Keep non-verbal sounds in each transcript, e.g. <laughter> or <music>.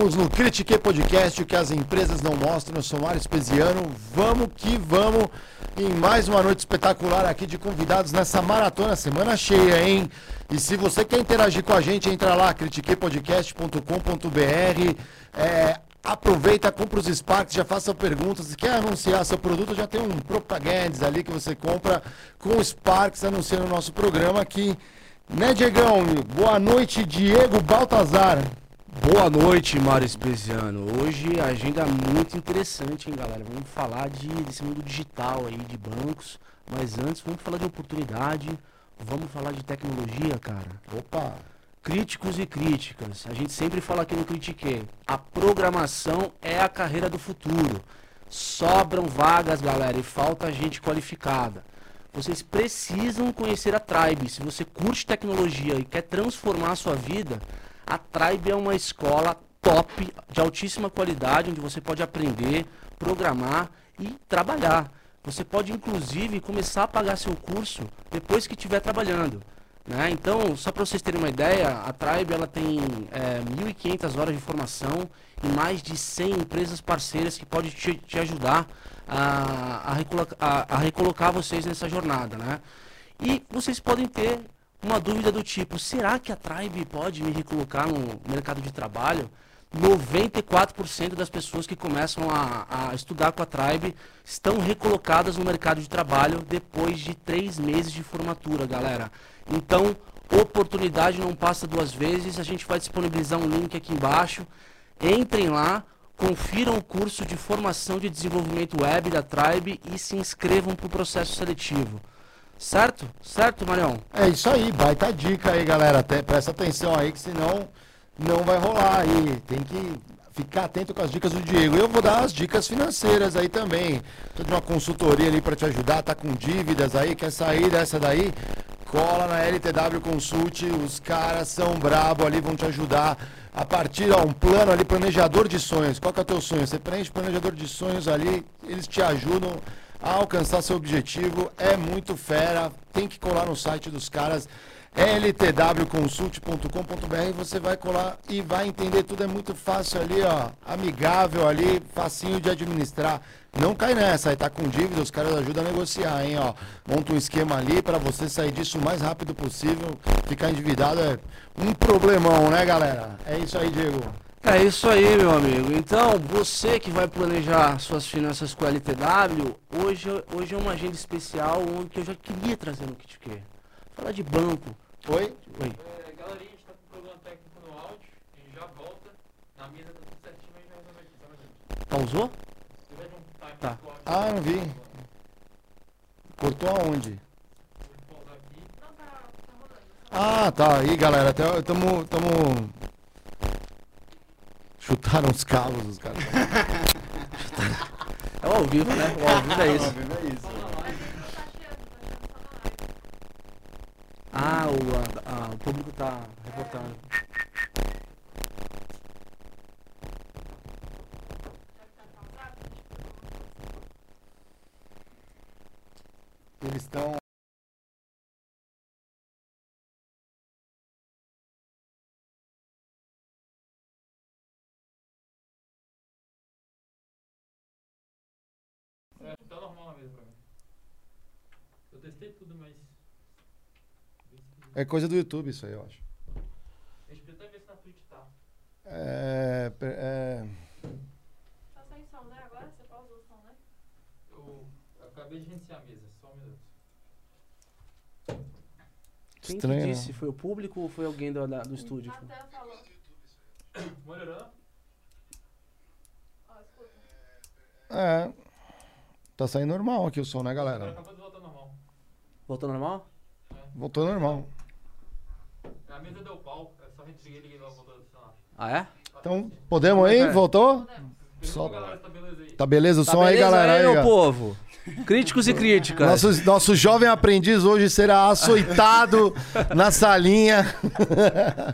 estamos no Critique Podcast, o que as empresas não mostram. Eu sou Mário Espesiano. Vamos que vamos em mais uma noite espetacular aqui de convidados nessa maratona, semana cheia, hein? E se você quer interagir com a gente, entra lá, critiquepodcast.com.br. É, aproveita, compra os Sparks, já faça perguntas. Se quer anunciar seu produto, já tem um Propagandas ali que você compra com o Sparks anunciando o nosso programa aqui. Né, Diegão? Boa noite, Diego Baltazar. Boa noite, Mário Espesiano. Hoje a agenda é muito interessante, hein, galera? Vamos falar de, desse mundo digital aí, de bancos. Mas antes, vamos falar de oportunidade. Vamos falar de tecnologia, cara. Opa! Críticos e críticas. A gente sempre fala aqui no Critique. A programação é a carreira do futuro. Sobram vagas, galera, e falta gente qualificada. Vocês precisam conhecer a Tribe. Se você curte tecnologia e quer transformar a sua vida, a Tribe é uma escola top, de altíssima qualidade, onde você pode aprender, programar e trabalhar. Você pode, inclusive, começar a pagar seu curso depois que estiver trabalhando. Né? Então, só para vocês terem uma ideia, a Tribe ela tem é, 1.500 horas de formação e mais de 100 empresas parceiras que podem te, te ajudar a, a, recolocar, a, a recolocar vocês nessa jornada. Né? E vocês podem ter uma dúvida do tipo: será que a Tribe pode me recolocar no mercado de trabalho? 94% das pessoas que começam a, a, estudar com a Tribe estão recolocadas no mercado de trabalho depois de três meses de formatura, galera. Então, oportunidade não passa duas vezes. A gente vai disponibilizar um link aqui embaixo. Entrem lá, confiram o curso de formação de desenvolvimento web da Tribe e se inscrevam para o processo seletivo. Certo? Certo, Marião? É isso aí, baita dica aí, galera. Até, presta atenção aí, que senão não vai rolar aí. Tem que ficar atento com as dicas do Diego. Eu vou dar as dicas financeiras aí também. Tô de uma consultoria ali para te ajudar, tá com dívidas aí, quer sair dessa daí? Cola na LTW Consult, os caras são brabo ali, vão te ajudar. A partir, ó, um plano ali, planejador de sonhos. Qual que é o teu sonho? Você preenche planejador de sonhos ali, eles te ajudam a alcançar seu objetivo. É muito fera. Tem que colar no site dos caras ltwconsult.com.br você vai colar e vai entender tudo é muito fácil ali, ó, amigável ali, facinho de administrar. Não cai nessa, aí tá com dívida, os caras ajudam a negociar, hein, ó. Monta um esquema ali para você sair disso o mais rápido possível. Ficar endividado é um problemão, né, galera? É isso aí, Diego. É isso aí, meu amigo. Então, você que vai planejar suas finanças com a LTW, hoje, hoje é uma agenda especial onde eu já queria trazer no KitQ. Falar de banco. Oi? Oi. É, galerinha, a gente tá com problema técnico no áudio, a gente já volta. Na mesa tá tudo certinho, mas já resolve aqui, tá, gente? Pausou? Tiver de um Tá. Ah, não vi. Cortou aonde? vou pausar aqui. Ah, tá. Aí, galera, tamo... Chutaram os cabos, os caras. <laughs> É o ao vivo, né? O ao vivo é isso. É isso. Ah, o, a- a- o público tá reportando. Tá mesa pra mim. Eu testei tudo, mas. É coisa do YouTube isso aí, eu acho. Deixa eu até ver se na Twitch tá. É... é... Tá sem som, né? Agora você pausou o som, né? Eu acabei de reiniciar a mesa, só um minuto. Quem Estranho, que né? disse? Foi o público ou foi alguém do, da- do estúdio? Até falou. <coughs> Melhorou? Ó, escuta. É... Tá saindo normal aqui o som, né, galera? acabou de voltar normal. Voltou normal? Voltou normal. A mesa deu pau, é só redesliguei e liguei logo, voltou a funcionar. Ah, é? Então, podemos aí? É. Voltou? Podemos. Só- galera, tá beleza aí? Tá beleza o Tá som aí, beleza galera? aí, Aí, meu povo? Críticos e críticas. Nosso, nosso jovem aprendiz hoje será açoitado <laughs> na salinha.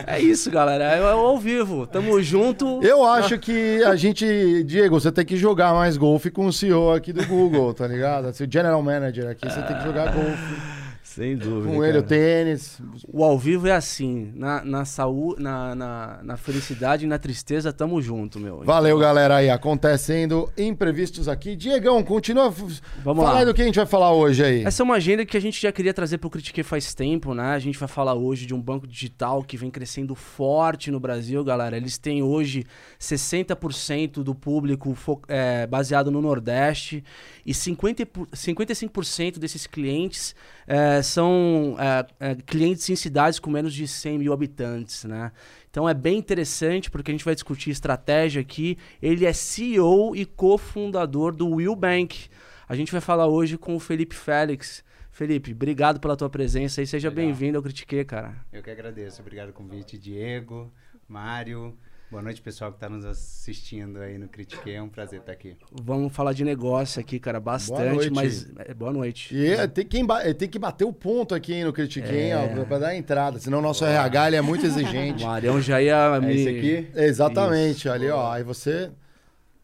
É isso, galera. É ao vivo. Tamo junto. Eu acho que a gente, Diego, você tem que jogar mais golfe com o CEO aqui do Google, tá ligado? Se o General Manager aqui, você tem que jogar golfe. Sem dúvida. Com ele o cara. tênis. O ao vivo é assim. Na, na saúde, na, na, na felicidade e na tristeza, tamo junto, meu. Valeu, galera aí. Acontecendo imprevistos aqui. Diegão, continua. Vamos Fala lá. aí do que a gente vai falar hoje aí. Essa é uma agenda que a gente já queria trazer pro Critique faz tempo, né? A gente vai falar hoje de um banco digital que vem crescendo forte no Brasil, galera. Eles têm hoje 60% do público fo- é, baseado no Nordeste e 50, por- 55% desses clientes é, são é, é, clientes em cidades com menos de 100 mil habitantes, né? Então é bem interessante porque a gente vai discutir estratégia aqui. Ele é CEO e cofundador do Will Bank. A gente vai falar hoje com o Felipe Félix. Felipe, obrigado pela tua presença e seja bem-vindo ao Critique, cara. Eu que agradeço. Obrigado pelo convite, Diego, Mário. Boa noite, pessoal que está nos assistindo aí no Critique. É um prazer estar aqui. Vamos falar de negócio aqui, cara, bastante, noite. mas é, boa noite. E é, tem, que é, tem que bater o ponto aqui hein, no Critiquem, É. ó, pra dar a entrada. Senão o nosso RH ele é muito <laughs> exigente. O Marião já ia me... É esse aqui? Exatamente, Isso. ali, ó. Aí você.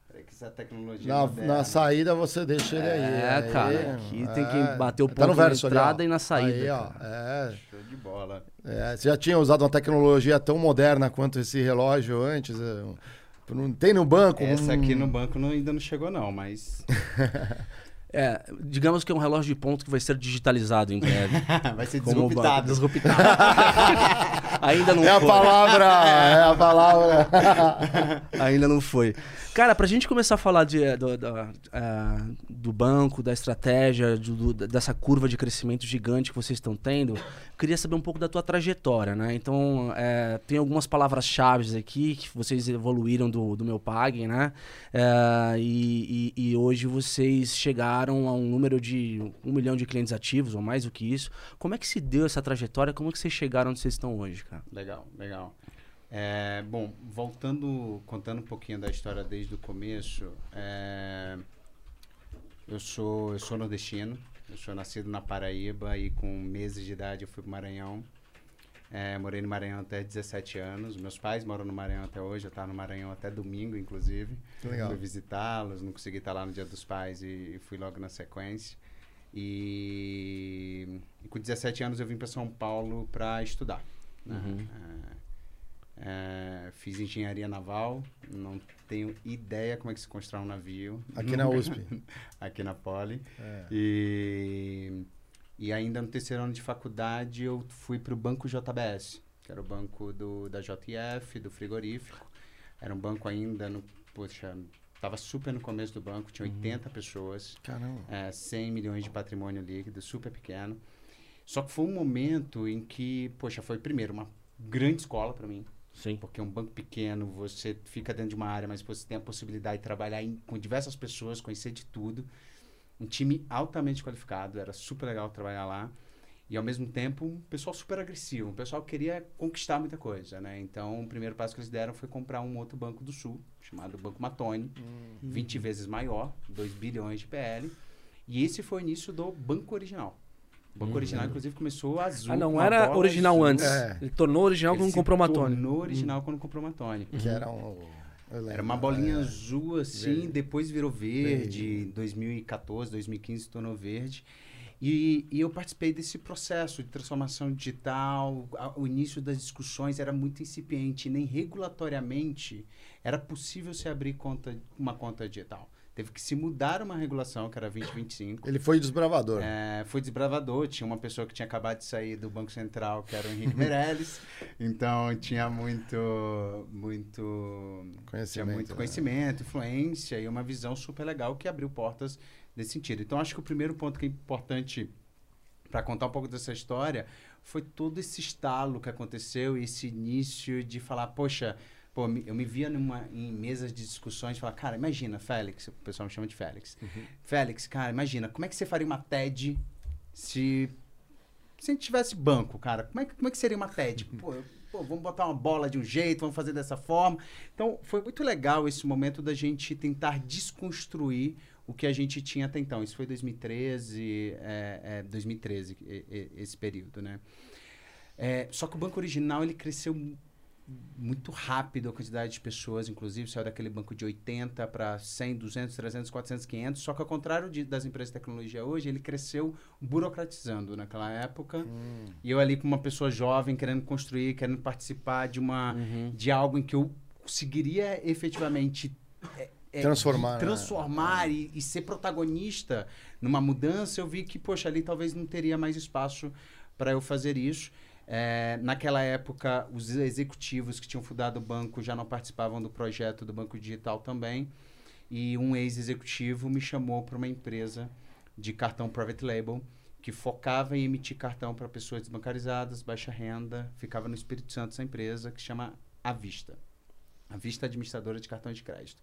Peraí que essa tecnologia Na, moderna. na saída você deixa ele aí. É, aí, cara, aqui tem que bater o Tá ponto no na verso ali, ó. entrada e na saída, Aí, ó. É, Show de bola. É. Você já tinha usado uma tecnologia tão moderna quanto esse relógio antes? É, Não tem no banco? Essa Hum, aqui no banco não- ainda não chegou, não, mas <laughs> É, digamos que é um relógio de ponto que vai ser digitalizado em breve. <laughs> vai ser Como o banco. disruptado. Disruptado. <laughs> Ainda não É a foi. palavra, é a palavra. Ainda não foi. Cara, pra gente começar a falar de, eh, do, da, ah, do banco, da estratégia, do- do- dessa curva de crescimento gigante que vocês estão tendo, queria saber um pouco da tua trajetória, né? Então, eh, tem algumas palavras-chave aqui que vocês evoluíram do, do meu Pag, né? Eh, e, e- e hoje vocês chegaram a um número de um milhão de clientes ativos, ou mais do que isso. Como é que se deu essa trajetória? Como é que vocês chegaram onde vocês estão hoje, cara? Legal, legal. É, bom, voltando, contando um pouquinho da história desde o começo, é, eu sou eu sou nordestino, eu sou nascido na Paraíba e com meses de idade eu fui para Maranhão. É, morei no Maranhão até 17 anos. Meus pais moram no Maranhão até hoje. Eu estava no Maranhão até domingo, inclusive. Legal. Fui visitá-los, não consegui estar lá no Dia dos Pais e, e fui logo na sequência. E, e com 17 anos eu vim para São Paulo para estudar. né? Uhum. É, é, fiz engenharia naval, não tenho ideia como é que se constrói um navio. Aqui na USP. <laughs> aqui na Poli. É. E, e ainda no terceiro ano de faculdade eu fui para o Banco JBS, que era o banco do, da JF, do frigorífico. Era um banco ainda, no, poxa, estava super no começo do banco, tinha 80 pessoas, Caramba. é, 100 milhões de patrimônio líquido, super pequeno. Só que foi um momento em que, poxa, foi primeiro uma grande escola para mim, Sim. porque um banco pequeno, você fica dentro de uma área, mas você tem a possibilidade de trabalhar em- com diversas pessoas, conhecer de tudo. Um time altamente qualificado, era super legal trabalhar lá. E ao mesmo tempo, um pessoal super agressivo, um pessoal que queria conquistar muita coisa, né? Então, o primeiro passo que eles deram foi comprar um outro banco do Sul, chamado Banco Matone, 20 vezes maior, 2 bilhões de PL. E esse foi o início do banco original. O banco original, inclusive, começou azul. Ah, não era original azul. antes. É. Ele tornou original Ele quando comprou uma Tony. tornou original quando comprou uma Tony. Que era um. Era uma bolinha é. azul assim, Verde. depois virou verde, Verde. em 2014, 2015 se tornou verde. E, e eu participei desse processo de transformação digital. A- O início das discussões era muito incipiente, nem regulatoriamente era possível se abrir conta, uma conta digital. Teve que se mudar uma regulação, que era 2025. <coughs> Ele foi desbravador. É, foi desbravador. Tinha uma pessoa que tinha acabado de sair do Banco Central, que era o Henrique Meirelles. <laughs> Então tinha muito, muito tinha Conhecimento, muito né? conhecimento, influência e uma visão super legal que abriu portas nesse sentido. Então acho que o primeiro ponto que é importante para contar um pouco dessa história foi todo esse estalo que aconteceu e esse início de falar, poxa, pô, eu me via numa, em mesas de discussões e falar, cara, imagina, Félix, o pessoal me chama de Félix. Félix, cara, imagina, como é que você faria uma TED se se a gente tivesse banco, cara, como é que, como é que seria uma TED? <laughs> Pô, eu- pô, vamos botar uma bola de um jeito, vamos fazer dessa forma. Então, foi muito legal esse momento da gente tentar desconstruir o que a gente tinha até então. Isso foi 2013, é, é, 2013, e- e- esse período, né? É, só que o banco original, ele cresceu muito rápido a quantidade de pessoas, inclusive saiu daquele banco de 80 para 100, 200, 300, 400, 500. Só que ao contrário de- das empresas de tecnologia hoje, ele cresceu burocratizando naquela época. E eu ali com uma pessoa jovem querendo construir, querendo participar de uma Uhum. de algo em que eu conseguiria efetivamente é, é, Transformar, né? transformar e, e ser protagonista numa mudança, eu vi que, poxa, ali talvez não teria mais espaço para eu fazer isso. É, naquela época, os executivos que tinham fundado o banco já não participavam do projeto do Banco Digital também. E um ex-executivo me chamou para uma empresa de cartão private label que focava em emitir cartão para pessoas desbancarizadas, baixa renda. Ficava no Espírito Santo essa empresa que chama Avista. A Vista Administradora de Cartões de Crédito.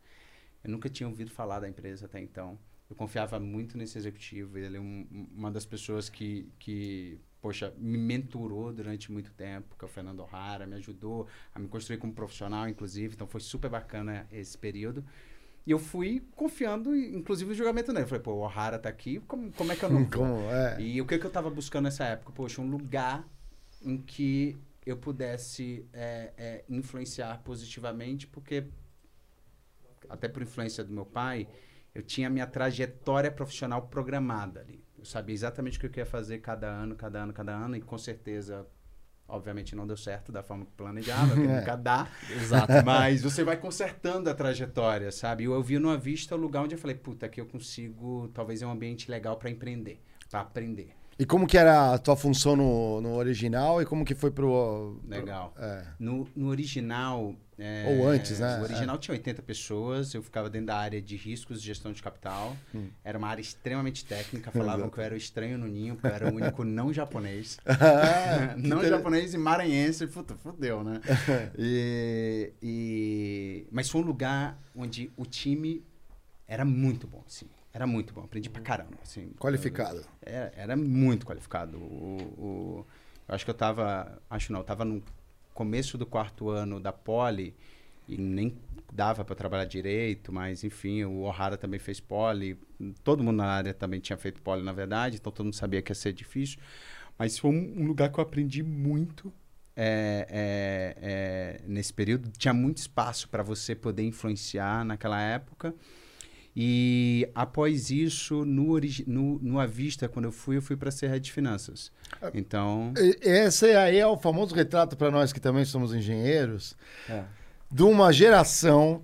Eu nunca tinha ouvido falar da empresa até então. Eu confiava muito nesse executivo. Ele é um- uma das pessoas que, que, poxa, me mentorou durante muito tempo, que é o Fernando O'Hara, me ajudou a me construir como profissional, inclusive. Então foi super bacana esse período. E eu fui confiando, inclusive, no julgamento nele. Eu falei, pô, o O'Hara tá aqui, como, como é que eu não <laughs> vou? Como é? E o que, que eu tava buscando nessa época? Poxa, um lugar em que eu pudesse é, é, influenciar positivamente, porque, até por influência do meu pai, eu tinha a minha trajetória profissional programada ali. Eu sabia exatamente o que eu queria fazer cada ano, cada ano, cada ano, e com certeza, obviamente, não deu certo da forma que planejava, que <laughs> É. nunca dá. Exato. <laughs> Mas você vai consertando a trajetória, sabe? Eu, eu vi numa vista o lugar onde eu falei, puta, aqui eu consigo, talvez é um ambiente legal para empreender, para aprender. E como que era a tua função no, no original e como que foi pro... Legal. É. No, no original. é, Ou antes, né? O original tinha 80 pessoas, eu ficava dentro da área de riscos e gestão de capital. Era uma área extremamente técnica, falavam Hum. Exato. que eu era o estranho no ninho, porque eu era o único <laughs> não japonês. <laughs> Ah, <laughs> não japonês e maranhense, puta, fudeu, né? e, e- Mas foi um lugar onde o time era muito bom, assim. Era muito bom, aprendi pra caramba, assim. Qualificado. Era, era muito qualificado. O, o- eu acho que eu tava. Acho não, eu tava no começo do quarto ano da Poli e nem dava para trabalhar direito, mas enfim, o O'Hara também fez Poli. Todo mundo na área também tinha feito Poli, na verdade, então todo mundo sabia que ia ser difícil. Mas foi um, lugar que eu aprendi muito. é, é, é, nesse período tinha muito espaço para você poder influenciar naquela época e após isso, no, origi- no, no Avista, quando eu fui, eu fui para ser head de finanças. Então, E- Esse aí é o famoso retrato para nós que também somos engenheiros É. de uma geração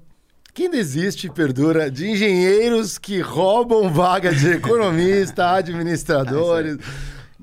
que ainda existe perdura de engenheiros que roubam vaga de economista, <laughs> administradores.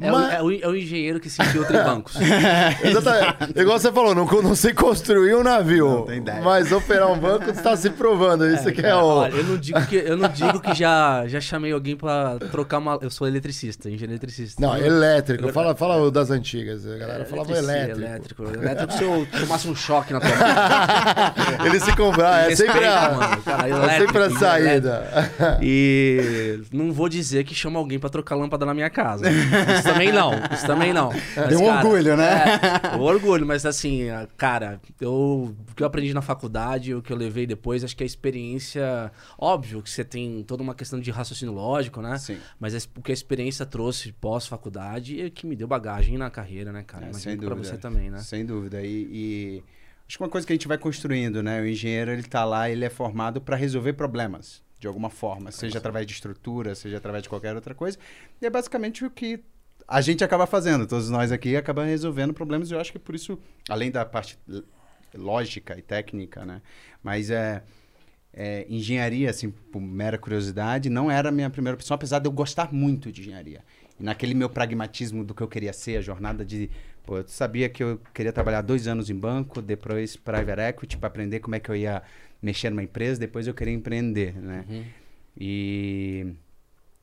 É, o, Mas- é o- é o engenheiro que se infiltra em bancos. <laughs> Exatamente. Igual você falou, não, não sei construir um navio, Não tem ideia. mas operar um banco está se provando. Isso que é o... Olha, eu não digo que, eu não digo que já, já chamei alguém pra trocar uma. Eu sou eletricista, engenheiro eletricista. Não, Eu- elétrico. eu- Fala, fala o das antigas. A galera falava elétrico. Elétrico. Elétrico se eu tomasse um choque na tua mão. <laughs> Ele se comprar, é sempre a, mano, cara, é elétrico, sempre a elétrico. saída. E não vou dizer que chama alguém pra trocar lâmpada na minha casa. <laughs> Isso também não. Isso também não. Mas, Tem um orgulho, né? É, orgulho, mas assim, cara, eu, o que eu aprendi na faculdade, o que eu levei depois, acho que a experiência. Óbvio que você tem toda uma questão de raciocínio lógico, né? Sim. Mas o que a experiência trouxe pós-faculdade é que me deu bagagem na carreira, né, cara? É, sem que pra dúvida. você também, né? Sem dúvida. E, e acho que uma coisa que a gente vai construindo, né? O engenheiro, ele tá lá, ele é formado para resolver problemas, de alguma forma. Seja através de estrutura, seja através de qualquer outra coisa. E é basicamente o que a gente acaba fazendo. Todos nós aqui acabamos resolvendo problemas. E eu acho que por isso, além da parte lógica e técnica, né? Mas é... é, engenharia, assim, por mera curiosidade, não era a minha primeira opção, apesar de eu gostar muito de engenharia. E naquele meu pragmatismo do que eu queria ser, a jornada de. Pô, eu sabia que eu queria trabalhar dois anos em banco, depois private equity, para aprender como é que eu ia mexer numa empresa, depois eu queria empreender, né? Uhum. E.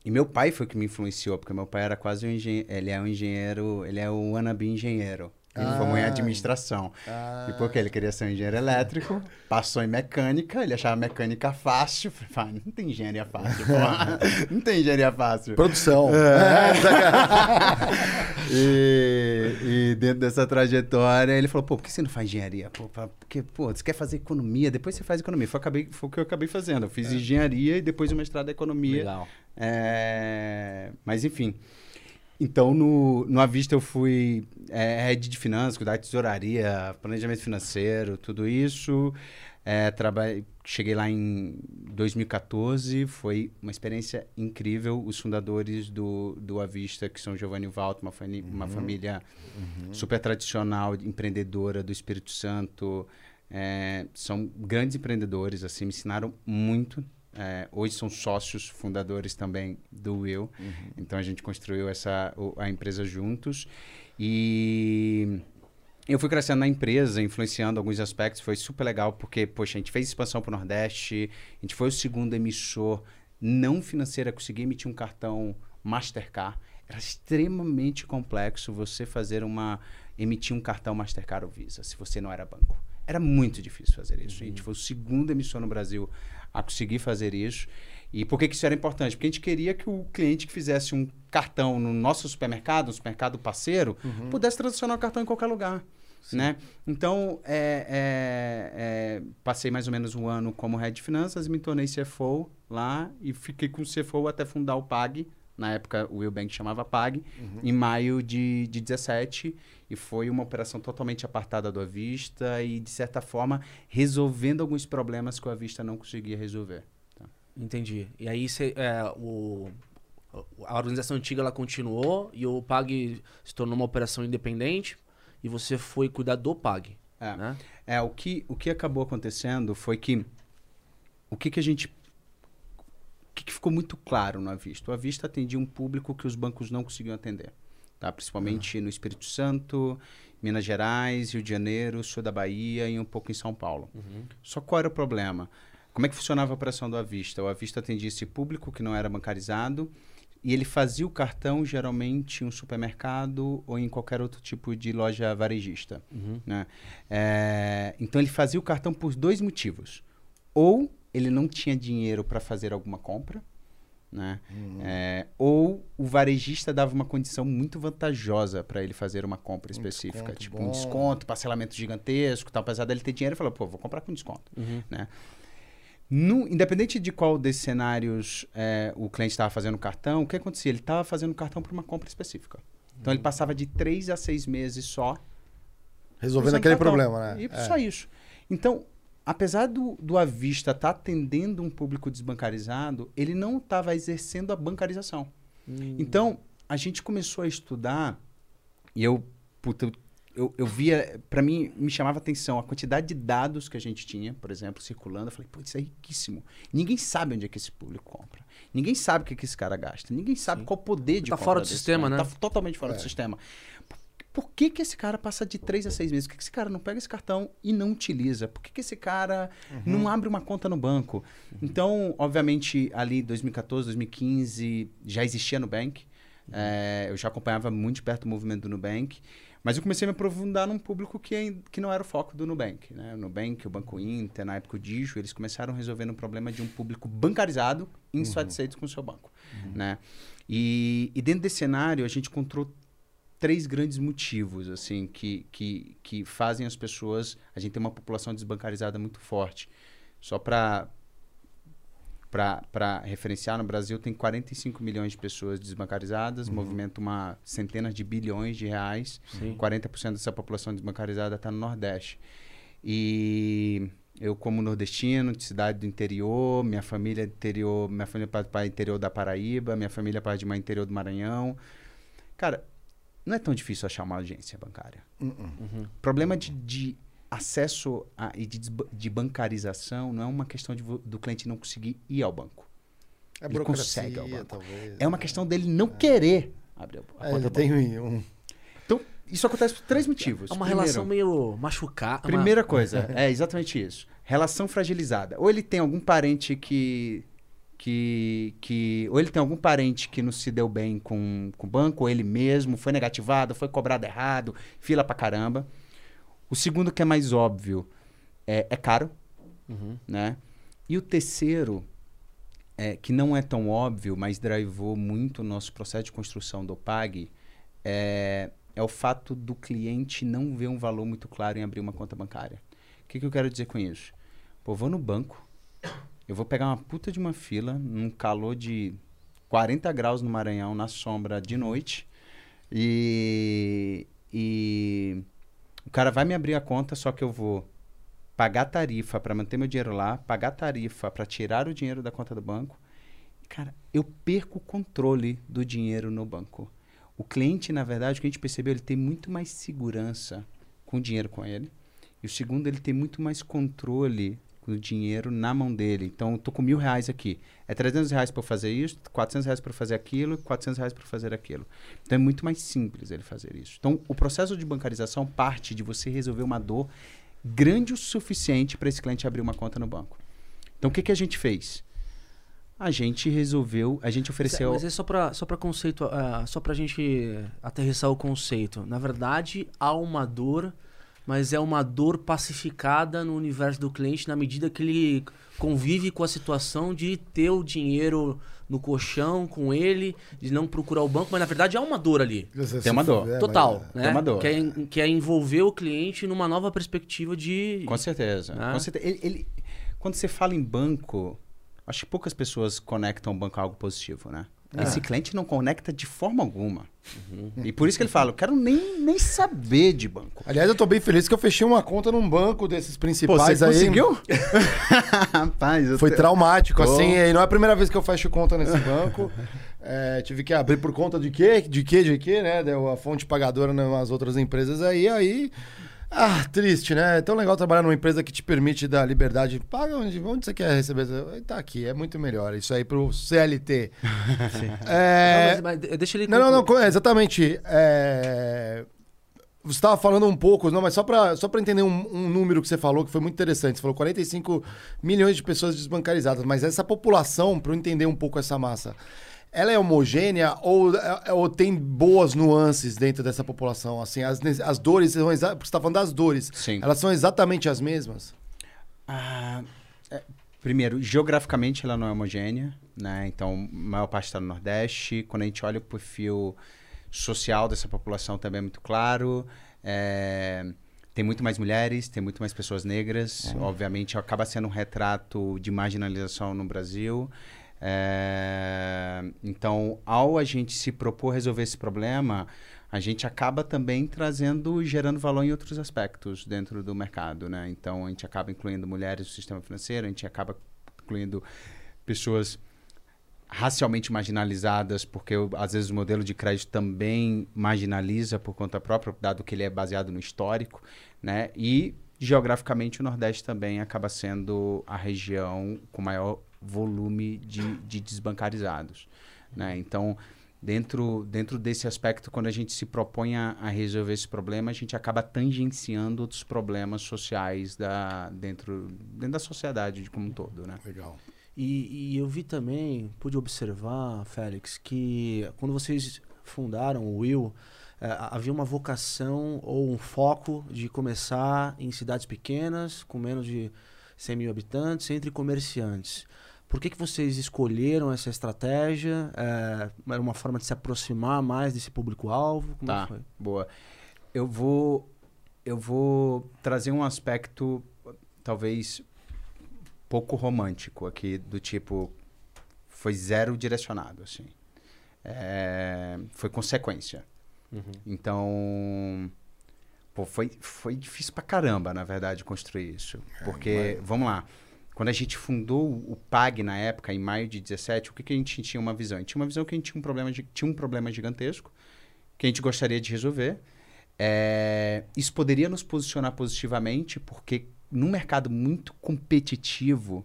E meu pai foi o que me influenciou, porque meu pai era quase um engenheiro. Ele é um engenheiro, ele é um wannabe engenheiro. Ele Ah. formou em administração. Ah. E porque ele queria ser um engenheiro elétrico, passou em mecânica, ele achava mecânica fácil. Falei, "Ah, não tem engenharia fácil, porra. <laughs> Não tem engenharia fácil. Produção. É. <laughs> <laughs> e dentro dessa trajetória, ele falou, pô, por que você não faz engenharia? Pô, porque, pô, você quer fazer economia, depois você faz economia. Foi, acabei, foi o que eu acabei fazendo. Eu fiz engenharia e depois o mestrado em economia. Legal. É, mas enfim. Então, no, no Avista eu fui é, head de finanças, cuidar de tesouraria, planejamento financeiro, tudo isso. É, trabalhei, cheguei lá em 2014, foi uma experiência incrível. Os fundadores do, do Avista, que são Giovanni Valto, uma, fami- uma família super tradicional, empreendedora do Espírito Santo, é, são grandes empreendedores, assim, me ensinaram muito. É, hoje são sócios fundadores também do Will. Então a gente construiu essa, a empresa juntos. E eu fui crescendo na empresa, influenciando alguns aspectos. Foi super legal, porque, poxa, a gente fez expansão para o Nordeste, a gente foi o segundo emissor não financeiro a conseguir emitir um cartão Mastercard. Era extremamente complexo você fazer uma. emitir um cartão Mastercard ou Visa, se você não era banco. Era muito difícil fazer isso. A gente foi o segundo emissor no Brasil a conseguir fazer isso. E por que, que isso era importante? Porque a gente queria que o cliente que fizesse um cartão no nosso supermercado, um supermercado parceiro, pudesse transacionar o cartão em qualquer lugar. Né? Então, é, é, é, passei mais ou menos um ano como head de finanças, me tornei CFO lá e fiquei com o CFO até fundar o PAG. Na época, o Will Bank chamava PAG, em maio de, de 17. E foi uma operação totalmente apartada do Avista e, de certa forma, resolvendo alguns problemas que o Avista não conseguia resolver. Entendi. E aí cê, é, o, a organização antiga ela continuou e o PAG se tornou uma operação independente e você foi cuidar do PAG. É. Né? É, o que, o que acabou acontecendo foi que o que, que a gente. O que, que ficou muito claro no Avista? O Avista atendia um público que os bancos não conseguiam atender. Tá? Principalmente no Espírito Santo, Minas Gerais, Rio de Janeiro, sul da Bahia e um pouco em São Paulo. Só qual era o problema? Como é que funcionava a operação do Avista? O Avista atendia esse público que não era bancarizado e ele fazia o cartão geralmente em um supermercado ou em qualquer outro tipo de loja varejista. né? É, então ele fazia o cartão por dois motivos. Ou ele não tinha dinheiro para fazer alguma compra, né? É, ou o varejista dava uma condição muito vantajosa para ele fazer uma compra específica, desconto tipo um bom. desconto, parcelamento gigantesco, tal. apesar dele ter dinheiro, ele falou, pô, vou comprar com desconto, né? No- independente de qual desses cenários é, o cliente estava fazendo o cartão, o que acontecia? Ele estava fazendo o cartão para uma compra específica. Então ele passava de três a seis meses só Resolvendo aquele cartão. problema, né? E É. só isso. Então, apesar do, do Avista estar atendendo um público desbancarizado, ele não estava exercendo a bancarização. Então, a gente começou a estudar e eu, puta, eu, eu, via, para mim, me chamava atenção a quantidade de dados que a gente tinha, por exemplo, circulando. Eu falei, pô, isso é riquíssimo. Ninguém sabe onde é que esse público compra. Ninguém sabe o que, que esse cara gasta. Ninguém sabe Sim. qual o poder de Tá compra fora do sistema, cara. né? Tá totalmente fora do sistema. Por, por que, que esse cara passa de três a seis meses? Por que, que esse cara não pega esse cartão e não utiliza? Por que, que esse cara não abre uma conta no banco? Então, obviamente, ali 2014, 2015, já existia Nubank. É, eu já acompanhava muito de perto o movimento do Nubank. Mas eu comecei a me aprofundar num público que, que não era o foco do Nubank. Né? O Nubank, o Banco Inter, na época o Digio, eles começaram resolvendo um problema de um público bancarizado insatisfeito com o seu banco. Né? E, e dentro desse cenário, a gente encontrou três grandes motivos assim que, que, que fazem as pessoas... A gente tem uma população desbancarizada muito forte. Só para para referenciar, no Brasil tem 45 milhões de pessoas desbancarizadas, movimenta uma centenas de bilhões de reais. Sim. 40% dessa população desbancarizada está no Nordeste. E eu, como nordestino, de cidade do interior, minha família é interior, minha família é pai interior da Paraíba, minha família é pai de mãe interior do Maranhão. Cara, não é tão difícil achar uma agência bancária. Uhum. Problema de, de acesso a, e de, de bancarização não é uma questão de do cliente não conseguir ir ao banco. É Ele consegue ao banco. talvez. É uma questão dele não querer abrir a É, conta ele do tem banco. um... Então, isso acontece por três motivos. É uma Primeiro- relação meio machucada. Primeira coisa, <laughs> é exatamente isso. Relação fragilizada. Ou ele tem algum parente que. que, que ou ele tem algum parente que não se deu bem com, com o banco, ou ele mesmo, foi negativado, foi cobrado errado, fila pra caramba. O segundo, que é mais óbvio, é, é caro, Uhum. né? E o terceiro, é, que não é tão óbvio, mas drivou muito o nosso processo de construção do PAG, é, é o fato do cliente não ver um valor muito claro em abrir uma conta bancária. O que, que eu quero dizer com isso? Pô, vou no banco, eu vou pegar uma puta de uma fila, num calor de 40 graus no Maranhão, na sombra, de noite, E, e o cara vai me abrir a conta, só que eu vou pagar tarifa para manter meu dinheiro lá, pagar tarifa para tirar o dinheiro da conta do banco. Cara, eu perco o controle do dinheiro no banco. O cliente, na verdade, o que a gente percebeu, ele tem muito mais segurança com o dinheiro com ele. E o segundo, ele tem muito mais controle com o dinheiro na mão dele. Então, tô com mil reais aqui. É 300 reais para fazer isso, 400 reais para fazer aquilo, 400 reais para fazer aquilo. Então, é muito mais simples ele fazer isso. Então, o processo de bancarização parte de você resolver uma dor grande o suficiente para esse cliente abrir uma conta no banco. Então, o que, que a gente fez? A gente resolveu, a gente ofereceu... Mas é só para só pra conceito, uh, só pra gente aterrissar o conceito. Na verdade, há uma dor, mas é uma dor pacificada no universo do cliente na medida que ele convive com a situação de ter o dinheiro no colchão com ele, de não procurar o banco, mas na verdade há uma dor ali. Tem uma dor. É, Total, mas- né? Tem uma dor. Que é, que é envolver o cliente numa nova perspectiva de... Com certeza. Né? Com certeza. Ele- ele- quando você fala em banco, acho que poucas pessoas conectam o banco a algo positivo, né? Esse cliente não conecta de forma alguma. E por isso que ele fala, eu quero nem, nem saber de banco. Aliás, eu tô bem feliz que eu fechei uma conta num banco desses Pô, principais você aí. conseguiu? <laughs> Rapaz, eu Foi te- traumático, Pô. assim, e não é a primeira vez que eu fecho conta nesse banco. <laughs> É, tive que abrir por conta de quê? De quê, de quê, né? Deu a fonte pagadora nas outras empresas aí, aí... Ah, triste, né? É tão legal trabalhar numa empresa que te permite dar liberdade. Paga onde, onde você quer receber. Tá aqui, é muito melhor. Isso aí pro CLT. <laughs> É... Não, mas- mas deixa ele Não, não, não, co- exatamente. É... Você estava falando um pouco, não, mas só para só pra entender um, um número que você falou, que foi muito interessante. Você falou 45 milhões de pessoas desbancarizadas, mas essa população, para eu entender um pouco essa massa, ela é homogênea ou, é- ou tem boas nuances dentro dessa população? Assim, as, as dores, são exa- porque você está falando das dores, Sim. elas são exatamente as mesmas? Ah, é, primeiro, geograficamente ela não é homogênea, né? Então, a maior parte está no Nordeste. Quando a gente olha o perfil social dessa população também é muito claro. É, tem muito mais mulheres, tem muito mais pessoas negras. Obviamente, acaba sendo um retrato de marginalização no Brasil. É, então, ao a gente se propor resolver esse problema, a gente acaba também trazendo, gerando valor em outros aspectos dentro do mercado, né? Então, a gente acaba incluindo mulheres no sistema financeiro, a gente acaba incluindo pessoas racialmente marginalizadas, porque às vezes o modelo de crédito também marginaliza por conta própria, dado que ele é baseado no histórico, né? E geograficamente o Nordeste também acaba sendo a região com maior volume de, de desbancarizados, né? Então, dentro, dentro desse aspecto, quando a gente se propõe a, a resolver esse problema, a gente acaba tangenciando outros problemas sociais da, dentro, dentro da sociedade de como um todo, né? Legal. E, e eu vi também, pude observar, Félix, que quando vocês fundaram o Will, eh, havia uma vocação ou um foco de começar em cidades pequenas, com menos de 100 mil habitantes, entre comerciantes. Por que, que vocês escolheram essa estratégia? Eh, era uma forma de se aproximar mais desse público-alvo? Como é Tá, foi? boa. Eu vou, eu vou trazer um aspecto talvez pouco romântico aqui, do tipo foi zero direcionado, assim. É, foi consequência. Então, pô, foi, foi difícil pra caramba, na verdade, construir isso. Porque, vamos lá, quando a gente fundou o PAG na época, em maio de 17, o que, que a gente tinha uma visão? A gente tinha uma visão que a gente tinha um problema, tinha um problema gigantesco, que a gente gostaria de resolver. É, isso poderia nos posicionar positivamente, porque num mercado muito competitivo,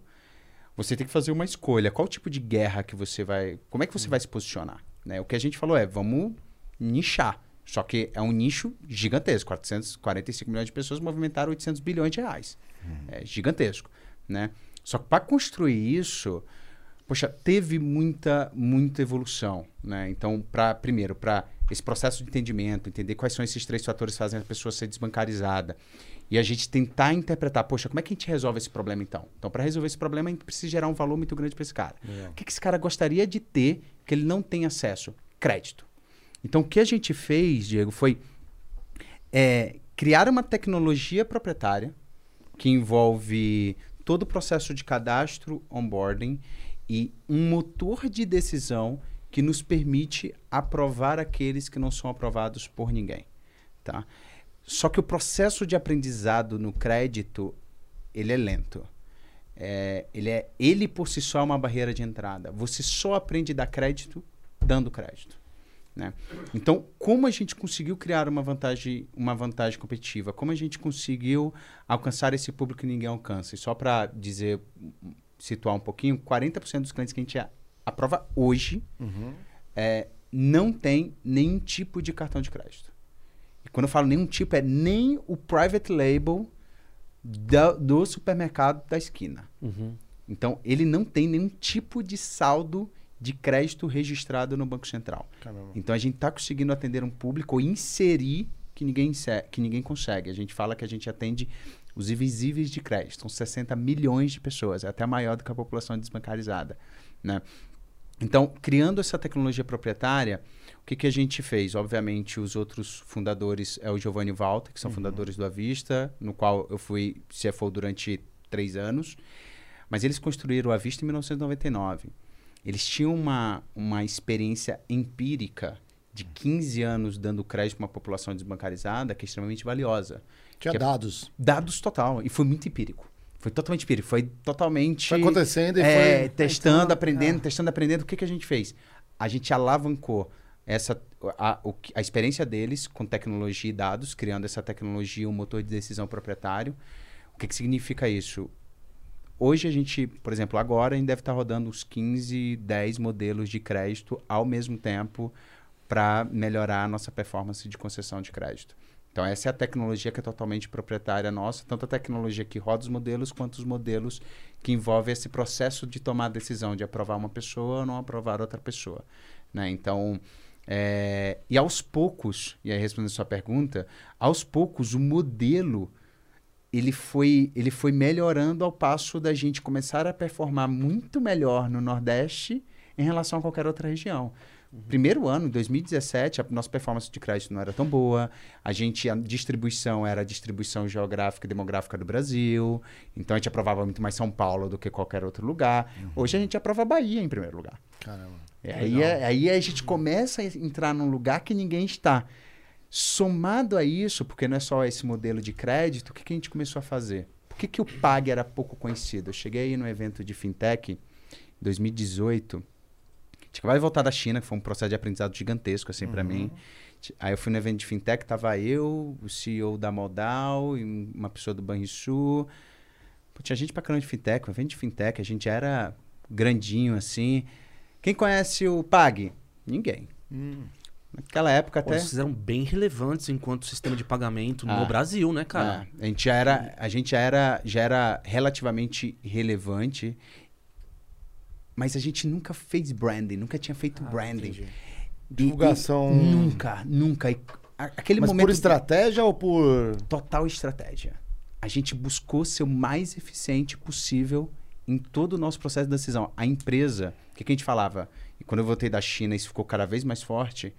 você tem que fazer uma escolha. Qual tipo de guerra que você vai. Como é que você vai se posicionar? Né? O que a gente falou é: vamos nichar. Só que é um nicho gigantesco. 445 milhões de pessoas movimentaram 800 bilhões de reais. É gigantesco. Né? Só que para construir isso, poxa, teve muita, muita evolução. Né? Então, pra, primeiro, para esse processo de entendimento, entender quais são esses três fatores que fazem a pessoa ser desbancarizada. E a gente tentar interpretar, poxa, como é que a gente resolve esse problema então? Então, para resolver esse problema, a gente precisa gerar um valor muito grande para esse cara. O que, que esse cara gostaria de ter que ele não tem acesso? Crédito. Então, o que a gente fez, Diego, foi é, criar uma tecnologia proprietária que envolve todo o processo de cadastro, onboarding e um motor de decisão que nos permite aprovar aqueles que não são aprovados por ninguém, tá? Só que o processo de aprendizado no crédito, ele é lento. É, ele, é, ele por si só é uma barreira de entrada. Você só aprende a dar crédito dando crédito. Né? Então, como a gente conseguiu criar uma vantagem, uma vantagem competitiva? Como a gente conseguiu alcançar esse público que ninguém alcança? E só para dizer, situar um pouquinho, 40% dos clientes que a gente aprova hoje é, não tem nenhum tipo de cartão de crédito. E quando eu falo nenhum tipo, é nem o private label da- do supermercado da esquina. Uhum. Então, ele não tem nenhum tipo de saldo de crédito registrado no Banco Central. Caramba. Então, a gente está conseguindo atender um público ou inserir que ninguém, que ninguém consegue. A gente fala que a gente atende os invisíveis de crédito. São 60 milhões de pessoas. É até maior do que a população desbancarizada. Né? Então, criando essa tecnologia proprietária, o que, que a gente fez? Obviamente, os outros fundadores é o Giovanni Walter, que são fundadores do Avista, no qual eu fui CFO durante três anos. Mas eles construíram o Avista em 1999. Eles tinham uma, uma experiência empírica de 15 anos dando crédito para uma população desbancarizada que é extremamente valiosa. Tinha Que é- dados. Dados total. E foi muito empírico. Foi totalmente empírico. Foi totalmente. Foi acontecendo e É, foi... testando, Então, aprendendo, é. testando, aprendendo. O que, que a gente fez? A gente alavancou essa, a, a experiência deles com tecnologia e dados, criando essa tecnologia, um motor de decisão proprietário. O que, que significa isso? Hoje a gente, por exemplo, agora a gente deve estar rodando uns 15, 10 modelos de crédito ao mesmo tempo para melhorar a nossa performance de concessão de crédito. Então, essa é a tecnologia que é totalmente proprietária nossa, tanto a tecnologia que roda os modelos, quanto os modelos que envolvem esse processo de tomar a decisão de aprovar uma pessoa ou não aprovar outra pessoa. Né? Então, é, e aos poucos, e aí respondendo a sua pergunta, aos poucos o modelo ele foi, ele foi melhorando ao passo da gente começar a performar muito melhor no Nordeste em relação a qualquer outra região. Primeiro ano, em 2017, a nossa performance de crédito não era tão boa. A gente, a distribuição era a distribuição geográfica e demográfica do Brasil. Então a gente aprovava muito mais São Paulo do que qualquer outro lugar. Hoje a gente aprova Bahia em primeiro lugar. Caramba. E aí, é- aí a gente começa a entrar num lugar que ninguém está. Somado a isso, porque não é só esse modelo de crédito, o que, que a gente começou a fazer? Por que, que o PAG era pouco conhecido? Eu cheguei aí no evento de fintech em 2018. A gente acabava de voltar da China, que foi um processo de aprendizado gigantesco assim para mim. Aí eu fui no evento de fintech, tava eu, o CEO da Modal e um- uma pessoa do Banrisul. Tinha gente pra caramba de fintech, um evento de fintech, a gente era grandinho assim. Quem conhece o PAG? Ninguém. Naquela época Pô, até. vocês eram bem relevantes enquanto sistema de pagamento Ah. no Brasil, né, cara? É, a gente já era, a gente já era, já era relativamente relevante, mas a gente nunca fez branding, nunca tinha feito Ah, branding. entendi. E- Divulgação- e nunca, nunca. E a- aquele Mas momento por estratégia ou por... total estratégia. A gente buscou ser o mais eficiente possível em todo o nosso processo de decisão. A empresa, o que, que a gente falava? E quando eu voltei da China, isso ficou cada vez mais forte.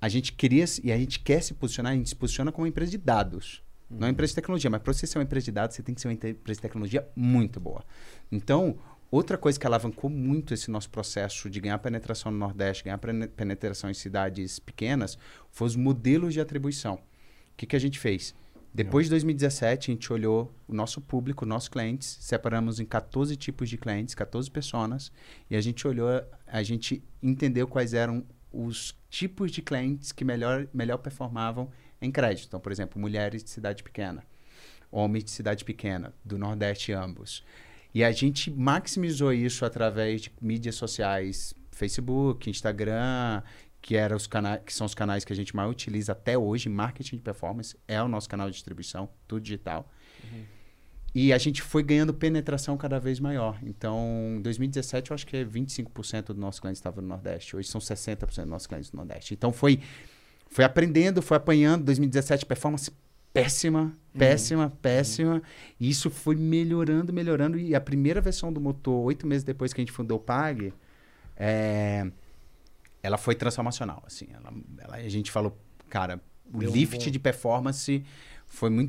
A gente queria e a gente quer se posicionar, a gente se posiciona como uma empresa de dados. Não é empresa de tecnologia, mas para você ser uma empresa de dados, você tem que ser uma empre- empresa de tecnologia muito boa. Então, outra coisa que alavancou muito esse nosso processo de ganhar penetração no Nordeste, ganhar penetração em cidades pequenas, foi os modelos de atribuição. O que, que a gente fez? Depois de 2017, a gente olhou o nosso público, nossos clientes, separamos em 14 tipos de clientes, 14 pessoas, e a gente olhou, a gente entendeu quais eram os tipos de clientes que melhor, melhor performavam em crédito. Então, por exemplo, mulheres de cidade pequena, homens de cidade pequena, do Nordeste ambos. E a gente maximizou isso através de mídias sociais, Facebook, Instagram, que, era os que são os canais que a gente mais utiliza até hoje, marketing de performance, é o nosso canal de distribuição, tudo digital. E a gente foi ganhando penetração cada vez maior. Então, em 2017, eu acho que é 25% dos nossos clientes estavam no Nordeste. Hoje são 60% dos nossos clientes no Nordeste. Então, foi, foi aprendendo, foi apanhando. 2017, performance péssima, péssima, péssima. E isso foi melhorando, melhorando. E a primeira versão do motor, oito meses depois que a gente fundou o PAG, é, ela foi transformacional. Assim, ela, ela- a gente falou, cara, o Deu um lift bom- de performance foi muito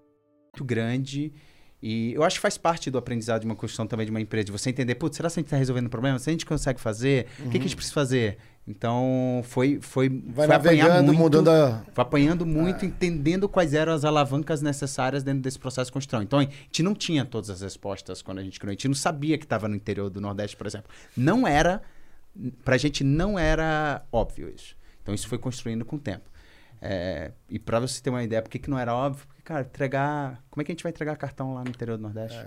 Muito grande. E eu acho que faz parte do aprendizado de uma construção também de uma empresa, de você entender, putz, será que a gente está resolvendo o problema? Se a gente consegue fazer, o que, que a gente precisa fazer? Então, foi, foi, Vai foi apanhar muito, mudando a. Foi apanhando muito, entendendo quais eram as alavancas necessárias dentro desse processo de construção. Então, a gente não tinha todas as respostas quando a gente criou. A gente não sabia que estava no interior do Nordeste, por exemplo. Não era, pra gente não era óbvio isso. Então, isso foi construindo com o tempo. É, e para você ter uma ideia, por que, que não era óbvio? Cara, entregar. Como é que a gente vai entregar cartão lá no interior do Nordeste?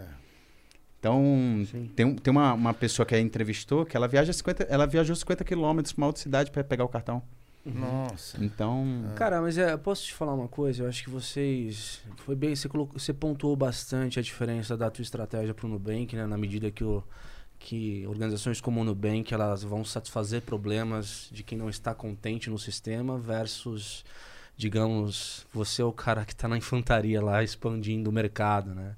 Então, Sim. tem, um- tem uma, uma pessoa que a entrevistou que ela viaja 50, ela viajou 50 quilômetros para uma outra cidade para pegar o cartão. Nossa. Então, Cara, mas é, posso te falar uma coisa? Eu acho que vocês. Foi bem. Você, colocou, você pontuou bastante a diferença da tua estratégia pro Nubank, né? Na medida que, o, que organizações como o Nubank elas vão satisfazer problemas de quem não está contente no sistema versus, digamos, você é o cara que está na infantaria lá expandindo o mercado, né?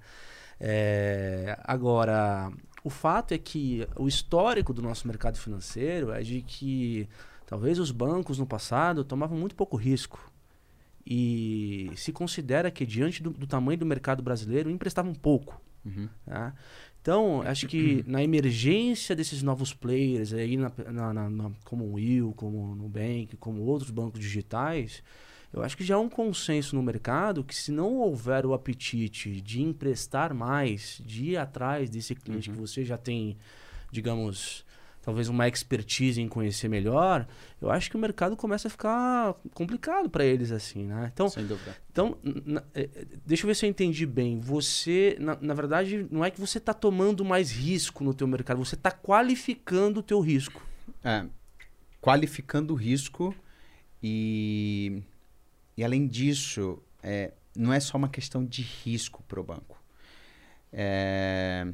É, agora, o fato é que o histórico do nosso mercado financeiro é de que talvez os bancos no passado tomavam muito pouco risco. E se considera que, diante do, do tamanho do mercado brasileiro, emprestavam pouco. uhum. tá? Então, acho que <clears throat> na emergência desses novos players, aí na, na, na- como o Will, como o Nubank, como outros bancos digitais, eu acho que já há um consenso no mercado que se não houver o apetite de emprestar mais, de ir atrás desse cliente que você já tem, digamos, talvez uma expertise em conhecer melhor, eu acho que o mercado começa a ficar complicado para eles assim, né? Então, sem dúvida. então, na- eh, deixa eu ver se eu entendi bem. Você, na, na verdade, não é que você está tomando mais risco no teu mercado, você está qualificando o teu risco. É, qualificando o risco e, e além disso, é, não é só uma questão de risco para o banco. É,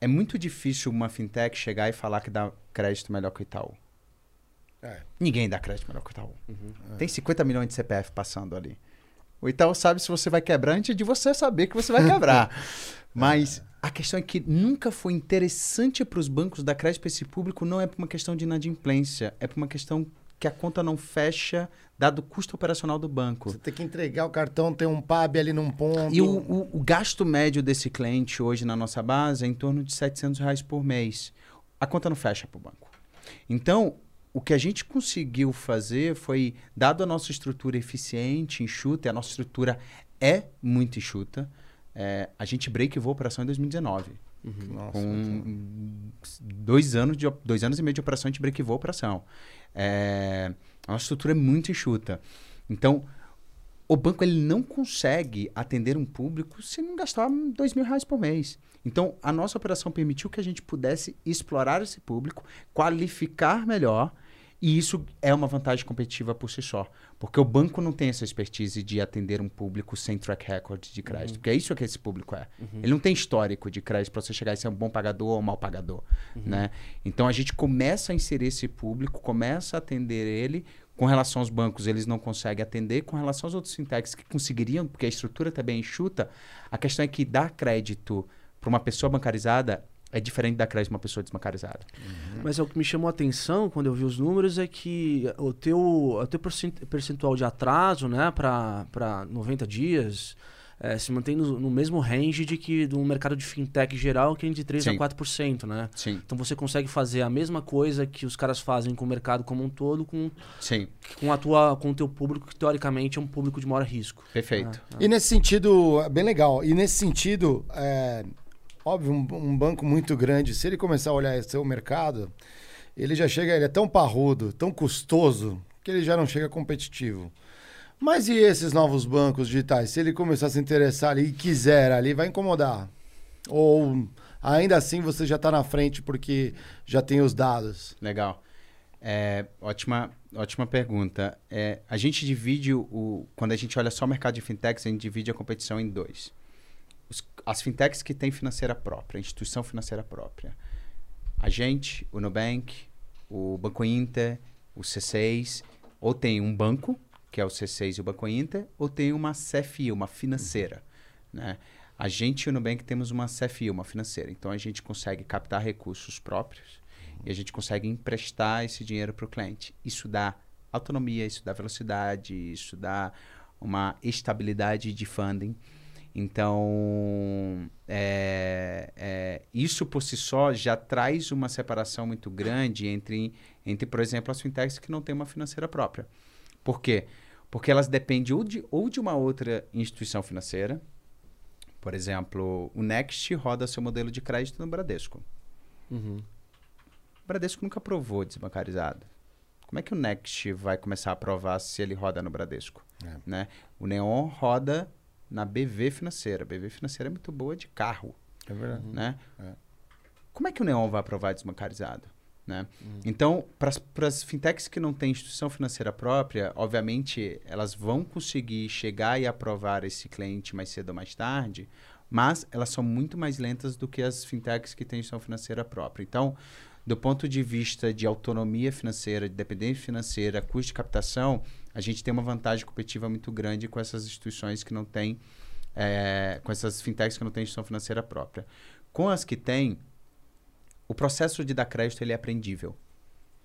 é muito difícil uma fintech chegar e falar que dá crédito melhor que o Itaú. É. Ninguém dá crédito melhor que o Itaú. Tem 50 milhões de CPF passando ali. O Itaú sabe se você vai quebrar antes de você saber que você vai quebrar. <laughs> Mas a questão é que nunca foi interessante para os bancos dar crédito para esse público, não é por uma questão de inadimplência, é por uma questão que a conta não fecha, dado o custo operacional do banco. Você tem que entregar o cartão, tem um PAB ali num ponto. E o, o- o gasto médio desse cliente hoje na nossa base é em torno de 700 reais por mês. A conta não fecha para o banco. Então, o que a gente conseguiu fazer foi, dado a nossa estrutura eficiente, enxuta, e a nossa estrutura é muito enxuta, é, a gente break-vou a operação em 2019. Nossa, Com dois anos, de, dois anos e meio de operação, a gente break-vou a operação. É, a nossa estrutura é muito enxuta. Então, o banco ele não consegue atender um público se não gastar dois mil reais por mês. Então, a nossa operação permitiu que a gente pudesse explorar esse público, qualificar melhor, e isso é uma vantagem competitiva por si só. Porque o banco não tem essa expertise de atender um público sem track record de crédito. Porque é isso que esse público é. Ele não tem histórico de crédito para você chegar e ser um bom pagador ou um mau pagador. Né? Então, a gente começa a inserir esse público, começa a atender ele. Com relação aos bancos, eles não conseguem atender. Com relação aos outros fintechs que conseguiriam, porque a estrutura também enxuta, a questão é que dar crédito para uma pessoa bancarizada é diferente de dar crédito para uma pessoa desbancarizada. Mas é o que me chamou a atenção quando eu vi os números é que o teu, o teu percent- percentual de atraso, né, para 90 dias, eh, se mantém no, no mesmo range de que do mercado de fintech geral, que é de 3 Sim. a 4%, né? Sim, Então você consegue fazer a mesma coisa que os caras fazem com o mercado como um todo, com, sim, com, a tua, com o teu público, que teoricamente é um público de maior risco. perfeito. E nesse sentido, é bem legal. E nesse sentido, é, óbvio, um, um banco muito grande, se ele começar a olhar seu mercado, ele já chega, ele é tão parrudo, tão custoso, que ele já não chega competitivo. Mas e esses novos bancos digitais? Se ele começar a se interessar ali e quiser ali, vai incomodar? Ou ainda assim você já está na frente porque já tem os dados? Legal. É, ótima, ótima pergunta. É, a gente divide o- Quando a gente olha só o mercado de fintechs, a gente divide a competição em dois. Os- as fintechs que têm financeira própria, instituição financeira própria. A gente, o Nubank, o Banco Inter, o C6, ou tem um banco, que é o C6 e o Banco Inter, ou tem uma CFI, uma financeira, né? A gente e o Nubank temos uma CFI, uma financeira. Então a gente consegue captar recursos próprios e a gente consegue emprestar esse dinheiro para o cliente. Isso dá autonomia, isso dá velocidade, isso dá uma estabilidade de funding. Então, é, é, isso por si só já traz uma separação muito grande entre, entre, por exemplo, as fintechs que não têm uma financeira própria. Por quê? Porque elas dependem ou de, ou de uma outra instituição financeira. Por exemplo, o Next roda seu modelo de crédito no Bradesco. Uhum. O Bradesco nunca aprovou desbancarizado. Como é que o Next vai começar a aprovar se ele roda no Bradesco? É. Né? O Neon roda na BV Financeira. BV Financeira é muito boa de carro. É verdade. Né? É. Como é que o Neon vai aprovar desbancarizado? Né? Então, para as fintechs que não têm instituição financeira própria, obviamente elas vão conseguir chegar e aprovar esse cliente mais cedo ou mais tarde, mas elas são muito mais lentas do que as fintechs que têm instituição financeira própria. Então, do ponto de vista de autonomia financeira, de dependência financeira, custo de captação, a gente tem uma vantagem competitiva muito grande com essas instituições que não têm, eh, com essas fintechs que não têm instituição financeira própria. Com as que têm, o processo de dar crédito ele é aprendível.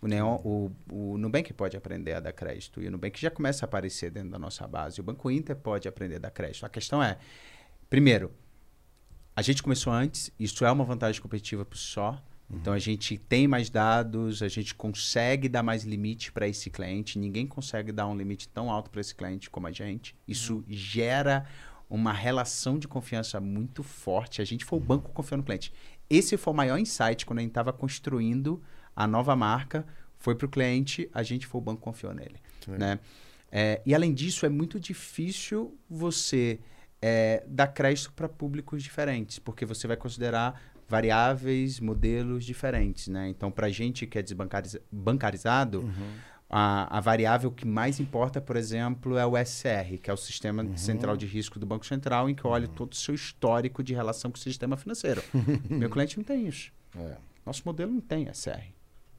O, Neon, o, o Nubank pode aprender a dar crédito e o Nubank já começa a aparecer dentro da nossa base. O Banco Inter pode aprender a dar crédito. A questão é, primeiro, a gente começou antes, isso é uma vantagem competitiva por só. Então a gente tem mais dados, a gente consegue dar mais limite para esse cliente. Ninguém consegue dar um limite tão alto para esse cliente como a gente. Isso gera uma relação de confiança muito forte. A gente foi o banco confiando no cliente. Esse foi o maior insight quando a gente estava construindo a nova marca. Foi para o cliente, a gente foi o banco confiou nele. Né? É, e além disso, é muito difícil você é, dar crédito para públicos diferentes, porque você vai considerar variáveis, modelos diferentes. Né? Então, para a gente que é desbancarizado, a, a variável que mais importa, por exemplo, é o SR, que é o Sistema Central de Risco do Banco Central, em que eu olho todo o seu histórico de relação com o sistema financeiro. <laughs> Meu cliente não tem isso. É. Nosso modelo não tem SR.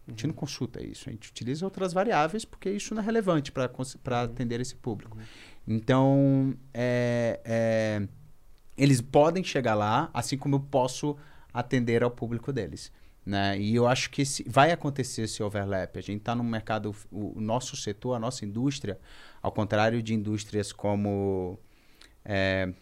A gente não consulta isso. A gente utiliza outras variáveis porque isso não é relevante para atender esse público. Então, é, é, eles podem chegar lá, assim como eu posso atender ao público deles. Né? E eu acho que esse, vai acontecer esse overlap. A gente está no mercado, o, o nosso setor, a nossa indústria, ao contrário de indústrias como é,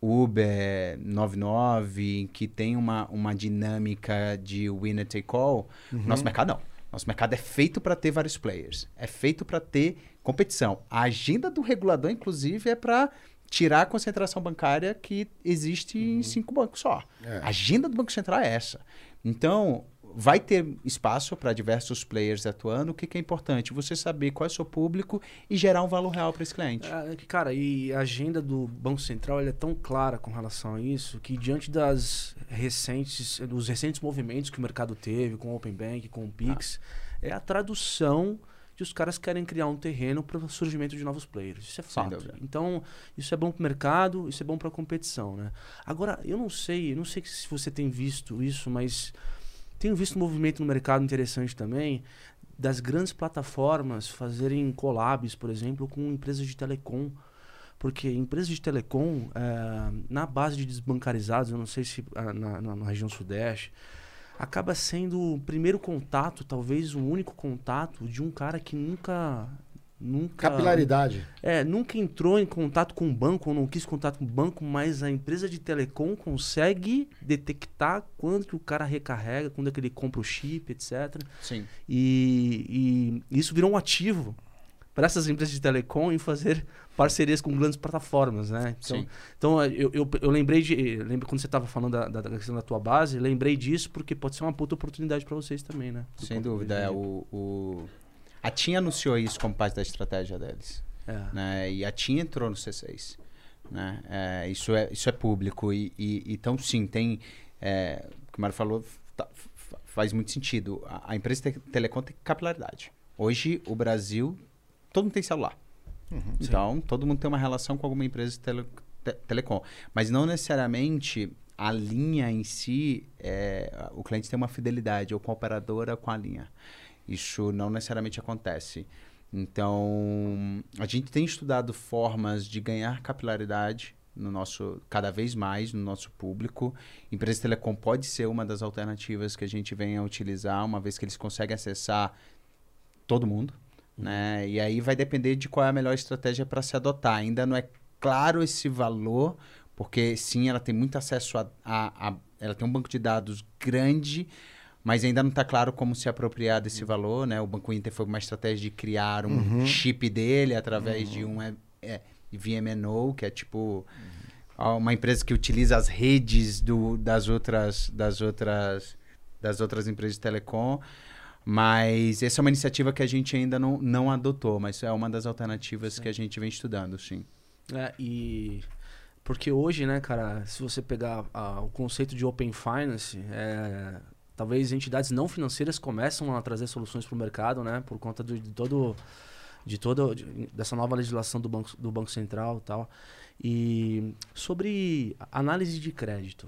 Uber, 99, que tem uma, uma dinâmica de winner take all, o nosso mercado não. Nosso mercado é feito para ter vários players. É feito para ter competição. A agenda do regulador, inclusive, é para tirar a concentração bancária que existe em cinco bancos só. É. A agenda do Banco Central é essa. Então, vai ter espaço para diversos players atuando. O que, que é importante? Você saber qual é o seu público e gerar um valor real para esse cliente. É, que, cara, e a agenda do Banco Central é tão clara com relação a isso que diante das recentes, dos recentes movimentos que o mercado teve com o Open Bank, com o Pix, é a tradução de os caras querem criar um terreno para o surgimento de novos players. Isso é fato. Então, isso é bom para o mercado, isso é bom para a competição, né? Agora, eu não sei, não sei se você tem visto isso, mas tenho visto um movimento no mercado interessante também das grandes plataformas fazerem collabs, por exemplo, com empresas de telecom. Porque empresas de telecom, eh, na base de desbancarizados, eu não sei se ah, na, na- na região sudeste, acaba sendo o primeiro contato, talvez o único contato de um cara que nunca. Nunca, Capilaridade. é, nunca entrou em contato com o banco ou não quis contato com o banco, mas a empresa de telecom consegue detectar quando que o cara recarrega, quando é que ele compra o chip, etc. Sim. E, e isso virou um ativo para essas empresas de telecom em fazer parcerias com grandes plataformas, né? Então, Sim. então eu, eu, eu lembrei de. Lembra quando você estava falando da, da, questão da tua base? Lembrei disso porque pode ser uma puta oportunidade para vocês também, né? Do Sem dúvida. É, o, o... A TIM anunciou isso como parte da estratégia deles. É. né? E a TIM entrou no C6. Né? É, isso, é, isso é público. E, e- então, sim, tem. É, o que o Mário falou tá- fa- faz muito sentido. A, a empresa de telecom tem capilaridade. Hoje, o Brasil, todo mundo tem celular. Então, todo mundo tem uma relação com alguma empresa de tele, te- telecom. Mas não necessariamente a linha em si, é, o cliente tem uma fidelidade, ou com a operadora com a linha. Isso não necessariamente acontece. Então, a gente tem estudado formas de ganhar capilaridade no nosso cada vez mais no nosso público. Empresa de telecom pode ser uma das alternativas que a gente venha a utilizar, uma vez que eles conseguem acessar todo mundo, né? E aí vai depender de qual é a melhor estratégia para se adotar. Ainda não é claro esse valor, porque sim, ela tem muito acesso a, a, a ela tem um banco de dados grande, mas ainda não está claro como se apropriar desse valor, né? O Banco Inter foi uma estratégia de criar um chip dele através de um é, é, VMNO, que é tipo ó, uma empresa que utiliza as redes do, das outras das outras das outras empresas de telecom. Mas essa é uma iniciativa que a gente ainda não, não adotou, mas é uma das alternativas que a gente vem estudando, sim. É, e porque hoje, né, cara, se você pegar ah, o conceito de Open Finance, é, talvez entidades não financeiras começam a trazer soluções para o mercado, né, por conta de, de todo de toda de- dessa nova legislação do banco do banco central, tal. E sobre análise de crédito,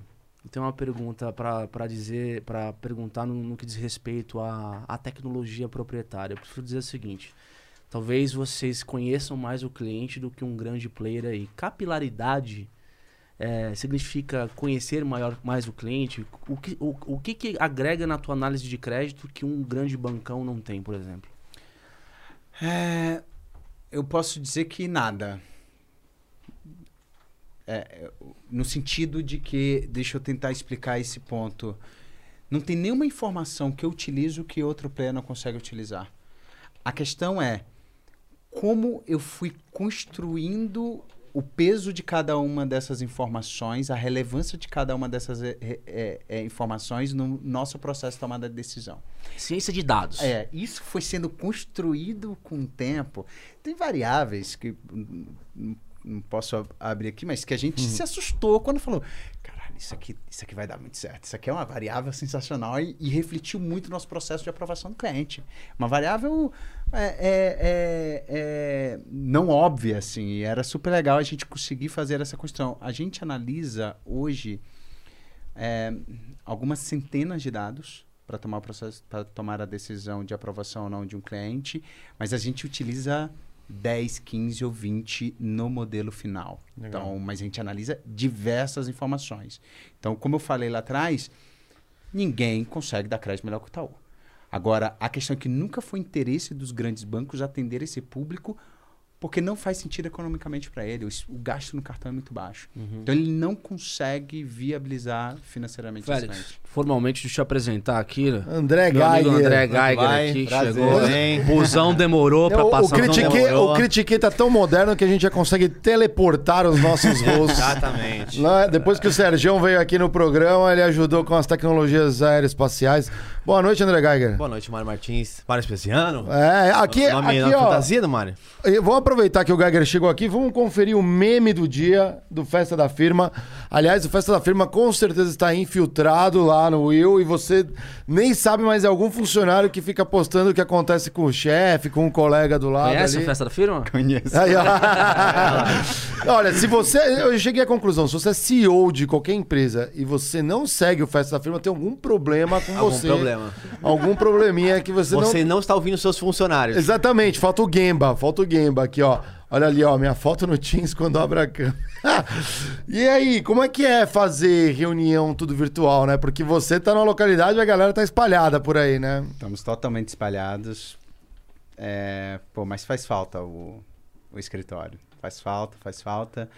tenho uma pergunta para dizer, para perguntar no, no que diz respeito à, à tecnologia proprietária. Eu preciso dizer o seguinte: talvez vocês conheçam mais o cliente do que um grande player aí. Capilaridade é, significa conhecer maior, mais o cliente. O que, o, o que, que agrega na tua análise de crédito que um grande bancão não tem, por exemplo? É, eu posso dizer que nada. É, no sentido de que, deixa eu tentar explicar esse ponto. Não tem nenhuma informação que eu utilizo que outro player não consegue utilizar. A questão é como eu fui construindo o peso de cada uma dessas informações, a relevância de cada uma dessas eh, eh, eh, informações no nosso processo de tomada de decisão. Ciência de dados. É, isso foi sendo construído com o tempo. Tem variáveis que não posso ab- abrir aqui, mas que a gente se assustou quando falou: caralho, isso aqui, isso aqui vai dar muito certo. Isso aqui é uma variável sensacional e, e refletiu muito o nosso processo de aprovação do cliente. Uma variável é, é- é- é não óbvia, assim, e era super legal a gente conseguir fazer essa questão. A gente analisa hoje é, algumas centenas de dados para tomar o processo, para tomar a decisão de aprovação ou não de um cliente, mas a gente utiliza 10, 15 ou 20 no modelo final. Legal. Então, mas a gente analisa diversas informações. Então, como eu falei lá atrás, ninguém consegue dar crédito melhor que o Itaú. Agora, a questão é que nunca foi interesse dos grandes bancos atender esse público porque não faz sentido economicamente para ele. O, o gasto no cartão é muito baixo. Então, ele não consegue viabilizar financeiramente cliente. formalmente deixa eu te apresentar aqui. né? André Meu amigo Geiger. André Geiger vai? aqui, Prazer, chegou. hein? Busão demorou pra o, o, passar. critiquei, demorou. o critiquei tá tão moderno que a gente já consegue teleportar os nossos <laughs> rostos. Exatamente. Não? Depois que o Sergião veio aqui no programa, ele ajudou com as tecnologias aeroespaciais. Boa noite, André Geiger. Boa noite, Mário Martins. Mário Especiano. É, aqui, O nome aqui ó, fantasia do Mário? Vamos aproveitar que o Geiger chegou aqui, vamos conferir o meme do dia do Festa da Firma. Aliás, o Festa da Firma com certeza está infiltrado lá no Will e você nem sabe, mas é algum funcionário que fica postando o que acontece com o chefe, com o colega do lado Conhece ali. a festa da firma? Conheço. Aí. <laughs> Olha, se você. Eu cheguei à conclusão: se você é CEO de qualquer empresa e você não segue o Festa da Firma, tem algum problema com Algum você. problema. Algum probleminha que você, Você não. não está ouvindo seus funcionários. Exatamente, falta o Gemba, falta o Gemba aqui, ó. Olha ali, ó, minha foto no Teams quando abre a câmera. <laughs> e aí, como é que é fazer reunião tudo virtual, né? Porque você tá numa localidade e a galera tá espalhada por aí, né? Estamos totalmente espalhados. É, pô, mas faz falta o, o escritório. Faz falta, faz falta.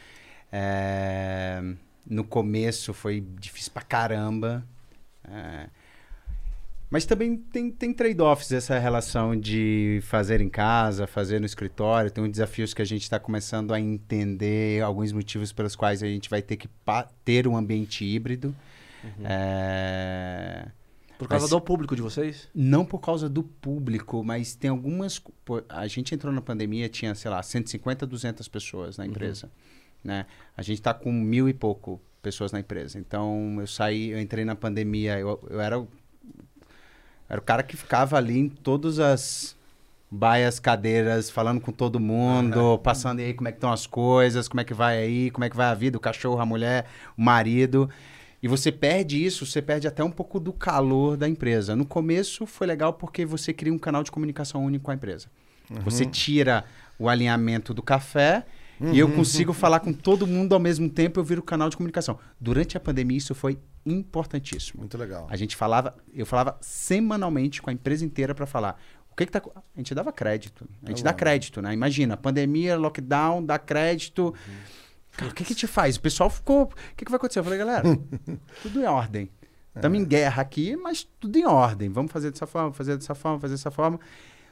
É, no começo foi difícil pra caramba. É, mas também tem, tem trade-offs essa relação de fazer em casa, fazer no escritório. Tem uns desafios que a gente está começando a entender, alguns motivos pelos quais a gente vai ter que ter um ambiente híbrido. É, Por causa Mas- do público de vocês? não por causa do público, mas tem algumas. A gente entrou na pandemia, tinha, sei lá, 150, 200 pessoas na empresa. Né? A gente está com mil e pouco pessoas na empresa. Então, eu saí, eu entrei na pandemia, eu, eu era, era o cara que ficava ali em todas as baias, cadeiras, falando com todo mundo, passando e aí como é que estão as coisas, como é que vai aí, como é que vai a vida, o cachorro, a mulher, o marido. E você perde isso, você perde até um pouco do calor da empresa. No começo foi legal porque você cria um canal de comunicação único com a empresa. Você tira o alinhamento do café e eu consigo falar com todo mundo ao mesmo tempo, eu viro canal de comunicação. Durante a pandemia isso foi importantíssimo. Muito legal. A gente falava, eu falava semanalmente com a empresa inteira para falar. O que que tá, a gente dava crédito. A gente dá crédito, né? Imagina, pandemia, lockdown, dá crédito. Cara, o que que te faz? O pessoal ficou, o que que vai acontecer? Eu falei, galera, <laughs> tudo em ordem. Estamos em guerra aqui, mas tudo em ordem. Vamos fazer dessa forma, fazer dessa forma, fazer dessa forma.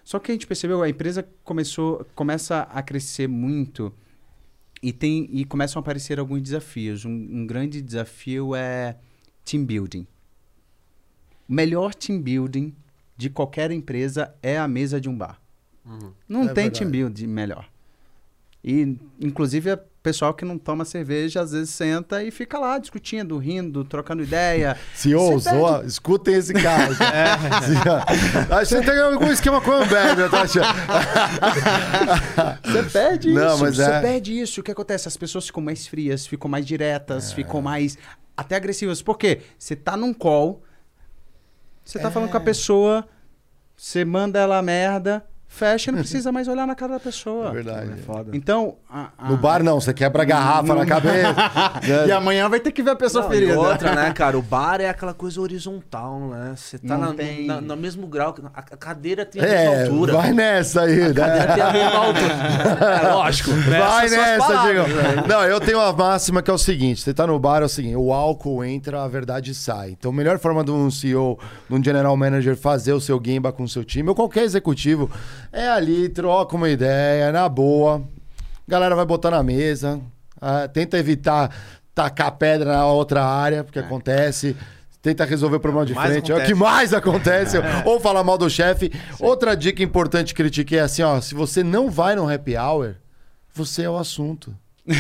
Só que a gente percebeu, a empresa começou, começa a crescer muito e tem e começam a aparecer alguns desafios. Um, um grande desafio é team building. O melhor team building de qualquer empresa é a mesa de um bar. Não É tem verdade. team building melhor. E, inclusive, o pessoal que não toma cerveja, às vezes senta e fica lá discutindo, rindo, trocando ideia. <laughs> CEOs, Você perde- escutem esse cara. <laughs> É. <laughs> Acho que você tem algum esquema com a Ambev, né, Tati? Você perde Não, isso. mas você é. perde isso. O que acontece? As pessoas ficam mais frias, ficam mais É. diretas, ficam mais até agressivas. Por quê? Você tá num call, você tá falando com a pessoa, você manda ela a merda, fecha e não precisa mais olhar na cara da pessoa. É verdade. Então, a- a- No bar não, você quebra a garrafa na cabeça. <laughs> E amanhã vai ter que ver a pessoa Não, e ferida. outra, né, cara? O bar é aquela coisa horizontal, né? Você tá na- tem- na- no mesmo grau. que- A, a cadeira tem a mesma É, altura. vai nessa aí, A cadeira né? tem a mesma altura. <laughs> É lógico. Vai são as nessa, Diego. né? Não, eu tenho uma máxima que é o seguinte: você tá no bar, é o seguinte, o álcool entra, a verdade sai. Então, a melhor forma de um CEO, de um general manager fazer o seu gimba com o seu time, ou qualquer executivo, é ali, troca uma ideia, na boa. Galera vai botar na mesa, ah, tenta evitar tacar pedra na outra área, porque acontece. Tenta resolver o problema de mais frente. É o que acontece. mais acontece. Ou falar mal do chefe. Outra dica importante que critiquei é assim, ó. Se você não vai no happy hour, você é o assunto. <laughs>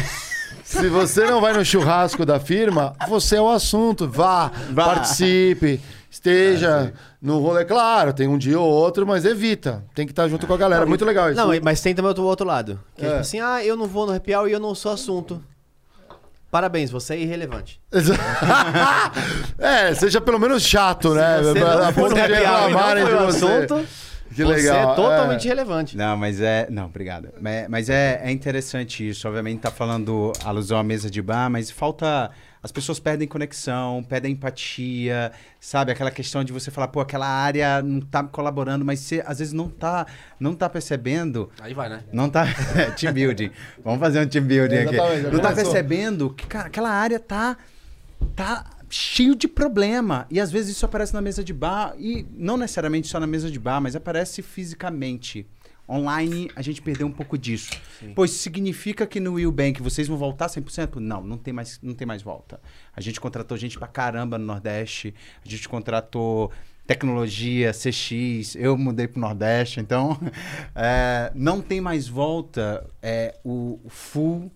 Se você não vai no churrasco da firma, você é o assunto. Vá, Vá. participe, esteja no rolê. Claro, tem um dia ou outro, mas evita. Tem que estar junto com a galera. Muito legal isso. Não, mas tem também o outro lado. Que é. É. tipo assim, ah, eu não vou no happy hour e eu não sou assunto. Parabéns, você é irrelevante. <laughs> é, seja pelo menos chato, né? Se você A não for ponto no de happy você. Que você legal. é totalmente é. irrelevante. Não, mas é. Não, obrigado. Mas, mas é, é interessante isso. Obviamente tá falando alusão à mesa de bar, mas falta. As pessoas perdem conexão, perdem empatia, sabe? Aquela questão de você falar, pô, aquela área não tá colaborando, mas você às vezes não tá, não tá percebendo. Aí vai, né? Não tá. <laughs> team building. Vamos fazer um team building aqui. Exatamente, já Não tá percebendo que, cara, aquela área tá. tá cheio de problema. E às vezes isso aparece na mesa de bar, e não necessariamente só na mesa de bar, mas aparece fisicamente. Online, a gente perdeu um pouco disso. Pois significa que no Will Bank vocês vão voltar 100%? Não, não tem mais, não tem mais volta. A gente contratou gente pra caramba no Nordeste, a gente contratou tecnologia, CX, eu mudei pro Nordeste, então <laughs> é, não tem mais volta é, o, full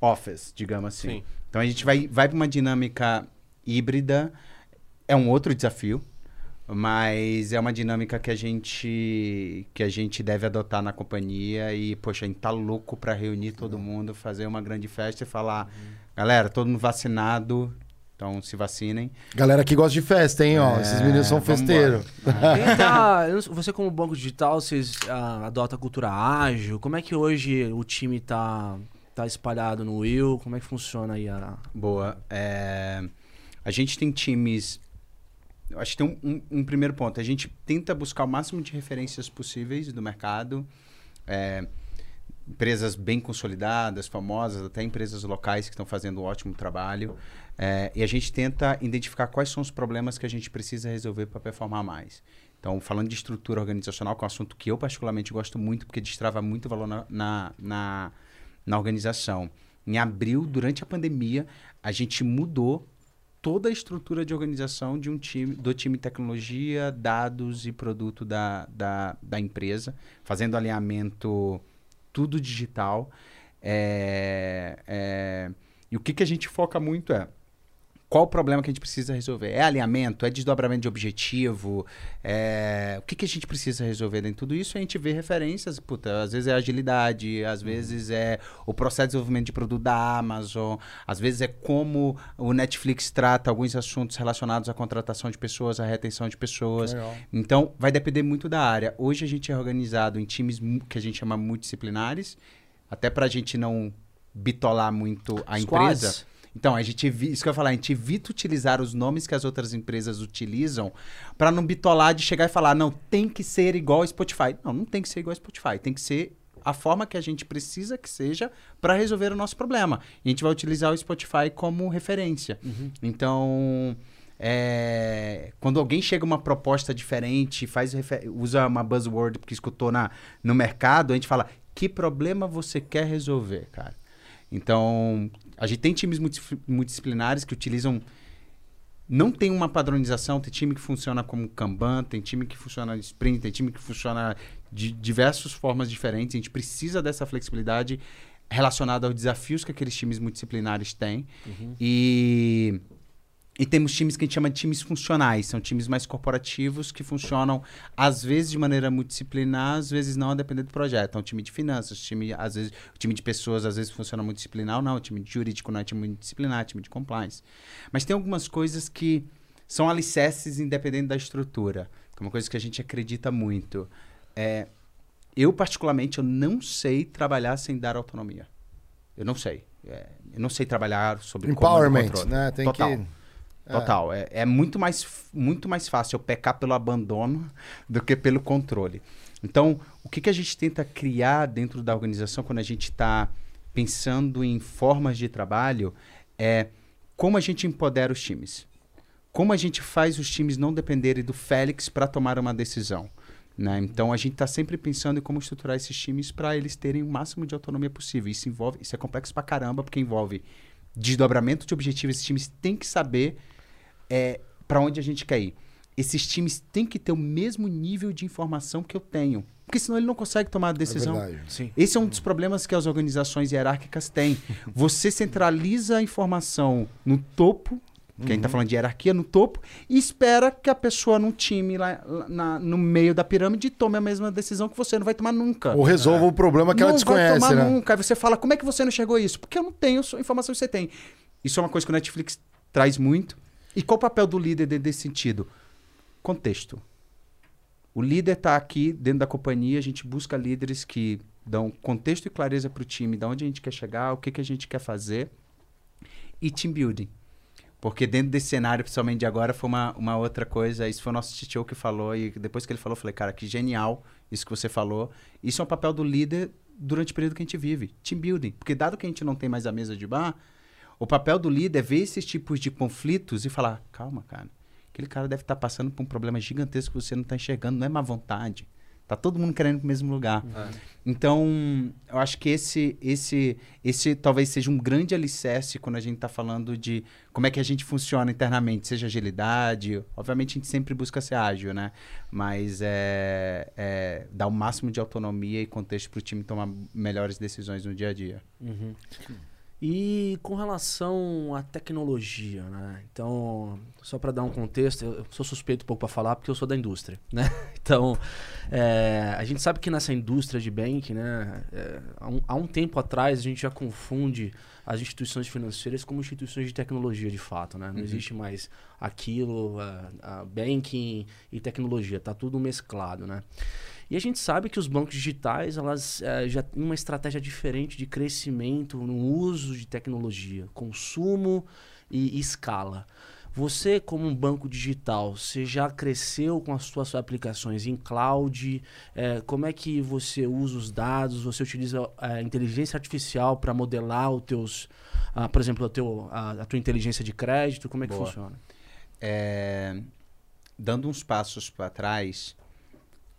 office, digamos assim. Sim. Então a gente vai, vai para uma dinâmica híbrida, é um outro desafio, mas é uma dinâmica que a gente que a gente deve adotar na companhia e poxa, a gente tá louco para reunir todo mundo, fazer uma grande festa e falar, galera, todo mundo vacinado, então se vacinem. Galera que gosta de festa, hein, ó. Esses meninos são É, festeiros. Tá- <laughs> sei, você como banco digital, vocês ah, adotam a cultura ágil? Como é que hoje o time tá, tá espalhado no Will? Como é que funciona aí a... Boa. É, a gente tem times. Eu acho que tem um, um- um primeiro ponto. A gente tenta buscar o máximo de referências possíveis do mercado. É, empresas bem consolidadas, famosas, até empresas locais que estão fazendo um ótimo trabalho. É, e a gente tenta identificar quais são os problemas que a gente precisa resolver para performar mais. Então, falando de estrutura organizacional, que é um assunto que eu particularmente gosto muito, porque destrava muito valor na, na, na, na organização. Em abril, durante a pandemia, a gente mudou toda a estrutura de organização de um time, do time tecnologia, dados e produto da, da, da empresa, fazendo alinhamento tudo digital. É, é, e o que, que a gente foca muito é qual o problema que a gente precisa resolver? É alinhamento? É desdobramento de objetivo? É... O que, que a gente precisa resolver dentro de tudo isso? A gente vê referências, puta, às vezes é agilidade, às vezes é o processo de desenvolvimento de produto da Amazon, às vezes é como o Netflix trata alguns assuntos relacionados à contratação de pessoas, à retenção de pessoas. Legal. Então, vai depender muito da área. Hoje a gente é organizado em times que a gente chama multidisciplinares, até para a gente não bitolar muito a Squads. empresa. Então, a gente isso que eu ia falar, a gente evita utilizar os nomes que as outras empresas utilizam para não bitolar de chegar e falar, não, tem que ser igual ao Spotify. Não, não tem que ser igual ao Spotify, tem que ser a forma que a gente precisa que seja para resolver o nosso problema. E a gente vai utilizar o Spotify como referência. Então, é, quando alguém chega uma proposta diferente, faz usa uma buzzword que escutou na, no mercado, a gente fala, que problema você quer resolver, cara? Então, a gente tem times multi- multidisciplinares que utilizam. Não tem uma padronização, tem time que funciona como Kanban, tem time que funciona de sprint, tem time que funciona de diversas formas diferentes. A gente precisa dessa flexibilidade relacionada aos desafios que aqueles times multidisciplinares têm. E, e temos times que a gente chama de times funcionais, são times mais corporativos que funcionam às vezes de maneira multidisciplinar, às vezes não, a depender do projeto. Então, time de finanças, time, às vezes, o time de pessoas às vezes funciona multidisciplinar ou não, o time de jurídico não é time multidisciplinar, time de compliance. Mas tem algumas coisas que são alicerces independente da estrutura, que é uma coisa que a gente acredita muito. É, eu, particularmente, eu não sei trabalhar sem dar autonomia. Eu não sei. É, eu não sei trabalhar sobre Empowerment, né? Tem Total. que. Total. É, é muito, mais, muito mais fácil eu pecar pelo abandono do que pelo controle. Então, o que, que a gente tenta criar dentro da organização quando a gente está pensando em formas de trabalho é como a gente empodera os times. Como a gente faz os times não dependerem do Félix para tomar uma decisão. Né? Então, a gente está sempre pensando em como estruturar esses times para eles terem o máximo de autonomia possível. Isso envolve, isso é complexo pra caramba, porque envolve desdobramento de objetivos. Esses times têm que saber é, para onde a gente quer ir. Esses times têm que ter o mesmo nível de informação que eu tenho. Porque senão ele não consegue tomar a É decisão. Sim. Esse é um dos problemas que as organizações hierárquicas têm. Você centraliza a informação no topo, que a gente está falando de hierarquia, no topo, e espera que a pessoa num time lá, lá na- no meio da pirâmide tome a mesma decisão que você não vai tomar nunca. Ou resolva o problema que não ela desconhece, vai tomar né? nunca. Aí você fala, como é que você não enxergou isso? Porque eu não tenho a informação que você tem. Isso é uma coisa que o Netflix traz muito. E qual o papel do líder dentro desse sentido? Contexto. O líder está aqui dentro da companhia, a gente busca líderes que dão contexto e clareza para o time, de onde a gente quer chegar, o que, que a gente quer fazer. E team building. Porque dentro desse cenário, principalmente de agora, foi uma, uma outra coisa. Isso foi o nosso tio que falou. E depois que ele falou, eu falei, cara, que genial isso que você falou. Isso é um papel do líder durante o período que a gente vive. Team building. Porque dado que a gente não tem mais a mesa de bar, o papel do líder é ver esses tipos de conflitos e falar, calma, cara. Aquele cara deve estar passando por um problema gigantesco que você não está enxergando. Não é má vontade. Tá todo mundo querendo ir pro mesmo lugar. Então, eu acho que esse, esse, esse talvez seja um grande alicerce quando a gente está falando de como é que a gente funciona internamente, seja agilidade. Obviamente, a gente sempre busca ser ágil, né? Mas é, é dar o máximo de autonomia e contexto para o time tomar melhores decisões no dia a dia. Uhum. E com relação à tecnologia, né? Então, só para dar um contexto, eu sou suspeito um pouco para falar porque eu sou da indústria, né? <laughs> Então, é, a gente sabe que nessa indústria de banking, né? é, há, um, há um tempo atrás a gente já confunde as instituições financeiras como instituições de tecnologia, de fato, né? Não existe mais aquilo, a, a banking e tecnologia, tá tudo mesclado, né? E a gente sabe que os bancos digitais elas eh, já têm uma estratégia diferente de crescimento no uso de tecnologia, consumo e escala. Você, como um banco digital, você já cresceu com as suas aplicações em cloud? Eh, como é que você usa os dados? Você utiliza a inteligência artificial para modelar os teus, ah, por exemplo, o teu, a, a tua inteligência de crédito? Como é que Boa. funciona? É, dando uns passos para trás,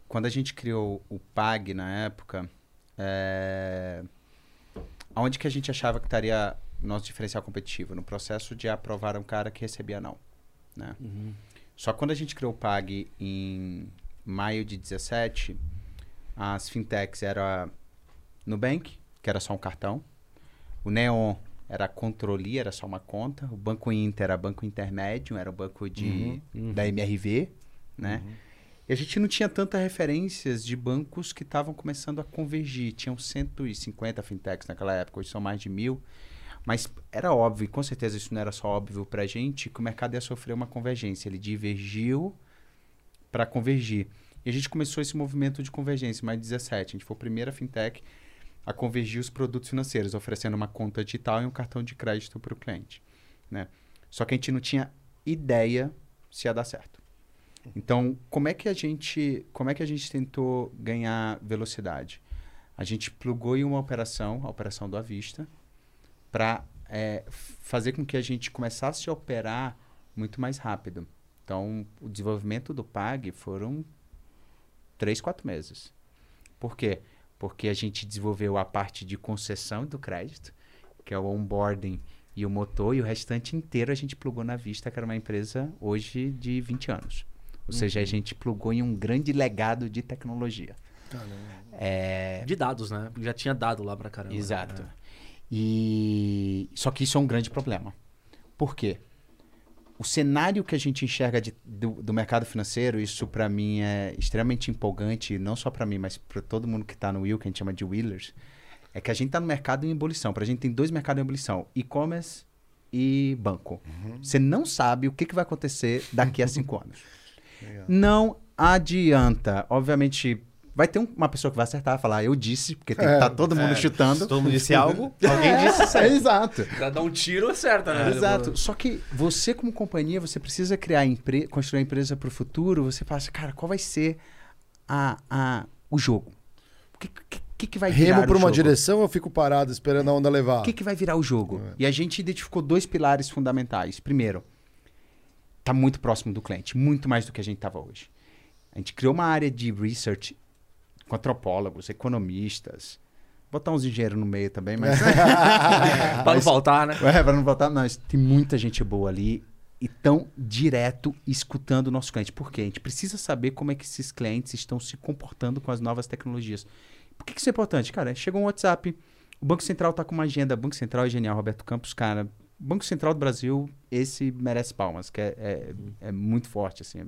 quando a gente criou o PAG na época, é, onde que a gente achava que estaria nosso diferencial competitivo? No processo de aprovar um cara que recebia não. Né? Uhum. Só quando a gente criou o PAG em maio de 17, as fintechs era Nubank, que era só um cartão, o Neon, era a Controli, era só uma conta. O Banco Inter era banco intermédio, era o banco de, da MRV, né? E a gente não tinha tantas referências de bancos que estavam começando a convergir. Tinham 150 fintechs naquela época, hoje são mais de mil. Mas era óbvio, com certeza isso não era só óbvio para a gente, que o mercado ia sofrer uma convergência. Ele divergiu para convergir. E a gente começou esse movimento de convergência mais de 17. A gente foi a primeira fintech a convergir os produtos financeiros, oferecendo uma conta digital e um cartão de crédito para o cliente. Né? Só que a gente não tinha ideia se ia dar certo. Então, como é que a gente, como é que a gente tentou ganhar velocidade? A gente plugou em uma operação, a operação do Avista, para fazer com que a gente começasse a operar muito mais rápido. Então, o desenvolvimento do PAG foram três, quatro meses. Por quê? Porque a gente desenvolveu a parte de concessão do crédito, que é o onboarding e o motor, e o restante inteiro a gente plugou na Vista, que era uma empresa hoje de 20 anos. Ou seja, a gente plugou em um grande legado de tecnologia. É, De dados, né? Já tinha dado lá pra caramba. Exato. É. E só que isso é um grande problema. Por quê? O cenário que a gente enxerga de- do, do mercado financeiro, isso para mim é extremamente empolgante, não só para mim, mas para todo mundo que está no Will, que a gente chama de Wheelers, é que a gente está no mercado em ebulição. Para a gente tem dois mercados em ebulição: e-commerce e banco. Você não sabe o que, que vai acontecer daqui a cinco <laughs> anos. Não adianta. Obviamente, vai ter um- uma pessoa que vai acertar, falar, eu disse, porque tem que estar todo mundo chutando. Se todo mundo disse algo, <laughs> alguém É, disse certo. é, exato. Pra dar um tiro, acerta, né? Exato. Só que você, como companhia, você precisa criar empre... construir a empresa para o futuro. Você fala assim, cara, qual vai ser a, a... o jogo? O que, que, que, que vai virar Remo o pra uma jogo? direção, eu fico parado esperando a onda levar. O que, que vai virar o jogo? E a gente identificou dois pilares fundamentais. Primeiro, tá muito próximo do cliente, muito mais do que a gente estava hoje. A gente criou uma área de research com antropólogos, economistas, botar uns engenheiros no meio também, mas <laughs> Pra não faltar, né? É, para não voltar, não. Tem muita gente boa ali e tão direto escutando o nosso cliente. Por quê? A gente precisa saber como é que esses clientes estão se comportando com as novas tecnologias. Por que, que isso é importante? Cara, chegou um WhatsApp, o Banco Central tá com uma agenda, o Banco Central é genial, Roberto Campos, cara. Banco Central do Brasil, esse merece palmas, que é, é, é muito forte, assim, é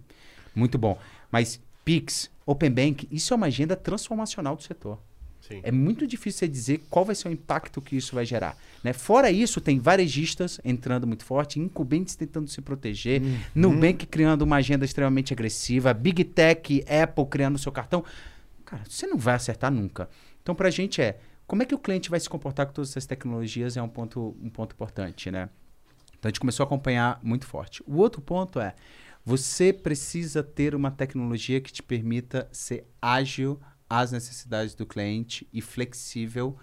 muito bom. Mas Pix, Open Bank, isso é uma agenda transformacional do setor. Sim. É muito difícil você dizer qual vai ser o impacto que isso vai gerar. Né? Fora isso, tem varejistas entrando muito forte, incumbentes tentando se proteger, Nubank criando uma agenda extremamente agressiva, Big Tech, Apple criando seu cartão. Cara, você não vai acertar nunca. Então, pra gente é, como é que o cliente vai se comportar com todas essas tecnologias é um ponto, um ponto importante, né? Então, a gente começou a acompanhar muito forte. O outro ponto é, você precisa ter uma tecnologia que te permita ser ágil às necessidades do cliente e flexível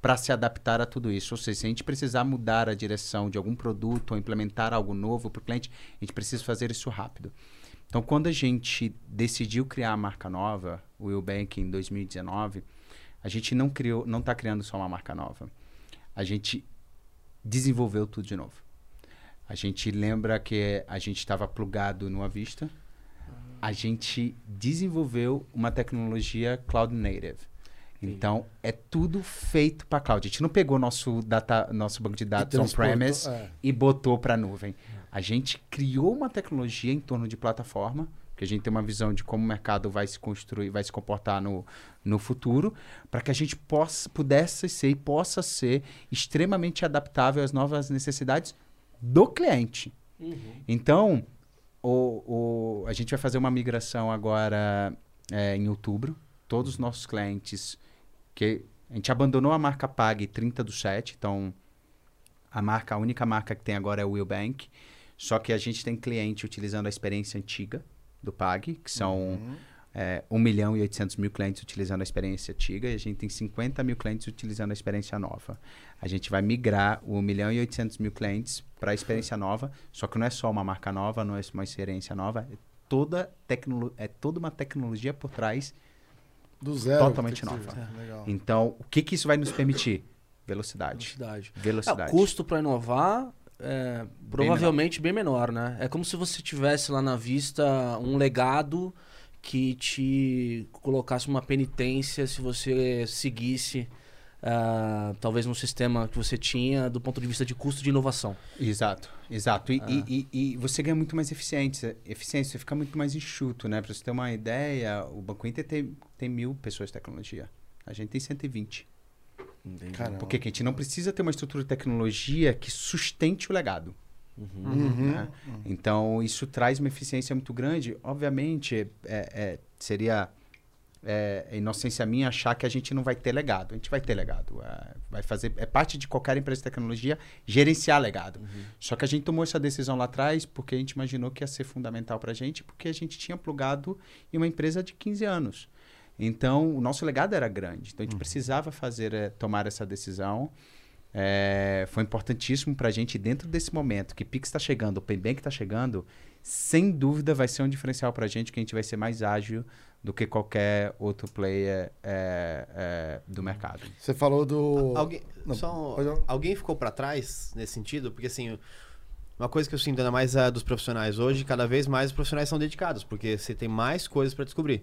para se adaptar a tudo isso. Ou seja, se a gente precisar mudar a direção de algum produto ou implementar algo novo para o cliente, a gente precisa fazer isso rápido. Então, quando a gente decidiu criar a marca nova, o Will Bank em 2019, a gente não criou, não está criando só uma marca nova. A gente desenvolveu tudo de novo. A gente lembra que a gente estava plugado no Avista. A gente desenvolveu uma tecnologia cloud native. Então, é tudo feito para cloud. A gente não pegou nosso, data, nosso banco de dados on-premise é. e botou para a nuvem. A gente criou uma tecnologia em torno de plataforma, que a gente tem uma visão de como o mercado vai se construir, vai se comportar no, no futuro, para que a gente possa, pudesse ser e possa ser extremamente adaptável às novas necessidades do cliente. Então, o, o- a gente vai fazer uma migração agora é, em outubro. Todos os nossos clientes que a gente abandonou a marca Pag 30 do 7, então a marca, a única marca que tem agora é o Will Bank. Só que a gente tem cliente utilizando a experiência antiga do Pag, que são é, 1 milhão e 800 mil clientes utilizando a experiência antiga, e a gente tem 50 mil clientes utilizando a experiência nova. A gente vai migrar o 1 milhão e 800 mil clientes para a experiência nova, só que não é só uma marca nova, não é uma experiência nova, é toda, tecnolo é toda uma tecnologia por trás Do zero. Totalmente nova. Legal. Então, o que, que isso vai nos permitir? Velocidade. Velocidade. É, Velocidade. o custo para inovar é provavelmente bem menor. né? É como se você tivesse lá na vista um legado que te colocasse uma penitência se você seguisse ah, talvez no sistema que você tinha do ponto de vista de custo de inovação. Exato, exato. E, Ah. e- e- e você ganha muito mais eficiência, eficiência, você fica muito mais enxuto, né? Pra você ter uma ideia, o Banco Inter tem, tem mil pessoas de tecnologia. A gente tem 120. Caramba. Porque a gente não precisa ter uma estrutura de tecnologia que sustente o legado. Uhum. né? Então, isso traz uma eficiência muito grande. Obviamente, é- é, seria é, inocência minha achar que a gente não vai ter legado. A gente vai ter legado. É, vai fazer, é parte de qualquer empresa de tecnologia gerenciar legado. Só que a gente tomou essa decisão lá atrás porque a gente imaginou que ia ser fundamental para a gente, porque a gente tinha plugado em uma empresa de 15 anos. Então, o nosso legado era grande. Então, a gente precisava fazer, é, tomar essa decisão. É, foi importantíssimo para a gente, dentro desse momento que Pix está chegando, o Paybank está chegando, sem dúvida vai ser um diferencial para a gente, que a gente vai ser mais ágil do que qualquer outro player é, é, do mercado. Você falou do. Alguém, Não, só um- alguém ficou pra trás nesse sentido? Porque assim, uma coisa que eu sinto ainda mais é dos profissionais hoje, cada vez mais os profissionais são dedicados, porque você tem mais coisas pra descobrir.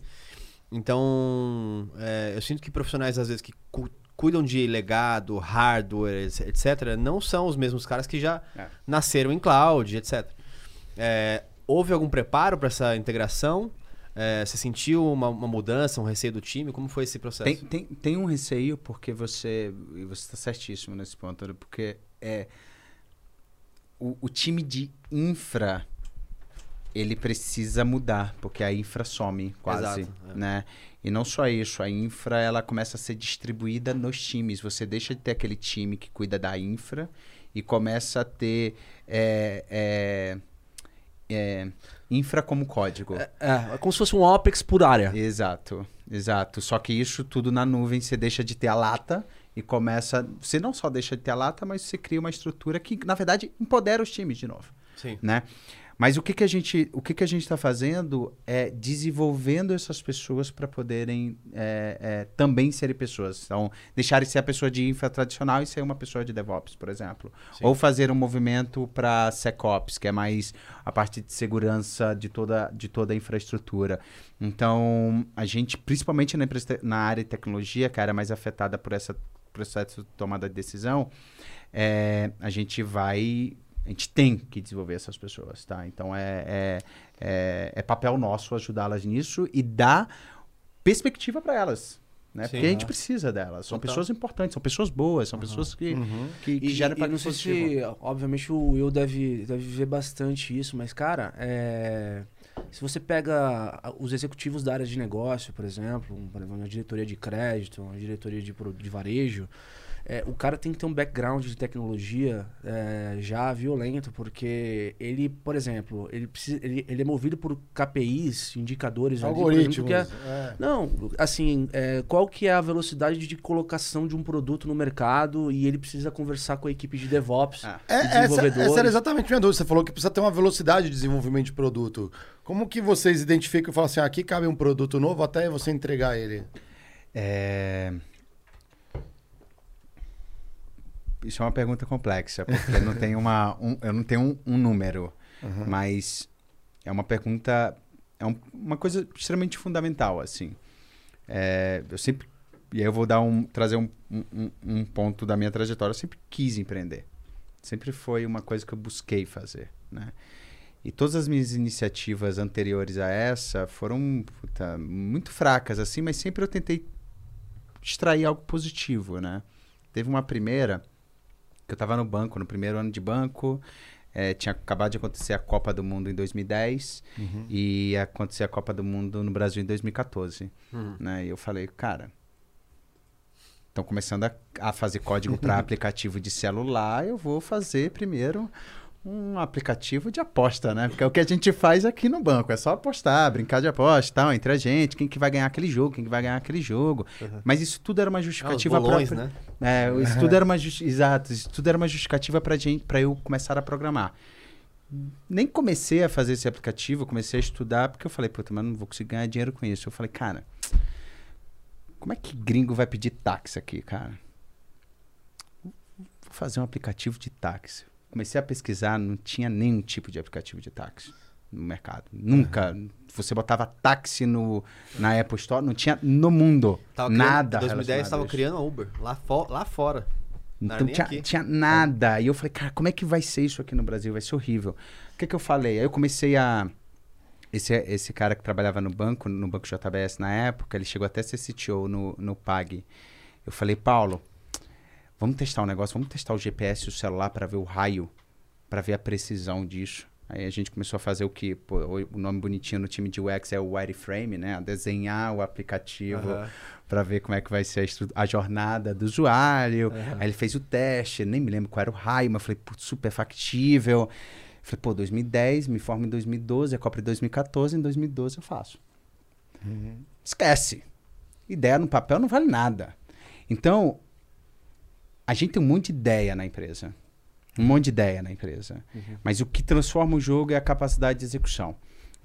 Então, é, eu sinto que profissionais às vezes que cu- cuidam de legado, hardware, etc, não são os mesmos caras que já É. nasceram em cloud, etc. É, houve algum preparo pra essa integração? É, você sentiu uma, uma mudança, um receio do time? Como foi esse processo? Tem, tem, tem um receio porque você. E você está certíssimo nesse ponto, porque é. O, o time de infra ele precisa mudar, porque a infra some quase, Exato, é. né? E não só isso, a infra ela começa a ser distribuída nos times. Você deixa de ter aquele time que cuida da infra e começa a ter é, é, é, infra como código. É, é como se fosse um OPEX por área. Exato, exato. Só que isso tudo na nuvem você deixa de ter a lata e começa. Você não só deixa de ter a lata, mas você cria uma estrutura que, na verdade, empodera os times de novo, Sim. né? Mas o que, que a gente o que, que a gente está fazendo é desenvolvendo essas pessoas para poderem é, é, também serem pessoas. Então, deixarem de ser a pessoa de infra tradicional e ser uma pessoa de DevOps, por exemplo. Sim. Ou fazer um movimento para SecOps, que é mais a parte de segurança de toda, de toda a infraestrutura. Então, a gente, principalmente na, na área de tecnologia, que é a área mais afetada por esse processo de tomada de decisão, é, a gente vai. A gente tem que desenvolver essas pessoas, tá? Então é, é, é, é papel nosso ajudá-las nisso e dar perspectiva para elas. Né? Sim. Porque a gente precisa delas. São pessoas importantes, são pessoas boas, são pessoas que, que, que E, geram impacto não sei se, obviamente, o Will deve, deve ver bastante isso, mas, cara, é, se você pega os executivos da área de negócio, por exemplo, um- uma diretoria de crédito, uma diretoria de, de varejo, é, o cara tem que ter um background de tecnologia é, já violento, porque ele, por exemplo, ele, precisa, ele, ele é movido por KPIs, indicadores, ali, por exemplo, Algoritmos. que é- é. não, assim, é, qual que é a velocidade de colocação de um produto no mercado e ele precisa conversar com a equipe de DevOps, Ah. É, de essa, desenvolvedores. essa era exatamente a minha dúvida. Você falou que precisa ter uma velocidade de desenvolvimento de produto. Como que vocês identificam e falam assim, ah, aqui cabe um produto novo até você entregar ele? É... Isso é uma pergunta complexa, porque eu não tenho, uma, um, eu não tenho um, um número, mas é uma pergunta, é um- uma coisa extremamente fundamental, assim. É, eu sempre, e aí eu vou dar um, trazer um, um- um- um ponto da minha trajetória, eu sempre quis empreender. Sempre foi uma coisa que eu busquei fazer, né? E todas as minhas iniciativas anteriores a essa foram puta, muito fracas, assim, mas sempre eu tentei extrair algo positivo, né? Teve uma primeira, que eu estava no banco, no primeiro ano de banco, eh, tinha acabado de acontecer a Copa do Mundo em 2010 e ia acontecer a Copa do Mundo no Brasil em 2014, né? E eu falei, cara, estão começando a, a fazer código para <laughs> aplicativo de celular, eu vou fazer primeiro um aplicativo de aposta, né? Porque é o que a gente faz aqui no banco, é só apostar, brincar de aposta, tal, entre a gente, quem que vai ganhar aquele jogo, quem que vai ganhar aquele jogo. Mas isso tudo era uma Ah, justificativa bolões, pra- né? é, <laughs> isso tudo era uma exato, isso tudo era uma justificativa para gente, para eu começar a programar. Nem comecei a fazer esse aplicativo, comecei a estudar porque eu falei, puta, mas não vou conseguir ganhar dinheiro com isso. Eu falei, cara, como é que gringo vai pedir táxi aqui, cara? Vou fazer um aplicativo de táxi. Comecei a pesquisar, não tinha nenhum tipo de aplicativo de táxi. no mercado. Nunca. Você botava táxi no, na Apple Store, não tinha no mundo Tava nada. Em 2010 relacionado estava criando a Uber. Lá, fo lá fora. Não Então tinha, tinha nada. E eu falei, cara, como é que vai ser isso aqui no Brasil? Vai ser horrível. O que, que eu falei? Aí eu comecei a. Esse, esse cara que trabalhava no banco, no banco JBS na época, ele chegou até a ser CTO no, no PAG. Eu falei, Paulo, vamos testar um negócio, vamos testar o GPS e o celular para ver o raio, para ver a precisão disso. Aí a gente começou a fazer o que? Pô, o o nome bonitinho no time de UX é o wireframe, né? A Desenhar o aplicativo Aham. para ver como é que vai ser a, a jornada do usuário. Aí ele fez o teste, nem me lembro qual era o raio, mas falei, putz, super factível. Falei, pô, 2010, me formo em 2012, a Copa em 2014, em 2012 eu faço. Esquece. Ideia no papel não vale nada. Então, a gente tem um monte de ideia na empresa. Um monte de ideia na empresa. Mas o que transforma o jogo é a capacidade de execução.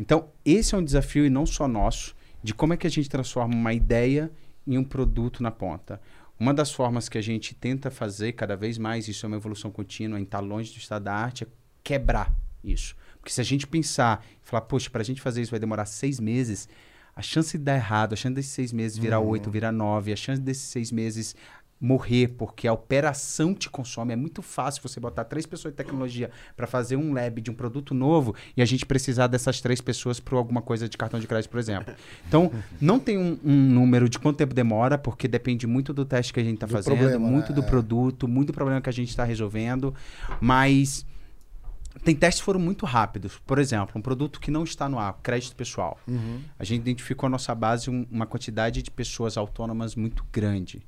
Então, esse é um desafio, e não só nosso, de como é que a gente transforma uma ideia em um produto na ponta. Uma das formas que a gente tenta fazer cada vez mais, isso é uma evolução contínua, em estar longe do estado da arte, é quebrar isso. Porque se a gente pensar e falar, poxa, para a gente fazer isso vai demorar seis meses, a chance de dar errado, a chance desses seis meses virar oito, virar nove, a chance desses seis meses morrer, porque a operação te consome. É muito fácil você botar três pessoas de tecnologia para fazer um lab de um produto novo e a gente precisar dessas três pessoas para alguma coisa de cartão de crédito, por exemplo. Então, não tem um, um número de quanto tempo demora, porque depende muito do teste que a gente está Do fazendo, problema, muito né? do É. produto, muito do problema que a gente está resolvendo, mas tem testes que foram muito rápidos. Por exemplo, um produto que não está no ar, crédito pessoal. Uhum. A gente identificou na nossa base um- uma quantidade de pessoas autônomas muito grande.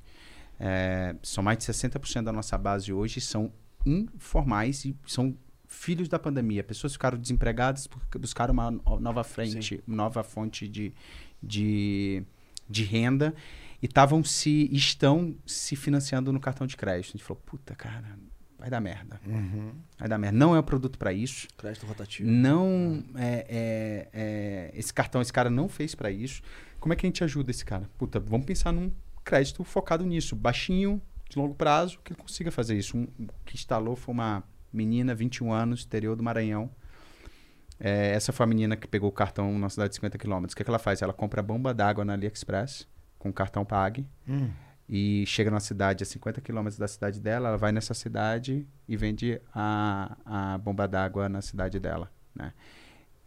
É, são mais de 60% da nossa base hoje são informais e são filhos da pandemia. Pessoas ficaram desempregadas porque buscaram uma no- nova frente, nova fonte de, de, de renda e estavam se estão se financiando no cartão de crédito. A gente falou, puta, cara, vai dar merda. Uhum. Vai dar merda. Não é o produto para isso. Crédito rotativo. Não é, é- é- esse cartão, esse cara não fez pra isso. Como é que a gente ajuda esse cara? Puta, vamos pensar num crédito focado nisso, baixinho, de longo prazo, que ele consiga fazer isso. Um, que instalou foi uma menina, 21 anos, interior do Maranhão. É, essa foi a menina que pegou o cartão na cidade de 50 quilômetros. O que, que ela faz? Ela compra bomba d'água na AliExpress com cartão Pag Hum. e chega na cidade a 50 quilômetros da cidade dela, ela vai nessa cidade e vende a, a bomba d'água na cidade dela, né?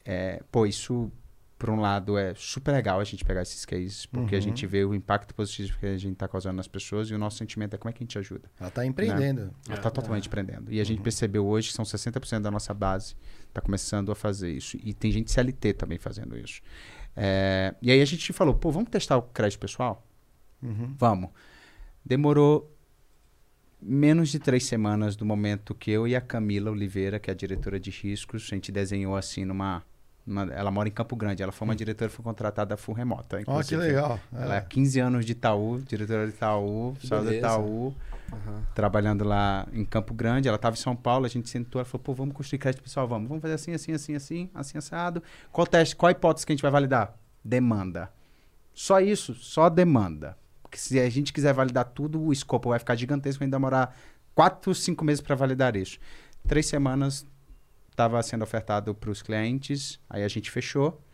É, pô, isso, por um lado, é super legal a gente pegar esses cases, porque a Uhum. gente vê o impacto positivo que a gente está causando nas pessoas e o nosso sentimento é como é que a gente ajuda. Ela tá empreendendo. Ela está totalmente empreendendo. E a gente percebeu hoje que são 60% da nossa base está começando a fazer isso. E tem gente CLT também fazendo isso. É, e aí a gente falou, pô, vamos testar o crédito pessoal? Uhum. Vamos. Demorou menos de três semanas do momento que eu e a Camila Oliveira, que é a diretora de riscos, a gente desenhou assim numa. Ela mora em Campo Grande. Ela foi uma diretora foi contratada full remota. Ó, que inclusive. legal. Ela é É. 15 anos de Itaú, diretora de Itaú, Que saiu do. Itaú, trabalhando lá em Campo Grande. Ela estava em São Paulo, a gente sentou, ela falou, pô, vamos construir crédito pessoal, vamos. Vamos fazer assim, assim, assim, assim, assim, assado. Qual teste, qual a hipótese que a gente vai validar? Demanda. Só isso, só demanda. Porque se a gente quiser validar tudo, o escopo vai ficar gigantesco, vai demorar quatro, cinco meses para validar isso. Três semanas estava sendo ofertado para os clientes, aí a gente fechou,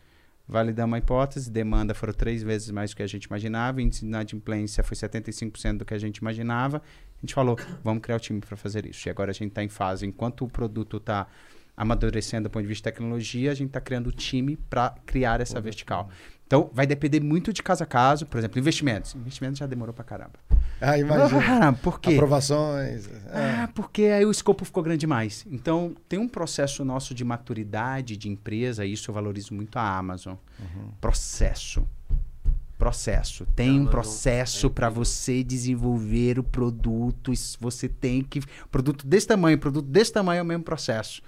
validamos a hipótese, demanda foram três vezes mais do que a gente imaginava, índice de inadimplência foi 75% do que a gente imaginava. A gente falou, vamos criar o time para fazer isso. E agora a gente está em fase, enquanto o produto está amadurecendo do ponto de vista de tecnologia, a gente está criando o time para criar essa vertical. Então, vai depender muito de caso a caso. Por exemplo, investimentos. Investimentos já demorou para caramba. Ah, imagina. Caramba, por quê? Aprovações. É. Ah, porque aí o escopo ficou grande demais. Então, tem um processo nosso de maturidade de empresa, e isso eu valorizo muito a Amazon. Processo. Processo. Tem um processo para você desenvolver o produto. Isso Você tem que. Produto desse tamanho, produto desse tamanho é o mesmo processo.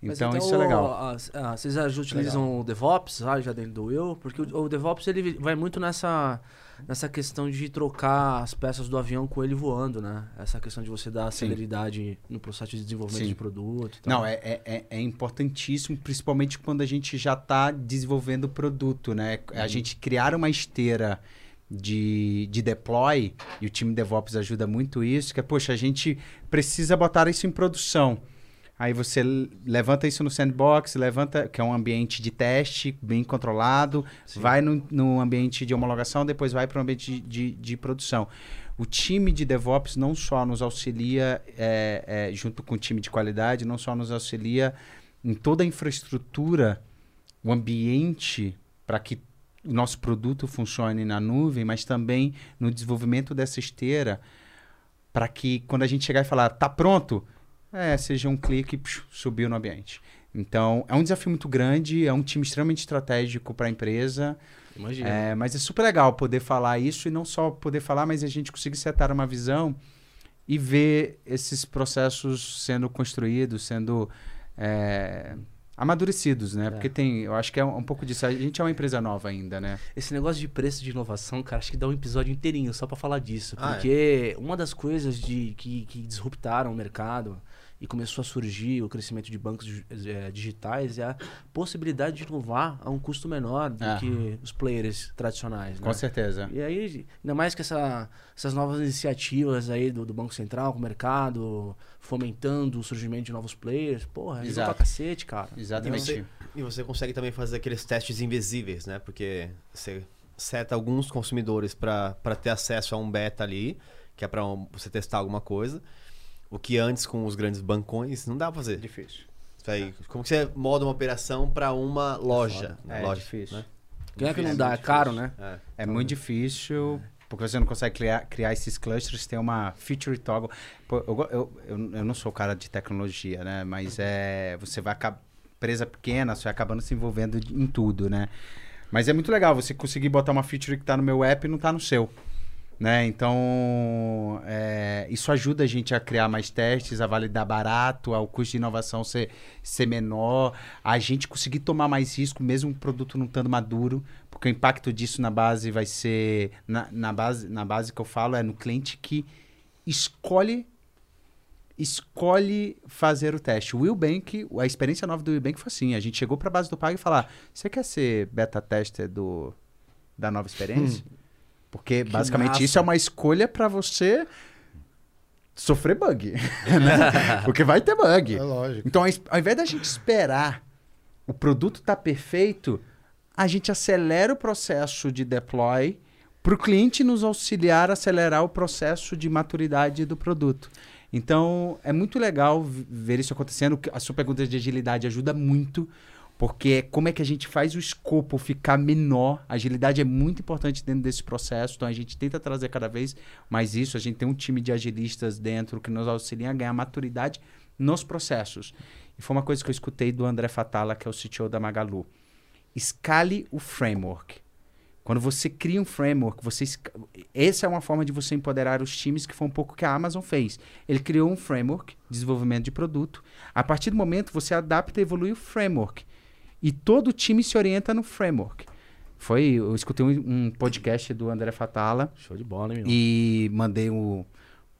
Mas Então, isso é legal. ah, vocês já utilizam o DevOps ah, já dentro do Will? Porque o, o DevOps ele vai muito nessa, nessa questão de trocar as peças do avião com ele voando, né? Essa questão de você dar Sim. celeridade no processo de desenvolvimento Sim. de produto. Não, é, é, é- é importantíssimo, principalmente quando a gente já está desenvolvendo o produto, né? A gente criar uma esteira de, de deploy, e o time DevOps ajuda muito isso, que é, poxa, a gente precisa botar isso em produção. Aí você levanta isso no sandbox, levanta, que é um ambiente de teste bem controlado, vai no, no ambiente de homologação, depois vai para o ambiente de, de, de produção. O time de DevOps não só nos auxilia, é, é, junto com o time de qualidade, não só nos auxilia em toda a infraestrutura, o ambiente para que o nosso produto funcione na nuvem, mas também no desenvolvimento dessa esteira, para que quando a gente chegar e falar, tá pronto, é, seja um clique, psh, subiu no ambiente. Então, é um desafio muito grande, é um time extremamente estratégico para a empresa. Imagina. É, mas é super legal poder falar isso e não só poder falar, mas a gente conseguir setar uma visão e ver esses processos sendo construídos, sendo é, amadurecidos, né? Porque tem, eu acho que é um, um pouco disso. A gente é uma empresa nova ainda, né? Esse negócio de preço de inovação, cara, acho que dá um episódio inteirinho só pra falar disso. Ah, porque uma das coisas de, que, que disruptaram o mercado e começou a surgir o crescimento de bancos eh, digitais é a possibilidade de inovar a um custo menor do Ah. que os players tradicionais. Com né? certeza. E aí, ainda mais que essa- essas novas iniciativas aí do, do Banco Central com o mercado, fomentando o surgimento de novos players, porra, Exato. pra cacete, cara. Exatamente. você- E você consegue também fazer aqueles testes invisíveis, né? Porque você seta alguns consumidores para ter acesso a um beta ali, que é para você testar alguma coisa. O que antes com os grandes bancões não dá pra fazer. Difícil. Isso aí, como que você moda uma operação para uma loja? É, loja, difícil. né? Quem é que não É dá? É muito caro, né? É. É muito difícil, porque você não consegue criar, criar esses clusters, tem uma feature toggle. Pô, eu, eu, eu, eu não sou cara de tecnologia, né? Mas é, você vai acabar, empresa pequena, você vai acabando se envolvendo em tudo, né? Mas é muito legal você conseguir botar uma feature que está no meu app e não está no seu. Né? Então, é, isso ajuda a gente a criar mais testes, a validar barato, ao custo de inovação ser, ser menor, a gente conseguir tomar mais risco, mesmo o produto não estando maduro, porque o impacto disso na base vai ser. Na, na base, na base que eu falo é no cliente que escolhe escolhe fazer o teste. O Willbank, a experiência nova do Willbank foi assim, a gente chegou para a base do Pag e falar, você quer ser beta tester do, da nova experiência? Porque basicamente massa. isso é uma escolha para você sofrer bug, <laughs> né? <laughs> Porque vai ter bug. É lógico. Então, ao invés da gente esperar o produto estar perfeito, a gente acelera o processo de deploy para o cliente nos auxiliar a acelerar o processo de maturidade do produto. Então, é muito legal ver isso acontecendo. A sua pergunta de agilidade ajuda muito, porque é como é que a gente faz o escopo ficar menor. A agilidade é muito importante dentro desse processo, então a gente tenta trazer cada vez mais isso. A gente tem um time de agilistas dentro que nos auxilia a ganhar maturidade nos processos. E foi uma coisa que eu escutei do André Fatala, que é o CTO da Magalu. Escale o framework. Quando você cria um framework, você essa é uma forma de você empoderar os times, que foi um pouco que a Amazon fez. Ele criou um framework, desenvolvimento de produto. A partir do momento, você adapta e evolui o framework. E todo o time se orienta no framework. Foi, eu escutei um, um podcast do André Fatala, Show de bola, hein, meu? e mandei o-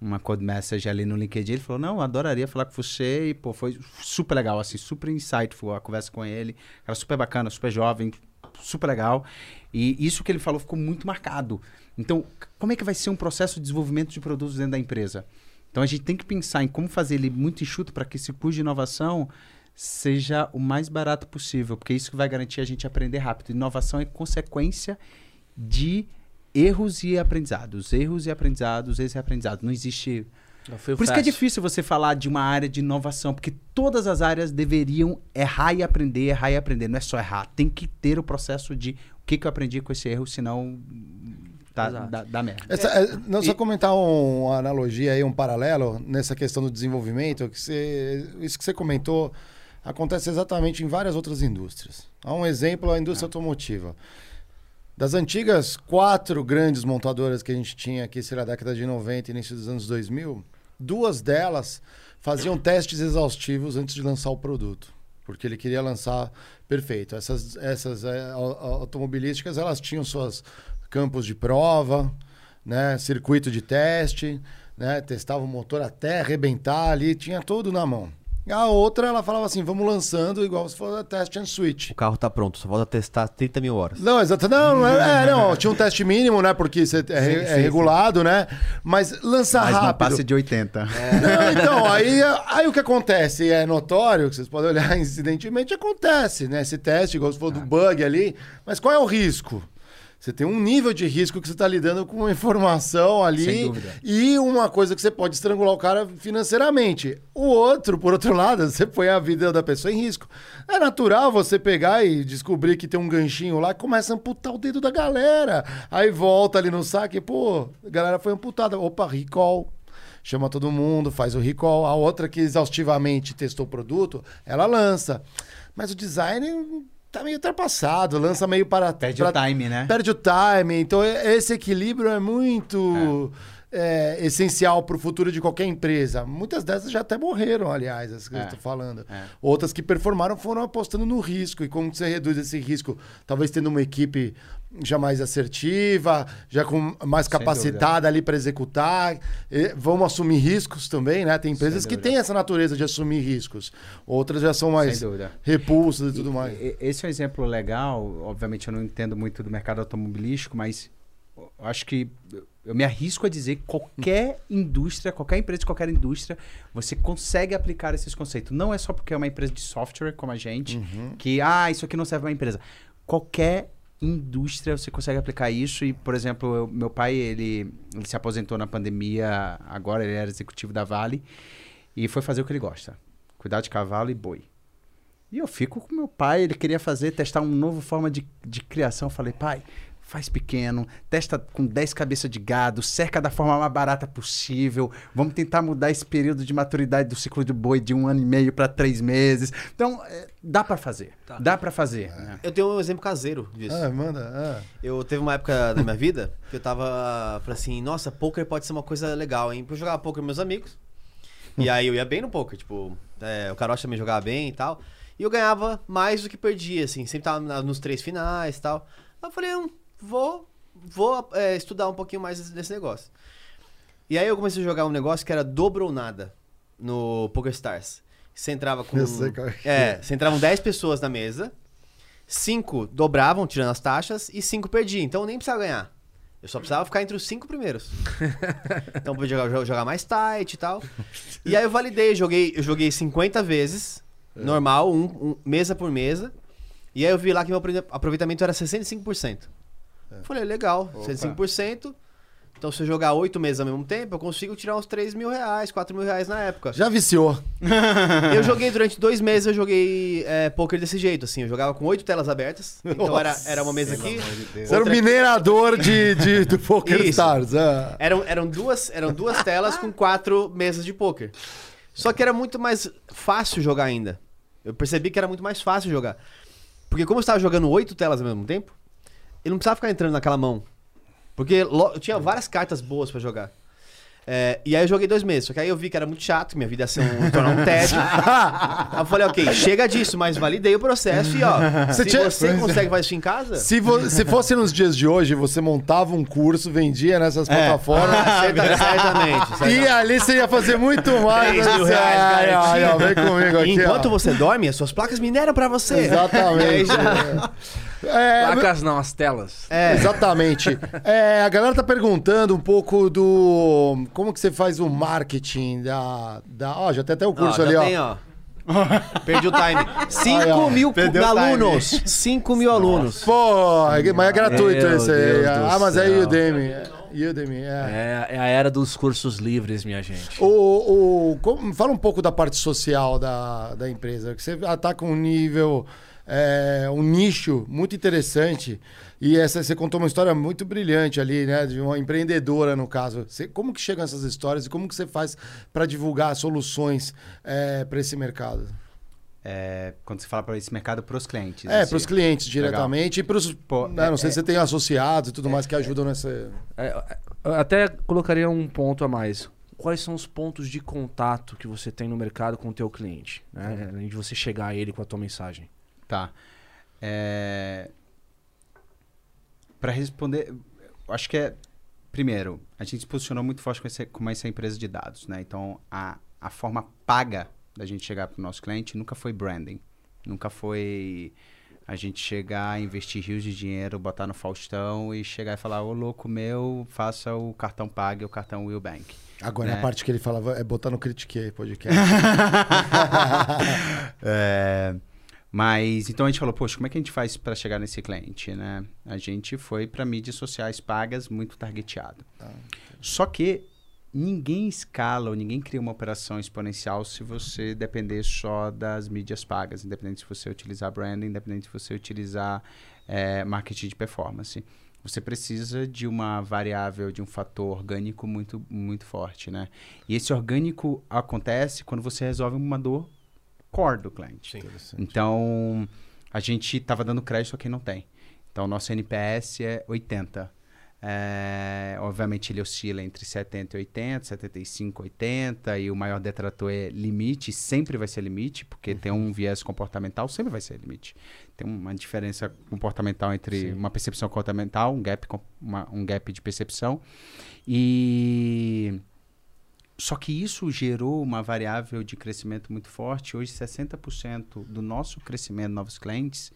uma code message ali no LinkedIn. Ele falou: Não, adoraria falar com você. E, pô, foi super legal, assim, super insightful a conversa com ele. Cara super bacana, super jovem, super legal. E isso que ele falou ficou muito marcado. Então, como é que vai ser um processo de desenvolvimento de produtos dentro da empresa? Então, a gente tem que pensar em como fazer ele muito enxuto para que esse custo de inovação seja o mais barato possível, porque isso que vai garantir a gente aprender rápido. Inovação é consequência de erros e aprendizados. Erros e aprendizados, erros e aprendizados. Não existe. Não Por isso que é difícil você falar de uma área de inovação, porque todas as áreas deveriam errar e aprender, errar e aprender. Não é só errar, tem que ter o processo de o que, que eu aprendi com esse erro, senão dá, Exato. dá, dá merda. Essa, é, não, só comentar um- uma analogia aí, um paralelo nessa questão do desenvolvimento, que você, isso que você comentou acontece exatamente em várias outras indústrias. Há um exemplo, a indústria automotiva. Das antigas quatro grandes montadoras que a gente tinha aqui, sei lá, década de 90 e início dos anos 2000, duas delas faziam testes exaustivos antes de lançar o produto, porque ele queria lançar perfeito. Essas, essas é, au- au- automobilísticas, elas tinham suas campos de prova, né, circuito de teste, né, testava o motor até arrebentar ali, tinha tudo na mão. A outra, ela falava assim, vamos lançando igual se fosse test and switch. O carro tá pronto, só falta testar 30 mil horas. Não, exato. Não, não, é, é, não, tinha um teste mínimo, né? Porque você é, re- é sim, regulado, né? Mas lança Mas não rápido. passa de 80. Não, então, aí, aí o que acontece é notório, que vocês podem olhar <laughs> incidentemente, acontece, né? Esse teste, igual você falou do bug ali. Mas qual é o risco? Você tem um nível de risco que você está lidando com uma informação ali e uma coisa que você pode estrangular o cara financeiramente. O outro, por outro lado, <laughs> você põe a vida da pessoa em risco. É natural você pegar e descobrir que tem um ganchinho lá que começa a amputar o dedo da galera. Aí volta ali no saque, pô, a galera foi amputada. Opa, recall chama todo mundo, faz o recall. A outra que exaustivamente testou o produto, ela lança. Mas o design tá meio ultrapassado, lança meio para... Perde pra- o time, né? Perde o time. Então, esse equilíbrio é muito é, essencial para o futuro de qualquer empresa. Muitas dessas já até morreram, aliás, as que eu É. estou falando. É. Outras que performaram foram apostando no risco. E como você reduz esse risco? Talvez tendo uma equipe já mais assertiva, já com mais capacitada ali para executar. E vamos assumir riscos também, né? Tem empresas que têm essa natureza de assumir riscos. Outras já são mais repulsas e tudo mais. E- e- Esse é um exemplo legal. Obviamente, eu não entendo muito do mercado automobilístico, mas eu acho que eu me arrisco a dizer que qualquer indústria, qualquer empresa de qualquer indústria, você consegue aplicar esses conceitos. Não é só porque é uma empresa de software como a gente, que, ah, isso aqui não serve para uma empresa. Qualquer indústria você consegue aplicar isso e, por exemplo, eu- meu pai, ele, ele se aposentou na pandemia, agora ele era executivo da Vale e foi fazer o que ele gosta. Cuidar de cavalo e boi. E eu fico com meu pai, ele queria fazer, testar uma nova forma de, de criação. Eu falei, pai, faz pequeno, testa com 10 cabeças de gado, cerca da forma mais barata possível. Vamos tentar mudar esse período de maturidade do ciclo de boi de um ano e meio para três meses. Então, é, dá para fazer. Dá para fazer. né? Eu tenho um exemplo caseiro disso. Ah, manda. ah. Eu teve uma época da minha vida que eu tava. Falei assim, nossa, poker pode ser uma coisa legal, hein? Porque eu jogava poker com meus amigos. E aí eu ia bem no poker, tipo, é, o Carocha também jogava bem e tal. E eu ganhava mais do que perdia, assim, sempre tava nos três finais e tal. Aí eu falei, hum, vou, vou é, estudar um pouquinho mais desse, desse negócio. E aí eu comecei a jogar um negócio que era dobro ou nada no Poker Stars. Você entrava com. Eu sei qual é É, você entravam 10 pessoas na mesa, cinco dobravam, tirando as taxas, e cinco perdiam. Então eu nem precisava ganhar. Eu só precisava ficar entre os cinco primeiros. <laughs> então eu podia jogar, jogar mais tight e tal. <laughs> E aí eu validei, joguei, eu joguei 50 vezes, normal, um, um- mesa por mesa. E aí eu vi lá que meu apro- aproveitamento era 65%. Falei, legal, 65%. Então se eu jogar oito meses ao mesmo tempo, eu consigo tirar uns 3 mil reais, 4 mil reais na época. Já viciou. <laughs> Eu joguei durante dois meses, eu joguei é, poker desse jeito, assim. Eu jogava com oito telas abertas. Então era, era uma mesa aqui. Você era o outra- minerador de, de, do <laughs> Poker Isso. Stars. ah. Eram, eram, duas, eram duas telas com quatro mesas de poker. Só que era muito mais fácil jogar ainda. Eu percebi que era muito mais fácil jogar. Porque como eu estava jogando oito telas ao mesmo tempo, eu não precisava ficar entrando naquela mão. Porque lo- eu tinha várias cartas boas pra jogar. É, e aí eu joguei dois meses, só que aí eu vi que era muito chato, que minha vida ia ser um, tornar um tédio. <laughs> aí eu falei, ok, chega disso, mas validei o processo e ó, Você se tinha- você consegue fazer isso em casa, Se, vo- se fosse nos dias de hoje, você montava um curso, vendia nessas plataformas. ah, <laughs> certa- certamente, certamente. E ali você ia fazer muito <laughs> mais. 3 mil né? reais Ai, ai, ó, vem comigo aqui. Enquanto ó. você dorme, as suas placas mineram pra você. Exatamente. Já- É, Placas não, as telas. É. Exatamente. É, a galera tá perguntando um pouco do. Como que você faz o marketing da. da ó, já tem até o Ó, curso já ali, ó. tem, ó. Perdi o time. 5 Aí, ó. mil Perdeu alunos. 5 mil alunos. Pô, mas é gratuito Meu esse aí. Deus Ah, mas é céu. Udemy. É Udemy, é. É, é a era dos cursos livres, minha gente. O, o, como- fala um pouco da parte social da, da empresa, que você ataca um nível, é, um nicho muito interessante. E essa, você contou uma história muito brilhante ali, né? De uma empreendedora, no caso. Você- como que chegam essas histórias e como que você faz para divulgar soluções para esse mercado? É, quando você fala para esse mercado, para os clientes. É, assim. para os clientes diretamente e para os. Pô, não é- sei é- se você tem associados e tudo mais que ajudam nessa. É, eu até colocaria um ponto a mais. Quais são os pontos de contato que você tem no mercado com o teu cliente? Né? Além de você chegar a ele com a tua mensagem. Tá. É... Para responder, acho que é. Primeiro, a gente se posicionou muito forte com esse- como essa empresa de dados, né? Então, a, a forma paga da gente chegar para o nosso cliente nunca foi branding. Nunca foi a gente chegar, investir rios de dinheiro, botar no Faustão e chegar e falar, ô louco meu, faça o cartão Pag, o cartão Will Bank. Agora, né? a parte que ele falava é botar no Critique podcast. <laughs> <laughs> É, mas então a gente falou, poxa, como é que a gente faz para chegar nesse cliente, né? A gente foi para mídias sociais pagas, muito targeteado. Só que ninguém escala ou ninguém cria uma operação exponencial se você depender só das mídias pagas, independente se você utilizar branding, independente se você utilizar é, marketing de performance. Você precisa de uma variável, de um fator orgânico muito, muito forte, né? E esse orgânico acontece quando você resolve uma dor core do cliente. Então, a gente estava dando crédito a quem não tem. Então, nosso NPS é 80. É, obviamente, ele oscila entre 70 e 80, 75 e 80, e o maior detrator é limite, sempre vai ser limite, porque tem um viés comportamental, sempre vai ser limite. Tem uma diferença comportamental entre uma percepção comportamental, um gap, uma- um gap de percepção, e só que isso gerou uma variável de crescimento muito forte. Hoje, 60% do nosso crescimento, novos clientes,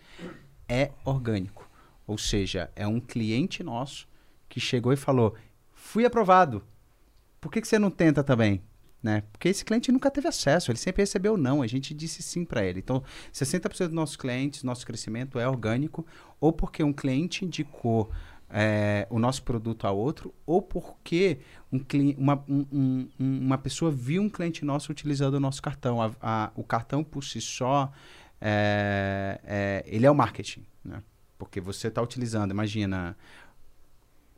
é orgânico. Ou seja, é um cliente nosso que chegou e falou: fui aprovado. Por que, que você não tenta também? Né? Porque esse cliente nunca teve acesso, ele sempre recebeu não, a gente disse sim para ele. Então, 60% dos nossos clientes, nosso crescimento é orgânico, ou porque um cliente indicou é, o nosso produto a outro, ou porque um cli- uma, um- um- um- uma pessoa viu um cliente nosso utilizando o nosso cartão. A- a- o cartão por si só, é, é, ele é o marketing, né? Porque você está utilizando, imagina,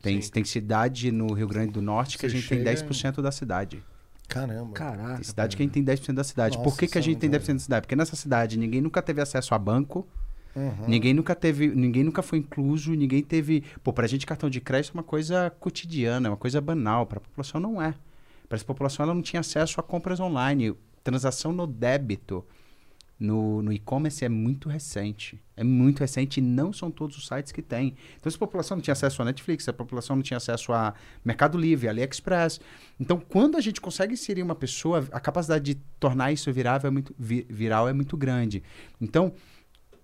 tem, Sim. tem cidade no Rio Grande do Norte que Você a gente tem chega- 10% da cidade. Caramba. Caraca. Tem cidade que a gente tem 10% da cidade. Nossa, Por que, que a é gente tem muito 10% da cidade? Porque nessa cidade ninguém nunca teve acesso a banco, Uhum. Ninguém nunca teve, ninguém nunca foi incluso, ninguém teve. Pô, pra gente cartão de crédito é uma coisa cotidiana, é uma coisa banal. Pra população não é. Para essa população ela não tinha acesso a compras online. Transação no débito no, no e-commerce é muito recente. É muito recente e não são todos os sites que têm. Então, se a população não tinha acesso a Netflix, a população não tinha acesso a Mercado Livre, AliExpress. Então, quando a gente consegue inserir uma pessoa, a capacidade de tornar isso virável é muito, vi- viral é muito grande. Então,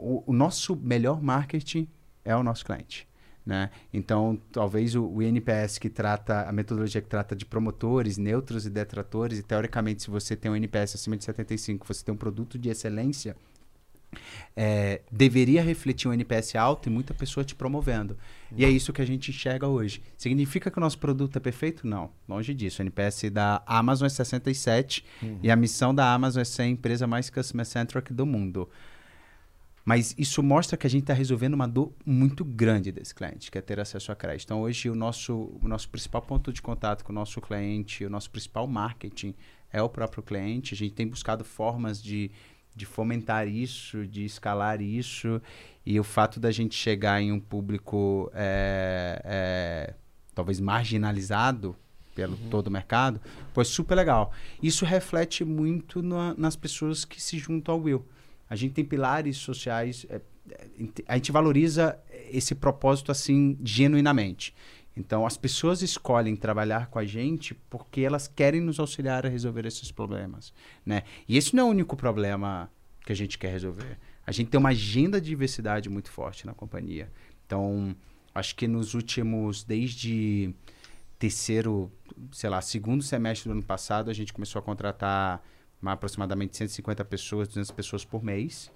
o, o nosso melhor marketing é o nosso cliente. Né? Então, talvez o, o NPS que trata, a metodologia que trata de promotores, neutros e detratores, e teoricamente, se você tem um NPS acima de 75, você tem um produto de excelência, é, deveria refletir um NPS alto e muita pessoa te promovendo. E é isso que a gente enxerga hoje. Significa que o nosso produto é perfeito? Não, longe disso. O NPS da Amazon é 67 e a missão da Amazon é ser a empresa mais customer-centric do mundo. Mas isso mostra que a gente está resolvendo uma dor muito grande desse cliente, que é ter acesso a crédito. Então, hoje, o nosso, o nosso principal ponto de contato com o nosso cliente, o nosso principal marketing é o próprio cliente. A gente tem buscado formas de, de fomentar isso, de escalar isso. E o fato da gente chegar em um público é, é, talvez marginalizado pelo todo o mercado, foi super legal. Isso reflete muito na- nas pessoas que se juntam ao Will. A gente tem pilares sociais, é, é, a gente valoriza esse propósito assim genuinamente. Então, as pessoas escolhem trabalhar com a gente porque elas querem nos auxiliar a resolver esses problemas, né? E esse não é o único problema que a gente quer resolver. A gente tem uma agenda de diversidade muito forte na companhia. Então, acho que nos últimos, desde terceiro, sei lá, segundo semestre do ano passado, a gente começou a contratar aproximadamente 150 pessoas, 200 pessoas por mês.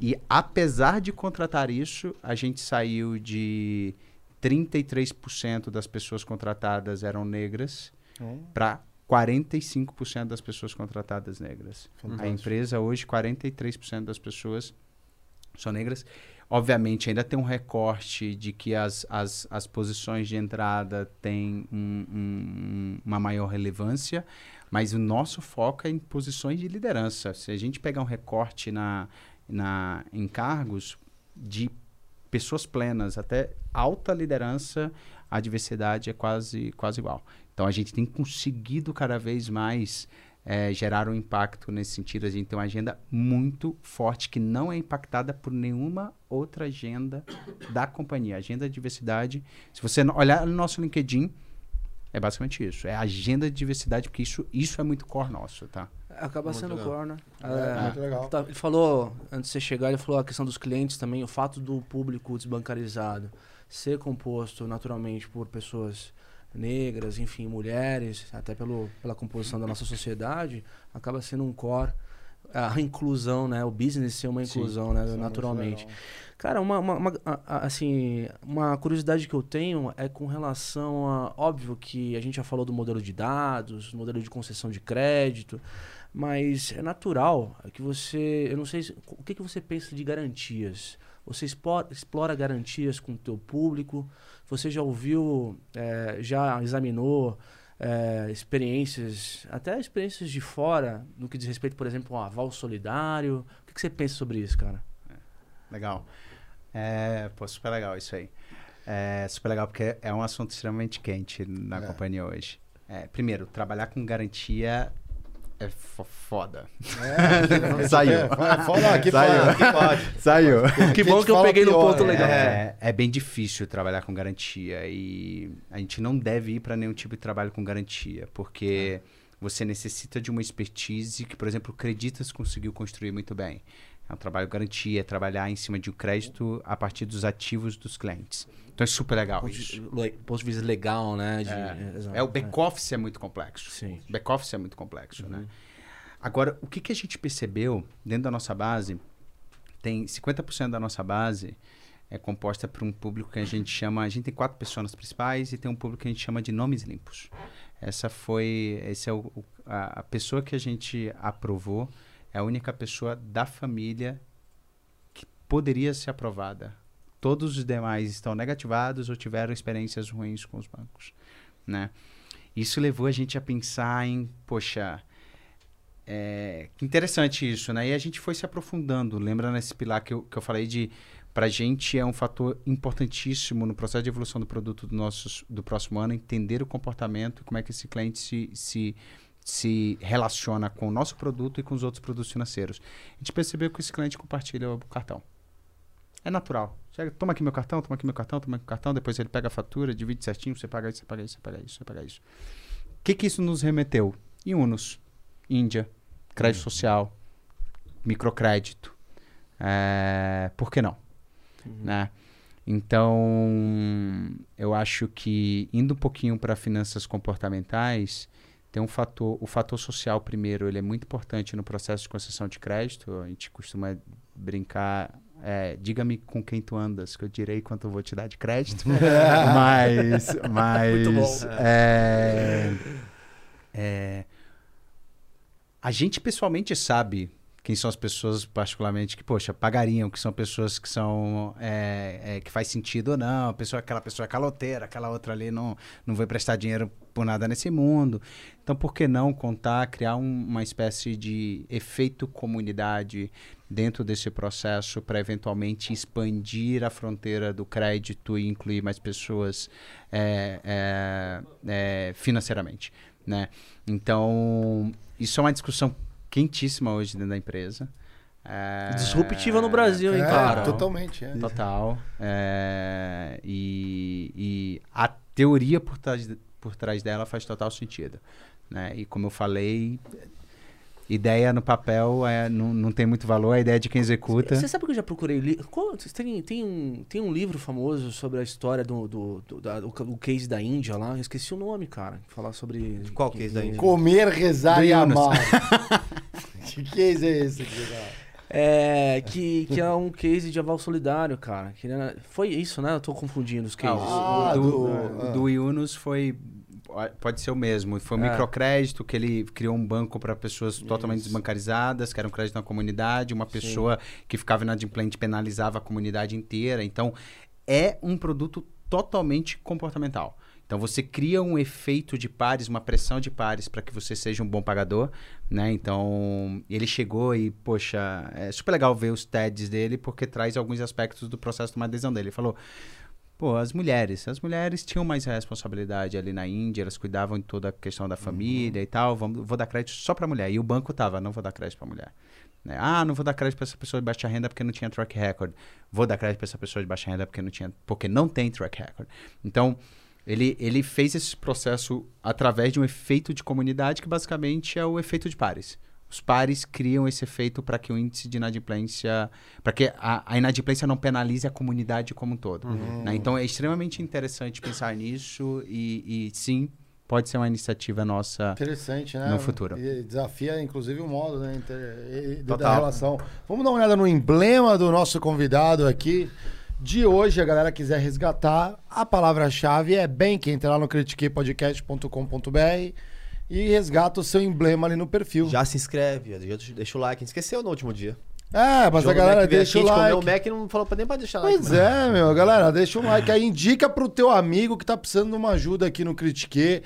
E apesar de contratar isso, a gente saiu de 33% das pessoas contratadas eram negras para 45% das pessoas contratadas negras. A empresa hoje, 43% das pessoas são negras. Obviamente, ainda tem um recorte de que as, as, as posições de entrada têm um- um- uma maior relevância, mas o nosso foco é em posições de liderança. Se a gente pegar um recorte na, na, em cargos de pessoas plenas até alta liderança, a diversidade é quase, quase igual. Então, a gente tem conseguido cada vez mais eh, gerar um impacto nesse sentido. A gente tem uma agenda muito forte que não é impactada por nenhuma outra agenda da companhia. Agenda de diversidade. Se você olhar no nosso LinkedIn, é basicamente isso. É a agenda de diversidade, porque isso, isso é muito core nosso, tá? Acaba Muito sendo legal. core, né? É, É, muito legal. Tá, ele falou, antes de você chegar, ele falou a questão dos clientes também, o fato do público desbancarizado ser composto naturalmente por pessoas negras, enfim, mulheres, até pelo, pela composição da nossa sociedade, acaba sendo um core. A inclusão, né? O business ser uma Sim, inclusão, né? Isso é muito naturalmente. legal. Cara, uma, uma- uma- a- assim, uma curiosidade que eu tenho é com relação a. Óbvio que a gente já falou do modelo de dados, do modelo de concessão de crédito, mas é natural que você. Eu não sei se- o que, que você pensa de garantias. Você explora, explora garantias com o teu público? Você já ouviu, eh, já examinou eh, experiências, até experiências de fora, no que diz respeito, por exemplo, ao aval solidário? O que, que você pensa sobre isso, cara? Legal. É, pô, super legal isso aí. É super legal porque é um assunto extremamente quente na É. companhia hoje. É, primeiro, trabalhar com garantia é fo- foda. É, <laughs> Saiu. é, Fala aqui, Saiu. fala. Aqui pode. <laughs> Saiu. Que bom que eu peguei no pior, ponto né? legal. É, é bem difícil trabalhar com garantia e a gente não deve ir para nenhum tipo de trabalho com garantia, porque você necessita de uma expertise que, por exemplo, o Creditas conseguiu construir muito bem. É um trabalho garantia, é trabalhar em cima de um crédito a partir dos ativos dos clientes. Então é super legal ponto de, isso. le- ponto de vista legal, né? de- É, é, o back-office é muito complexo. Sim. Back-office é muito complexo, Uhum. né? Agora, o que, que a gente percebeu dentro da nossa base, tem 50% da nossa base é composta por um público que a gente chama, a gente tem quatro pessoas principais e tem um público que a gente chama de nomes limpos. Essa foi, esse é o- a, a pessoa que a gente aprovou, é a única pessoa da família que poderia ser aprovada. Todos os demais estão negativados ou tiveram experiências ruins com os bancos, né? Isso levou a gente a pensar em, poxa, é, interessante isso, né? E a gente foi se aprofundando. Lembra nesse pilar que eu, que eu falei de, pra gente é um fator importantíssimo no processo de evolução do produto do, nossos, do próximo ano, entender o comportamento como é que esse cliente se, se, se relaciona com o nosso produto e com os outros produtos financeiros. A gente percebeu que esse cliente compartilha o cartão. É natural. Chega, toma aqui meu cartão, toma aqui meu cartão, toma aqui meu cartão, depois ele pega a fatura, divide certinho, você paga isso, você paga isso, você paga isso, você paga isso. O que, que isso nos remeteu? Iunos, Índia, crédito social, microcrédito. É, por que não? Né? Então, eu acho que indo um pouquinho para finanças comportamentais, tem um fator, o fator social primeiro, ele é muito importante no processo de concessão de crédito. A gente costuma brincar, é, diga-me com quem tu andas, que eu direi quanto eu vou te dar de crédito. <laughs> mas, mas Muito bom. é, é, a gente pessoalmente sabe quem são as pessoas particularmente que, poxa, pagariam, que são pessoas que são é, é, que faz sentido ou não, a pessoa, aquela pessoa é caloteira, aquela outra ali não, não vai prestar dinheiro por nada nesse mundo. Então, por que não contar, criar um- uma espécie de efeito comunidade dentro desse processo para eventualmente expandir a fronteira do crédito e incluir mais pessoas é, é, é, financeiramente, né? Então, isso é uma discussão quentíssima hoje dentro da empresa. É, Disruptiva no Brasil, hein, É, cara? totalmente. É. Total. É, e, e a teoria por trás, por trás dela faz total sentido. Né? E como eu falei, ideia no papel é, não, não tem muito valor, a ideia é de quem executa. Você sabe que eu já procurei li Qual- Tem, tem, um, tem um livro famoso sobre a história do, do, do, da- do ca- do case da Índia lá. Eu esqueci o nome, cara. Falar sobre. Qual case da Índia? Comer, rezar Do e Yunus. amar. <laughs> que case é esse? É, que, que é um case de aval solidário, cara. Que era- foi isso, né? Eu tô confundindo os cases. Ah, Ah, o, do, do- o do Yunus foi. Pode ser o mesmo. Foi um É. microcrédito que ele criou um banco para pessoas totalmente Isso. desbancarizadas, que era um crédito na comunidade. Uma pessoa que ficava inadimplente penalizava a comunidade inteira. Então, é um produto totalmente comportamental. Então, você cria um efeito de pares, uma pressão de pares para que você seja um bom pagador, né? Então, ele chegou e, poxa, é super legal ver os TEDs dele, porque traz alguns aspectos do processo de uma adesão dele. Ele falou, Pô, as mulheres. As mulheres tinham mais responsabilidade ali na Índia, elas cuidavam de toda a questão da família e tal. Vamos, vou dar crédito só pra mulher. E o banco tava, não vou dar crédito pra mulher. Né? Ah, não vou dar crédito pra essa pessoa de baixa renda porque não tinha track record. Vou dar crédito pra essa pessoa de baixa renda porque não tinha, porque não tem track record. Então, ele, ele fez esse processo através de um efeito de comunidade que basicamente é o efeito de pares. Os pares criam esse efeito para que o índice de inadimplência, para que a, a inadimplência não penalize a comunidade como um todo. né? Então é extremamente interessante pensar nisso e, e sim, pode ser uma iniciativa nossa. Interessante, né? No futuro. E desafia, inclusive, o modo né, inter- da Total. relação. Vamos dar uma olhada no emblema do nosso convidado aqui. De hoje, a galera quiser resgatar, a palavra-chave é bem que entrar lá no critiquepodcast.com.br e resgata o seu emblema ali no perfil. Já se inscreve, deixa o like. Esqueceu no último dia. É, mas Jogo a galera Mac deixa o aqui, like. o Mac não falou pra nem pra deixar like. Pois mano. é, meu, galera, deixa um like aí, indica pro teu amigo que tá precisando de uma ajuda aqui no Critique.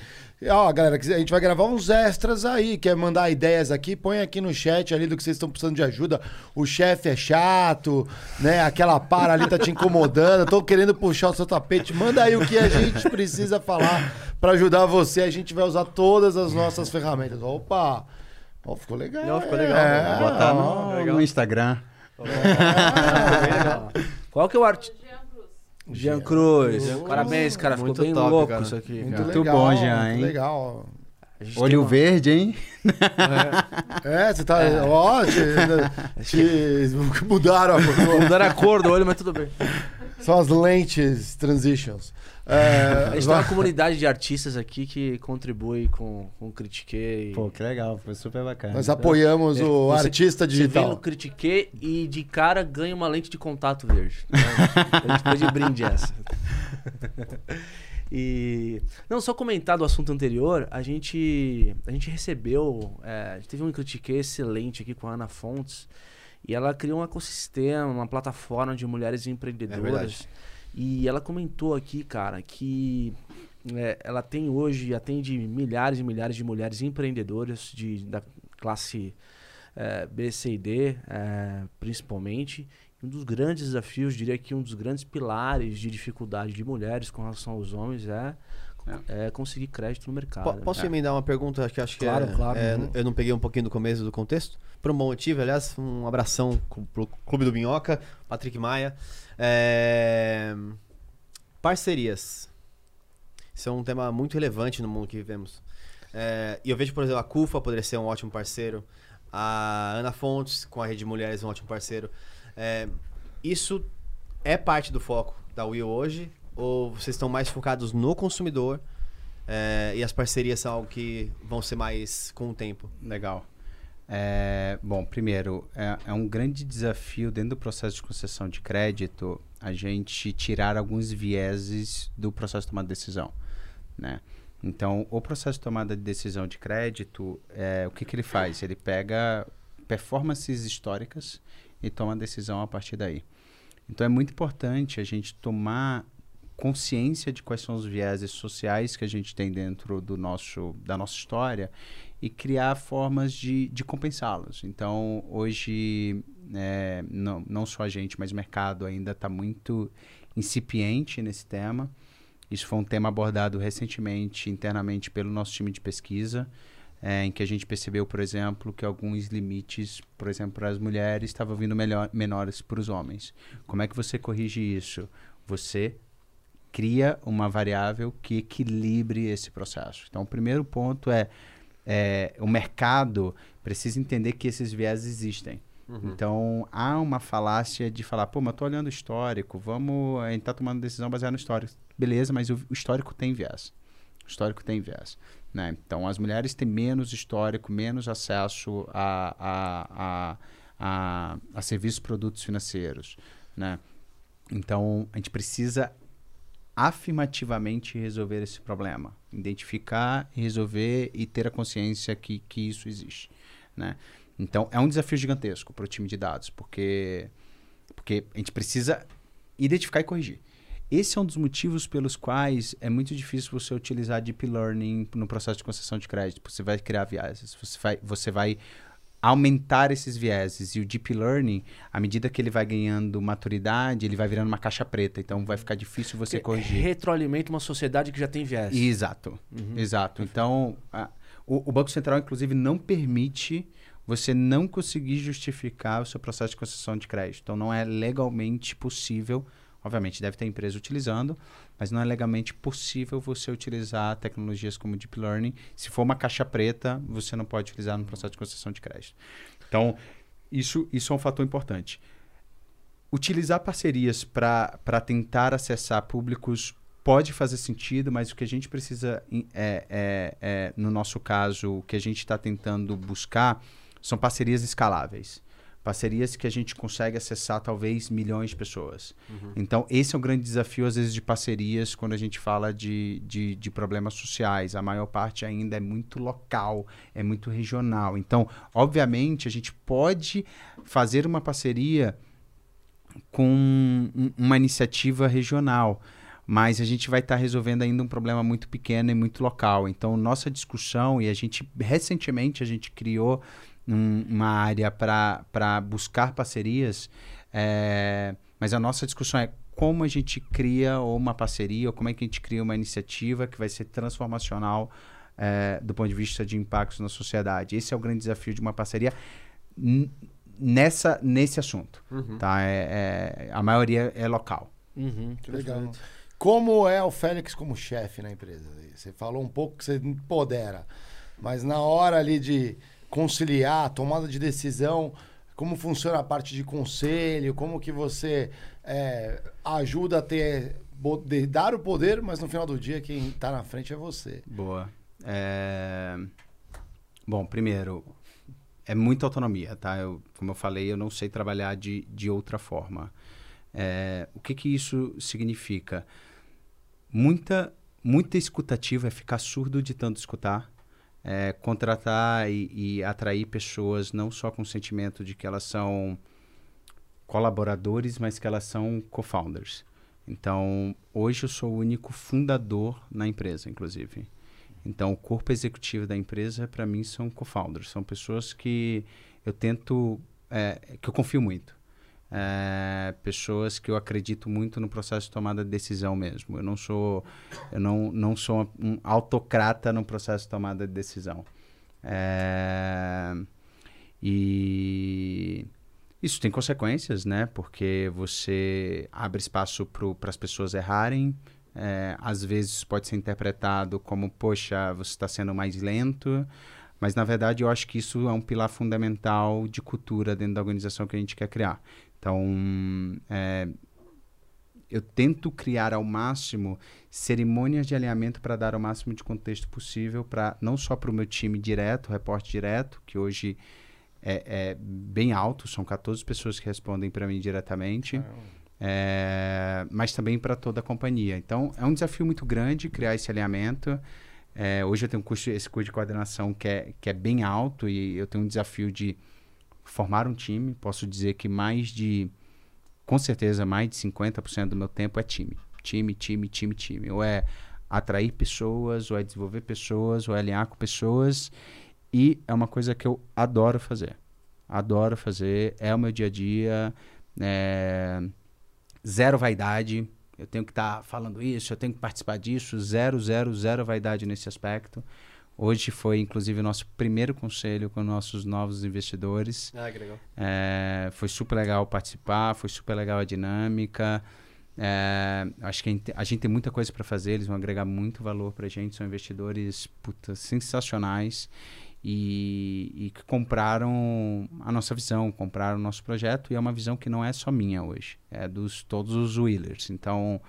Ó, galera, a gente vai gravar uns extras aí, quer mandar ideias aqui, põe aqui no chat ali do que vocês estão precisando de ajuda. O chefe é chato, né? Aquela para ali tá te incomodando, tô querendo puxar o seu tapete. Manda aí o que a gente precisa falar pra ajudar você. A gente vai usar todas as nossas ferramentas. Opa! Ó, ficou legal. Não, ficou legal. É, Vou botar no- ó. No, Instagram. Qual que é o arte? Jean Cruz. Jean Cruz. Parabéns, cara. Ficou Muito bem top, louco cara. isso aqui. Muito cara. Muito legal, bom, Jean, muito hein? legal. Olho uma- verde, hein? É, você tá. Ó, te, te- mudaram a cor. Mudando a cor do olho, mas tudo bem. São as lentes transitions. É, A gente tem uma comunidade de artistas aqui que contribui com, com o Critique. Pô, que legal, foi super bacana. nós apoiamos É, o você- artista Você vem no digital. Critique e de cara ganha uma lente de contato verde. Né? a gente foi de brinde essa. <laughs> E. Não, só comentar do assunto anterior, a gente. A gente recebeu. é, a gente teve um critique excelente aqui com a Ana Fontes. E ela criou um ecossistema, uma plataforma de mulheres empreendedoras. verdade. E ela comentou aqui, cara, que é, ela tem hoje, atende milhares e milhares de mulheres empreendedoras de, da classe é, B, C e D, é, principalmente. Um dos grandes desafios, diria que um dos grandes pilares de dificuldade de mulheres com relação aos homens é, é conseguir crédito no mercado. Po- Posso emendar uma pergunta que acho que Claro, é, claro, é, eu não peguei um pouquinho do começo do contexto. Por um bom motivo, aliás, um abração pro Clube do Minhoca, Patrick Maia. É, Parcerias. Isso é um tema muito relevante no mundo que vivemos. É, e eu vejo, por exemplo, a CUFA poderia ser um ótimo parceiro. A Ana Fontes, com a Rede Mulheres, um ótimo parceiro. É, isso é parte do foco da Will hoje? Ou vocês estão mais focados no consumidor é, e as parcerias são algo que vão ser mais com o tempo? Legal. É, bom, primeiro, é, é um grande desafio dentro do processo de concessão de crédito a gente tirar alguns vieses do processo de tomada de decisão, né? Então, o processo de tomada de decisão de crédito, é, o que, que ele faz? Ele pega performances históricas e toma a decisão a partir daí. Então, é muito importante a gente tomar consciência de quais são os vieses sociais que a gente tem dentro do nosso, da nossa história e criar formas de, de compensá-los. Então, hoje, é, não, não só a gente, mas o mercado ainda está muito incipiente nesse tema. Isso foi um tema abordado recentemente internamente pelo nosso time de pesquisa, é, em que a gente percebeu, por exemplo, que alguns limites, por exemplo, para as mulheres estavam vindo melhor, menores para os homens. Como é que você corrige isso? Você cria uma variável que equilibre esse processo. Então, o primeiro ponto é, é o mercado precisa entender que esses viés existem. Então, há uma falácia de falar, pô, mas eu tô olhando o histórico, vamos, a gente tá tomando decisão baseada no histórico. Beleza, mas o, o histórico tem viés. O histórico tem viés. Né? Então, as mulheres têm menos histórico, menos acesso a, a, a, a, a serviços e produtos financeiros. Né? Então, a gente precisa afirmativamente resolver esse problema. Identificar, resolver e ter a consciência que, que isso existe. Né? Então, é um desafio gigantesco para o time de dados, porque, porque a gente precisa identificar e corrigir. Esse é um dos motivos pelos quais é muito difícil você utilizar Deep Learning no processo de concessão de crédito. Você vai criar vieses, você vai, você vai aumentar esses vieses. E o Deep Learning, à medida que ele vai ganhando maturidade, ele vai virando uma caixa preta. Então, vai ficar difícil você corrigir. Retroalimenta uma sociedade que já tem viés. Exato, exato. Então, a- o, o Banco Central, inclusive, não permite você não conseguir justificar o seu processo de concessão de crédito. Então, não é legalmente possível Obviamente, deve ter empresa utilizando, mas não é legalmente possível você utilizar tecnologias como Deep Learning. Se for uma caixa preta, você não pode utilizar no processo de concessão de crédito. Então, isso, isso é um fator importante. Utilizar parcerias para tentar acessar públicos pode fazer sentido, mas o que a gente precisa, é, é, é, no nosso caso, o que a gente está tentando buscar são parcerias escaláveis. Parcerias que a gente consegue acessar talvez milhões de pessoas. Então, esse é o grande desafio, às vezes, de parcerias quando a gente fala de, de, de problemas sociais. A maior parte ainda é muito local, é muito regional. Então, obviamente, a gente pode fazer uma parceria com um- uma iniciativa regional, mas a gente vai estar resolvendo ainda um problema muito pequeno e muito local. Então, nossa discussão, e a gente, recentemente, a gente criou um- uma área para buscar parcerias, é, mas a nossa discussão é como a gente cria uma parceria, ou como é que a gente cria uma iniciativa que vai ser transformacional é, do ponto de vista de impactos na sociedade. Esse é o grande desafio de uma parceria nessa, nesse assunto. Tá? É, é- a maioria é local. Uhum, Que legal. Como é o Félix como chefe na empresa? Você falou um pouco que você empodera, mas na hora ali de conciliar, tomada de decisão, como funciona a parte de conselho, como que você é, ajuda a ter, de- dar o poder, mas no final do dia quem está na frente é você. Boa. É, Bom, primeiro, é muita autonomia, tá? Eu, como eu falei, eu não sei trabalhar de, de outra forma. É, O que que isso significa? Muita, muita escutativa é ficar surdo de tanto escutar. É, contratar e, e atrair pessoas não só com o sentimento de que elas são colaboradores, mas que elas são co-founders. Então, hoje eu sou o único fundador na empresa, inclusive. Então, o corpo executivo da empresa, para mim, são co-founders. São pessoas que eu tento, é, que eu confio muito. É, pessoas que eu acredito muito no processo de tomada de decisão mesmo. Eu não sou, eu não, não sou um autocrata no processo de tomada de decisão. É, e isso tem consequências, né? Porque você abre espaço para as pessoas errarem. É, às vezes pode ser interpretado como, poxa, você está sendo mais lento. Mas, na verdade, eu acho que isso é um pilar fundamental de cultura dentro da organização que a gente quer criar. Então, é, eu tento criar ao máximo cerimônias de alinhamento para dar o máximo de contexto possível, para não só para o meu time direto, reporte direto, que hoje é, é bem alto, são 14 pessoas que respondem para mim diretamente, é, mas também para toda a companhia. Então, é um desafio muito grande criar esse alinhamento. É, hoje eu tenho um curso, esse curso de coordenação que é, que é bem alto e eu tenho um desafio de formar um time. Posso dizer que mais de, com certeza, mais de 50% do meu tempo é time. Time, time, time, time. Ou é atrair pessoas, ou é desenvolver pessoas, ou é alinhar com pessoas. E é uma coisa que eu adoro fazer. Adoro fazer, é o meu dia a dia. é, Zero vaidade. Eu tenho que estar falando isso, eu tenho que participar disso. Zero, zero, zero vaidade nesse aspecto. Hoje foi, inclusive, o nosso primeiro conselho com nossos novos investidores. Ah, que legal. É, foi super legal participar, foi super legal a dinâmica. É, acho que a gente, a gente tem muita coisa para fazer, eles vão agregar muito valor para a gente. São investidores puta, sensacionais e, e que compraram a nossa visão, compraram o nosso projeto. E é uma visão que não é só minha hoje, é dos todos os Wheelers. Então,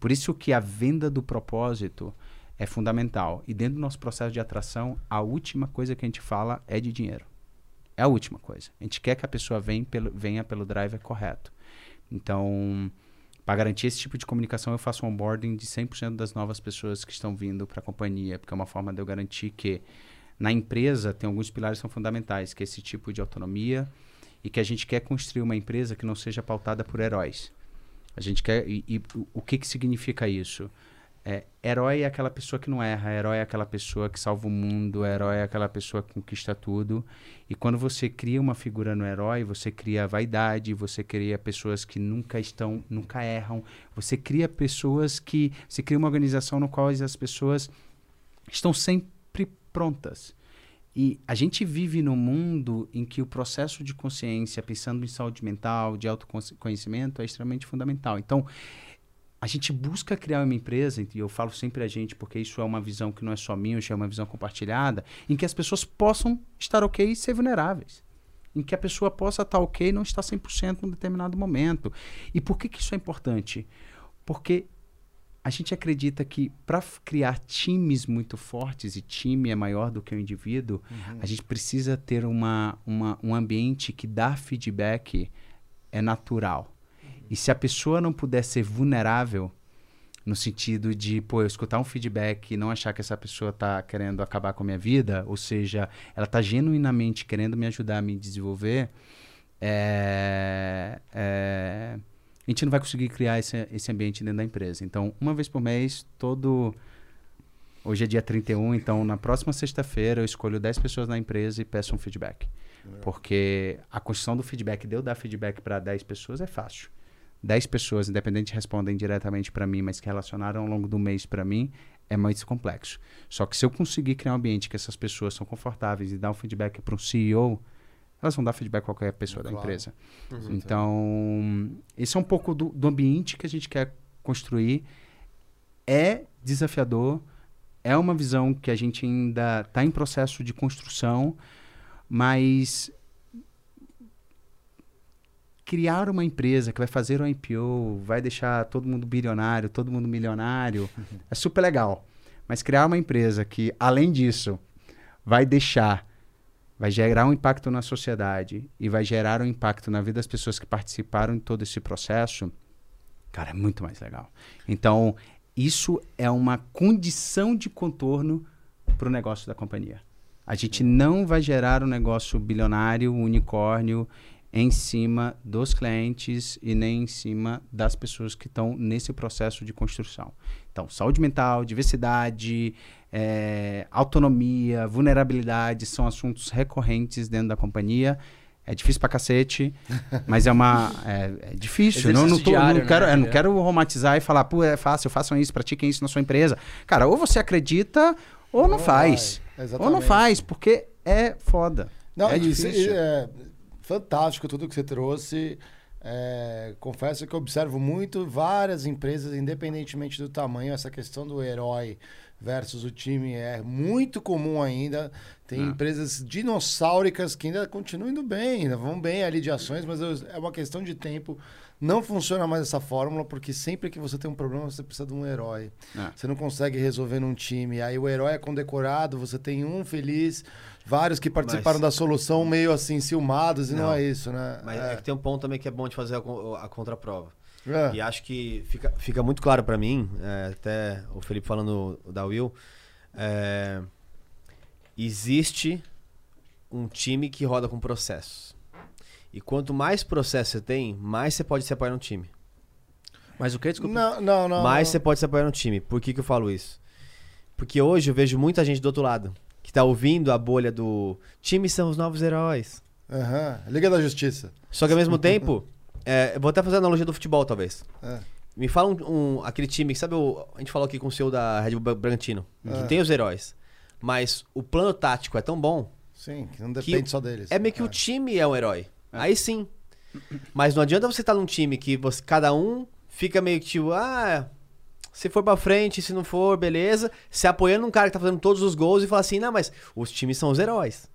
por isso que a venda do propósito é fundamental. E dentro do nosso processo de atração, a última coisa que a gente fala é de dinheiro. É a última coisa. A gente quer que a pessoa venha pelo, venha pelo driver correto. Então, para garantir esse tipo de comunicação, eu faço um onboarding de 100% das novas pessoas que estão vindo para a companhia, porque é uma forma de eu garantir que na empresa tem alguns pilares que são fundamentais, que é esse tipo de autonomia e que a gente quer construir uma empresa que não seja pautada por heróis. A gente quer e, e o- que que significa isso? É, herói é aquela pessoa que não erra, herói é aquela pessoa que salva o mundo, herói é aquela pessoa que conquista tudo. E quando você cria uma figura no herói, você cria vaidade, você cria pessoas que nunca estão, nunca erram, você cria pessoas que, você cria uma organização no qual as pessoas estão sempre prontas. E a gente vive num mundo em que o processo de consciência, pensando em saúde mental, de autoconhecimento, é extremamente fundamental. Então, a gente busca criar uma empresa, e eu falo sempre a gente, porque isso é uma visão que não é só minha, é uma visão compartilhada, em que as pessoas possam estar ok e ser vulneráveis. Em que a pessoa possa estar ok e não estar 100% em um determinado momento. E por que, que isso é importante? Porque a gente acredita que para criar times muito fortes, e time é maior do que o indivíduo, uhum. a gente precisa ter uma, uma, um ambiente que dá feedback é natural. E se a pessoa não puder ser vulnerável, no sentido de, pô, eu escutar um feedback e não achar que essa pessoa está querendo acabar com a minha vida, ou seja, ela está genuinamente querendo me ajudar a me desenvolver, é, é a gente não vai conseguir criar esse, esse ambiente dentro da empresa. Então, uma vez por mês, todo. Hoje é dia 31, então na próxima sexta-feira eu escolho 10 pessoas na empresa e peço um feedback. Porque a construção do feedback, de eu dar feedback para 10 pessoas é fácil. 10 pessoas, independente, respondem diretamente para mim, mas que relacionaram ao longo do mês para mim, é mais complexo. Só que se eu conseguir criar um ambiente que essas pessoas são confortáveis e dar um feedback para um CEO, elas vão dar feedback a qualquer pessoa claro. da empresa. Uhum, então, esse é um pouco do, do ambiente que a gente quer construir. É desafiador, é uma visão que a gente ainda está em processo de construção, mas criar uma empresa que vai fazer um IPO, vai deixar todo mundo bilionário, todo mundo milionário, <laughs> é super legal. Mas criar uma empresa que, além disso, vai deixar vai gerar um impacto na sociedade e vai gerar um impacto na vida das pessoas que participaram de todo esse processo, cara, é muito mais legal. Então, isso é uma condição de contorno para o negócio da companhia. A gente não vai gerar um negócio bilionário, unicórnio, em cima dos clientes e nem em cima das pessoas que estão nesse processo de construção. Então, saúde mental, diversidade, é, autonomia, vulnerabilidade são assuntos recorrentes dentro da companhia. É difícil pra cacete, <laughs> mas é uma. É, é difícil. Não, não, tô, diário, não, quero, né? não quero romantizar e falar, pô, é fácil, façam isso, pratiquem isso na sua empresa. Cara, ou você acredita ou não, não faz. Ou não faz, porque é foda. Não, é isso, difícil. é fantástico tudo que você trouxe. É, confesso que observo muito várias empresas, independentemente do tamanho, essa questão do herói versus o time é muito comum ainda. Tem ah. empresas dinossáuricas que ainda continuam indo bem, ainda vão bem ali de ações, mas é uma questão de tempo. Não funciona mais essa fórmula, porque sempre que você tem um problema, você precisa de um herói. Ah. Você não consegue resolver num time. Aí o herói é condecorado, você tem um feliz, vários que participaram mas... da solução meio assim, ciumados, e não, não é isso, né? Mas é. é. que tem um ponto também que é bom de fazer a, a contraprova. É. E acho que fica, fica muito claro para mim, é, até o Felipe falando da Will, é, existe um time que roda com processos. E quanto mais processo você tem, mais você pode se apoiar no time. Mas o que? Desculpa. Não, não, não. Mais não. você pode se apoiar no time. Por que, que eu falo isso? Porque hoje eu vejo muita gente do outro lado que tá ouvindo a bolha do time são os novos heróis. Uhum. Liga da Justiça. Só que ao mesmo <laughs> tempo, é, vou até fazer a analogia do futebol, talvez. É. Me fala um, um, aquele time, sabe, o, a gente falou aqui com o seu da Red Bull Bragantino, é. que tem os heróis. Mas o plano tático é tão bom. Sim, que não depende que só deles. É meio que o é. time é um herói. É. Aí sim. Mas não adianta você estar tá num time que você, cada um fica meio que tipo, ah, se for pra frente, se não for, beleza. Se apoiando um cara que tá fazendo todos os gols e fala assim, não, mas os times são os heróis.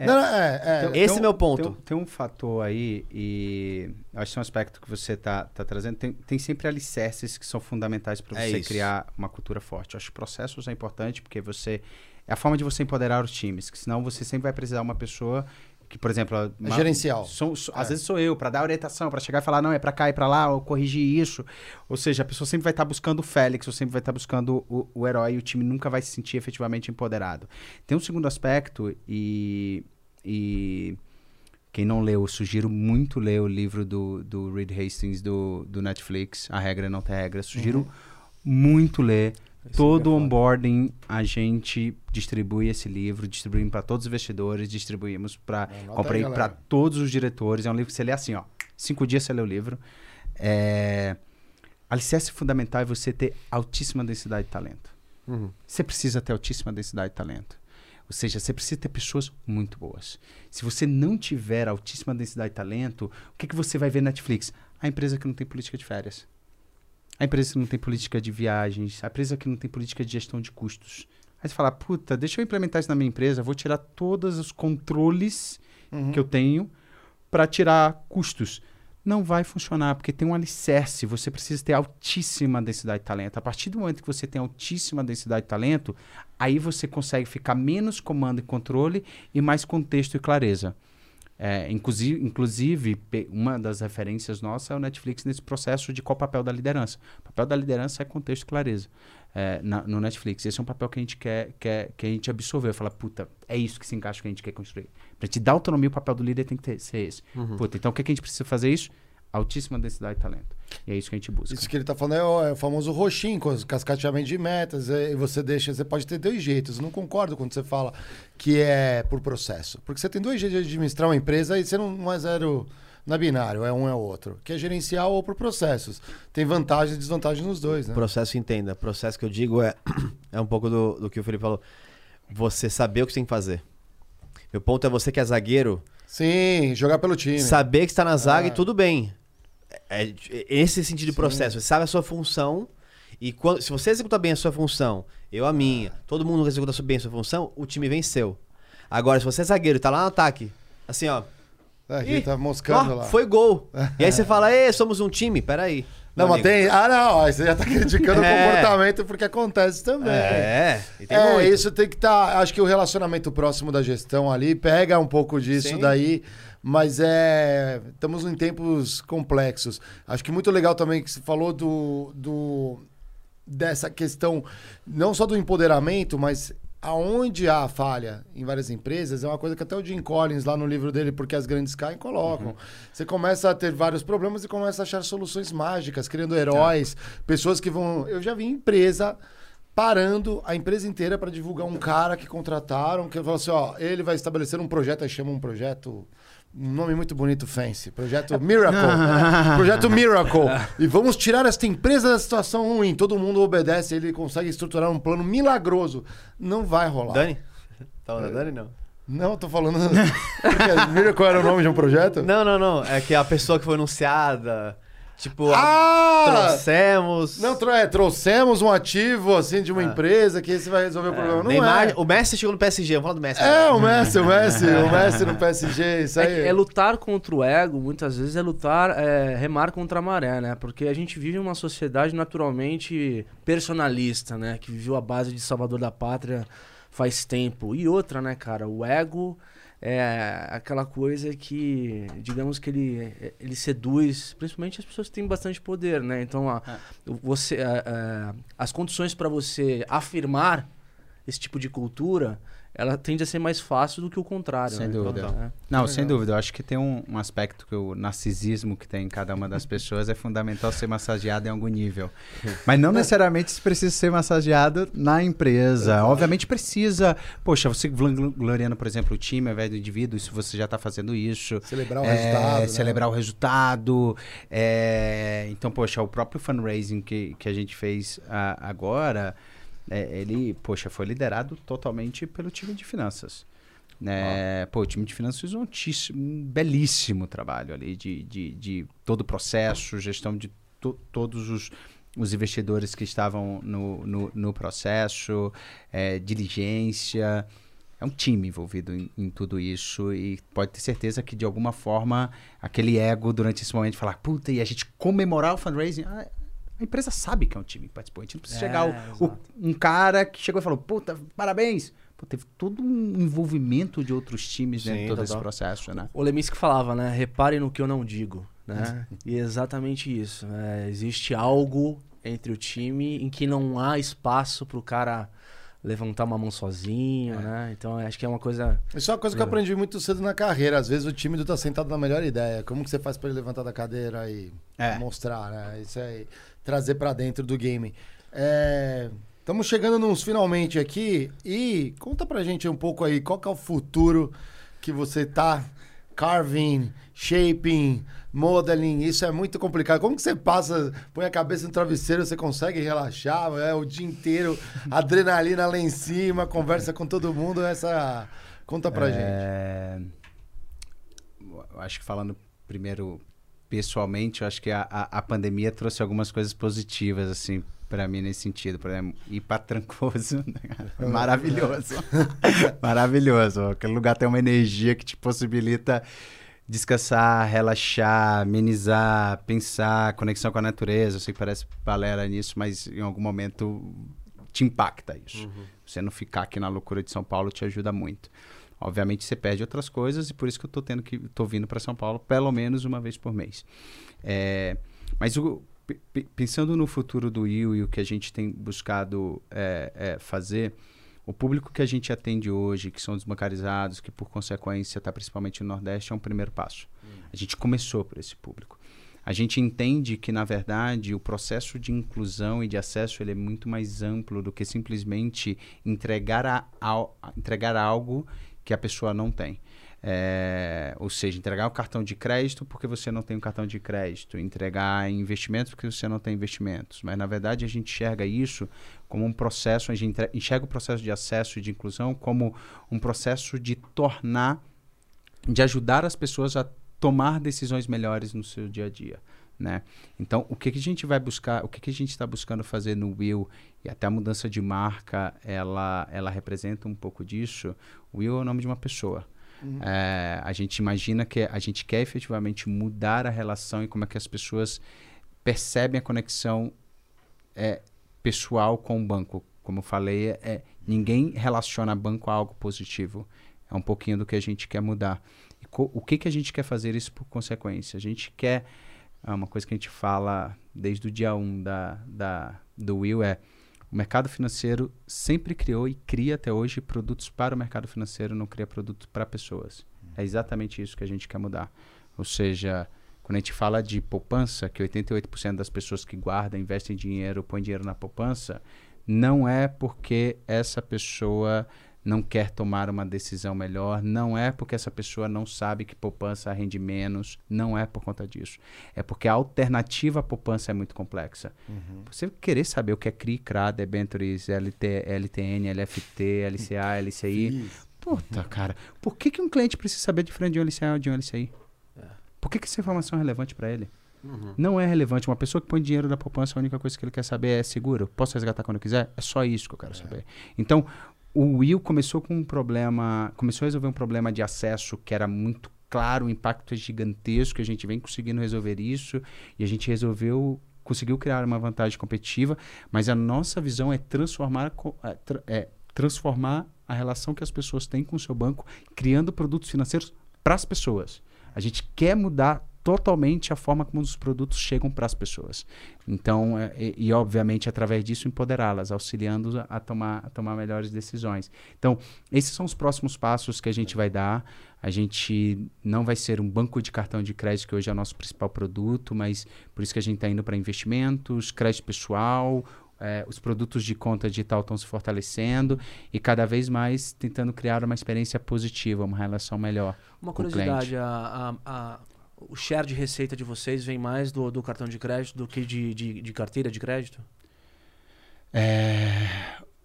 É, não, é, é, esse é meu ponto. Tem, tem, um fator aí, e acho que é um aspecto que você está tá trazendo. Tem, tem sempre alicerces que são fundamentais para é você criar uma cultura forte. Eu acho que processos é importante porque você. É a forma de você empoderar os times, que senão você sempre vai precisar de uma pessoa que, por exemplo, é uma, gerencial. Sou, sou, às vezes sou eu para dar orientação, para chegar e falar não é para cá e para lá, ou corrigir isso. Ou seja, a pessoa sempre vai estar tá buscando o Félix, ou sempre vai estar tá buscando o, o herói, e o time nunca vai se sentir efetivamente empoderado. Tem um segundo aspecto e e quem não leu, sugiro muito ler o livro do, do Reed Hastings do, do Netflix, A Regra Não Tem Regra. Sugiro uhum. muito ler. Esse Todo o onboarding a gente distribui esse livro, distribuímos para todos os investidores, distribuímos para comprei para todos os diretores. É um livro que você lê assim, ó, cinco dias você lê o livro. É, alicerce fundamental é você ter altíssima densidade de talento. Uhum. Você precisa ter altíssima densidade de talento. Ou seja, você precisa ter pessoas muito boas. Se você não tiver altíssima densidade de talento, o que, que você vai ver na Netflix? A empresa que não tem política de férias. A empresa que não tem política de viagens. A empresa que não tem política de gestão de custos. Aí você fala, puta, deixa eu implementar isso na minha empresa, vou tirar todos os controles Uhum. que eu tenho para tirar custos. Não vai funcionar, porque tem um alicerce. Você precisa ter altíssima densidade de talento. A partir do momento que você tem altíssima densidade de talento, aí você consegue ficar menos comando e controle e mais contexto e clareza. É, inclusive, inclusive, uma das referências nossas é o Netflix nesse processo de qual o papel da liderança. O papel da liderança é contexto e clareza é, na- no Netflix. Esse é um papel que a gente quer, quer que a gente absorveu. Fala, puta, é isso que se encaixa que a gente quer construir. Pra te dar autonomia, o papel do líder tem que ter, ser esse. Puta, então o que, que a gente precisa fazer isso? Altíssima densidade de talento. E é isso que a gente busca. Isso que ele tá falando é o, é o famoso roxinho, com os cascateamento de metas. é, E você deixa, você pode ter dois jeitos. Eu não concordo quando você fala que é por processo. Porque você tem dois jeitos de administrar uma empresa e você não, não é zero na binário, é um é o outro. Que é gerencial ou por processos. Tem vantagens e desvantagens nos dois, né? Processo entenda. Processo que eu digo é, <coughs> é um pouco do, do que o Felipe falou. Você saber o que você tem que fazer. Meu ponto é você que é zagueiro, Sim, jogar pelo time. saber que está na zaga e Ah. tudo bem. É, é esse sentido de processo. Você sabe a sua função e quando, se você executa bem a sua função, eu a minha, todo mundo executa bem a sua função, o time venceu. Agora, se você é zagueiro e tá lá no ataque, assim, ó, Aqui Ih, tá moscando ó, lá. foi gol. e aí você <laughs> fala, Ê, somos um time, peraí. Não, mas tem. Ah, não, você já tá criticando <laughs> É. o comportamento porque acontece também. É, é, muito. isso tem que estar. acho que o relacionamento próximo da gestão ali pega um pouco disso Sim. daí, mas é. Estamos em tempos complexos. Acho que muito legal também que você falou do. do dessa questão, não só do empoderamento, mas aonde há falha em várias empresas, é uma coisa que até o Jim Collins, lá no livro dele, Porque as Grandes Caem, colocam. Você começa a ter vários problemas e começa a achar soluções mágicas, criando heróis, pessoas que vão. Eu já vi empresa parando a empresa inteira para divulgar um cara que contrataram, que falou assim, ó, ele vai estabelecer um projeto, aí chama um projeto, um nome muito bonito, fancy, projeto Miracle, <laughs> projeto Miracle, e vamos tirar esta empresa da situação ruim, todo mundo obedece, ele consegue estruturar um plano milagroso, não vai rolar. Dani? Tá falando da Dani, não? Não, tô falando, <laughs> Porque Miracle era o nome de um projeto? Não, não, não. É que a pessoa que foi anunciada, tipo, Ah! trouxemos... Não, é, trouxemos um ativo, assim, de uma Ah. empresa que esse vai resolver o problema. Não Neymar, é. O Messi chegou no PSG, vamos falar do Messi. É, o Messi, o Messi, o Messi no PSG, isso É, aí. que- é lutar contra o ego, muitas vezes é lutar, é, remar contra a maré, né? Porque a gente vive uma sociedade naturalmente personalista, né? Que viveu a base de salvador da pátria faz tempo. E outra, né, cara? O ego é aquela coisa que, digamos que ele, ele seduz, principalmente as pessoas que têm bastante poder, né? Então, a, você, a- a- as condições para você afirmar esse tipo de cultura, ela tende a ser mais fácil do que o contrário. Sem né? dúvida. Então, é. Não, sem dúvida. Eu acho que tem um, um aspecto que o narcisismo que tem em cada uma das pessoas é fundamental ser massageado em algum nível. Mas não necessariamente isso precisa ser massageado na empresa. Obviamente precisa. Poxa, você gl- gloriando, por exemplo, o time ao invés do indivíduo, isso você já está fazendo isso. Celebrar o É, resultado. né? celebrar o resultado. é, então, poxa, o próprio fundraising que, que a gente fez ah, agora, é, ele, poxa, foi liderado totalmente pelo time de finanças. Né? Pô, o time de finanças fez um, um belíssimo trabalho ali de, de, de todo o processo, gestão de to- todos os, os investidores que estavam no, no, no processo, é, diligência. É um time envolvido em, em tudo isso e pode ter certeza que de alguma forma aquele ego durante esse momento de falar, puta, e a gente comemorar o fundraising, ah, a empresa sabe que é um time que participou. A gente não precisa É, chegar o- o- um cara que chegou e falou, puta, parabéns. Pô, teve todo um envolvimento de outros times dentro Sim, de todo esse total. processo, né? O Leminski falava, né? Reparem no que eu não digo, né? <laughs> e é exatamente isso. né? Existe algo entre o time em que não há espaço pro cara levantar uma mão sozinho, né? Então acho que é uma coisa. Isso é uma coisa que eu aprendi muito cedo na carreira. Às vezes o tímido tá sentado na melhor ideia. Como que você faz pra ele levantar da cadeira e É. mostrar, né? Isso aí, trazer pra dentro do game. Estamos chegando nos finalmente aqui e conta pra gente um pouco aí qual que é o futuro que você tá carving, shaping, modeling, isso é muito complicado. Como que você passa, põe a cabeça no travesseiro, você consegue relaxar, é o dia inteiro, <laughs> adrenalina lá em cima, conversa com todo mundo, essa conta pra gente. É, eu acho que falando primeiro pessoalmente, eu acho que a, a, a pandemia trouxe algumas coisas positivas, assim, para mim nesse sentido. Por exemplo, ir para Trancoso, <laughs> né, maravilhoso. <laughs> maravilhoso. Aquele lugar tem uma energia que te possibilita descansar, relaxar, amenizar, pensar, conexão com a natureza. Eu sei que parece balera nisso, mas em algum momento te impacta isso. Uhum. Você não ficar aqui na loucura de São Paulo te ajuda muito. Obviamente você perde outras coisas e por isso que eu tô tendo que tô vindo para São Paulo pelo menos uma vez por mês. É, mas o, pensando no futuro do Will e o que a gente tem buscado é, é, fazer, o público que a gente atende hoje, que são desbancarizados, que por consequência está principalmente no Nordeste, é um primeiro passo. A gente começou por esse público. A gente entende que, na verdade, o processo de inclusão e de acesso ele é muito mais amplo do que simplesmente entregar, a, ao- entregar algo que a pessoa não tem. É, ou seja, entregar o cartão de crédito porque você não tem um cartão de crédito, entregar investimentos porque você não tem investimentos. Mas, na verdade, a gente enxerga isso como um processo, a gente enxerga o processo de acesso e de inclusão como um processo de tornar, de ajudar as pessoas a tomar decisões melhores no seu dia a dia. Né? Então, o que, que a gente vai buscar, o que, que a gente está buscando fazer no Will, e até a mudança de marca, ela, ela representa um pouco disso. Will é o nome de uma pessoa. É, a gente imagina que a gente quer efetivamente mudar a relação e como é que as pessoas percebem a conexão é, pessoal com o banco. Como eu falei, é, ninguém relaciona banco a algo positivo. É um pouquinho do que a gente quer mudar. E o que, que a gente quer fazer isso por consequência? A gente quer. É uma coisa que a gente fala desde o dia 1 da, da, do Will é o mercado financeiro sempre criou e cria até hoje produtos para o mercado financeiro, não cria produtos para pessoas. É exatamente isso que a gente quer mudar. Ou seja, quando a gente fala de poupança, que 88% das pessoas que guardam, investem dinheiro, põem dinheiro na poupança, não é porque essa pessoa não quer tomar uma decisão melhor, não é porque essa pessoa não sabe que poupança rende menos, não é por conta disso. É porque a alternativa à poupança é muito complexa. Você querer saber o que é CRI, CRA, debentures, LT, LTN, LFT, LCA, LCI, <laughs> puta, cara, por que, que um cliente precisa saber diferente de um LCA ou de um LCI? Por que, que essa informação é relevante para ele? Uhum. Não é relevante. Uma pessoa que põe dinheiro na poupança, a única coisa que ele quer saber é seguro. Posso resgatar quando eu quiser? É só isso que eu quero saber. Então, o Will começou com um problema, começou a resolver um problema de acesso que era muito claro, o impacto é gigantesco, a gente vem conseguindo resolver isso e a gente resolveu, conseguiu criar uma vantagem competitiva, mas a nossa visão é transformar, é, é transformar a relação que as pessoas têm com o seu banco, criando produtos financeiros para as pessoas. A gente quer mudar totalmente a forma como os produtos chegam para as pessoas. Então, é, e, e, obviamente através disso empoderá-las, auxiliando a tomar, a tomar melhores decisões. Então, esses são os próximos passos que a gente vai dar. A gente não vai ser um banco de cartão de crédito, que hoje é o nosso principal produto, mas por isso que a gente está indo para investimentos, crédito pessoal, é, os produtos de conta digital estão se fortalecendo e cada vez mais tentando criar uma experiência positiva, uma relação melhor. Uma com o curiosidade, cliente. a, a- a- o share de receita de vocês vem mais do, do cartão de crédito do que de, de, de carteira de crédito? É,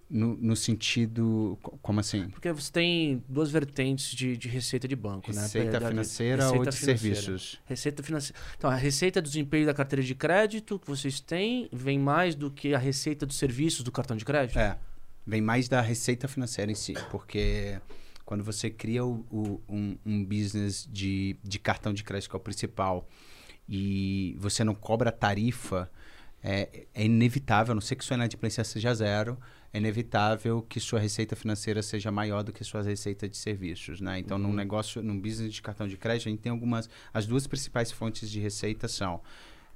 no, no sentido. co- Como assim? Porque você tem duas vertentes de, de receita de banco, né? Receita Da- de- financeira receita ou de financeira. serviços? Receita financeira. Então, a receita do desempenho da carteira de crédito que vocês têm vem mais do que a receita dos serviços do cartão de crédito? É. Vem mais da receita financeira em si, porque quando você cria o- o- um, um business de, de cartão de crédito, que é o principal, e você não cobra tarifa, é, é inevitável, a não ser que sua inadimplência seja zero, é inevitável que sua receita financeira seja maior do que sua receita de serviços, né? Então, num negócio, num business de cartão de crédito, a gente tem algumas... As duas principais fontes de receita são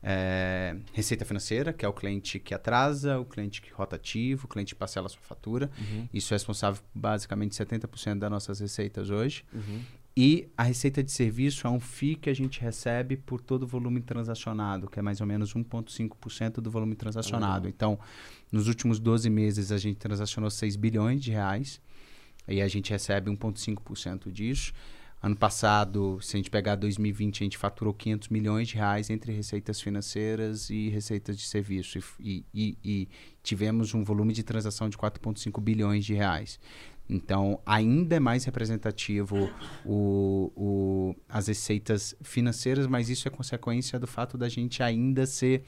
é, receita financeira, que é o cliente que atrasa, o cliente que rotativo, o cliente que parcela a sua fatura. Isso é responsável por basicamente 70% das nossas receitas hoje. E a receita de serviço é um FII que a gente recebe por todo o volume transacionado, que é mais ou menos 1,5% do volume transacionado. Então, nos últimos 12 meses, a gente transacionou 6 bilhões de reais e a gente recebe 1,5% disso. Ano passado, se a gente pegar 2020, a gente faturou 500 milhões de reais entre receitas financeiras e receitas de serviço. E, e- e tivemos um volume de transação de 4,5 bilhões de reais. Então, ainda é mais representativo o, o- as receitas financeiras, mas isso é consequência do fato da gente ainda ser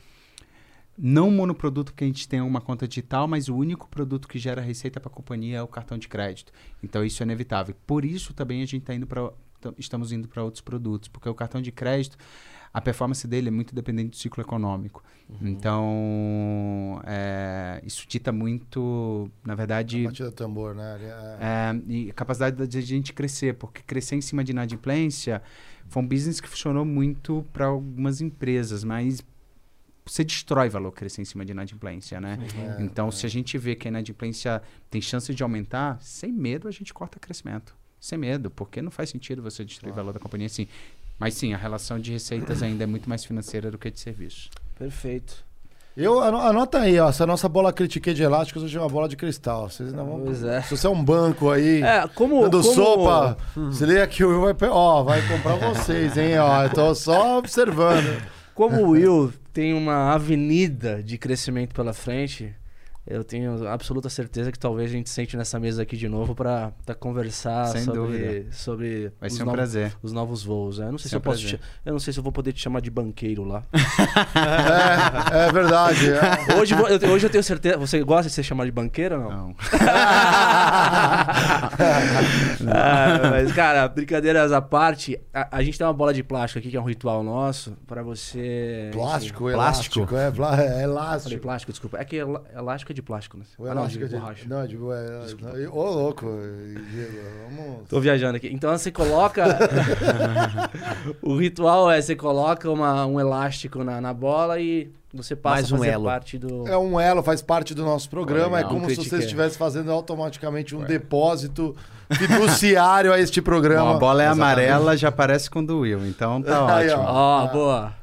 não monoproduto que a gente tem uma conta digital, mas o único produto que gera receita para a companhia é o cartão de crédito. Então isso é inevitável. Por isso também a gente tá indo para estamos indo para outros produtos, porque o cartão de crédito a performance dele é muito dependente do ciclo econômico. Então é, isso dita muito, na verdade, Batida do tambor, né? É- é, e a capacidade de a gente crescer, porque crescer em cima de inadimplência foi um business que funcionou muito para algumas empresas, mas você destrói valor crescer em cima de inadimplência, né? é, então, é. se a gente vê que a inadimplência tem chance de aumentar, sem medo a gente corta crescimento. Sem medo, porque não faz sentido você destruir o valor da companhia assim. Mas sim, a relação de receitas ainda é muito mais financeira do que de serviços. Perfeito. Eu, ano- anota aí, ó. Essa nossa bola critiquei de elásticos hoje é uma bola de cristal. Vocês não vão. Pois é. Se você é um banco aí. É, como. Dando como... sopa, se liga que o Will vai, ó, vai comprar vocês, hein, ó. Eu tô só observando. Como o Will tem uma avenida de crescimento pela frente, eu tenho absoluta certeza que talvez a gente sente nessa mesa aqui de novo pra, pra conversar Sem sobre, dúvida. sobre Vai os ser um novos- prazer. os novos voos. né? Eu não sei se ser eu posso te- eu não sei se eu vou poder te chamar de banqueiro lá. <laughs> É, é verdade. é. <laughs> Hoje, eu, hoje eu tenho certeza. Você gosta de ser chamado de banqueiro ou não? Não. <laughs> Ah, mas, cara, brincadeiras à parte, a, a gente tem uma bola de plástico aqui, que é um ritual nosso, pra você. Plástico, enfim, elástico. É, plá- é Falei elástico. plástico, desculpa. É que elá- é de plástico, né? O Ah, não, elástico de de. borracha. Não, de. É, ô, louco, Diego. Vamos. Tô viajando aqui. Então você coloca. <laughs> o ritual é você coloca uma- um elástico na, na bola e você passa Mais a um fazer elo. parte do. É um elo, faz parte do nosso programa. Legal. é como se Critiquei. você estivesse fazendo automaticamente um depósito fiduciário a este programa. Bom, a bola é Exatamente. amarela, já parece com do Will, então tá <laughs> Aí, ótimo. Ó, Ah. boa.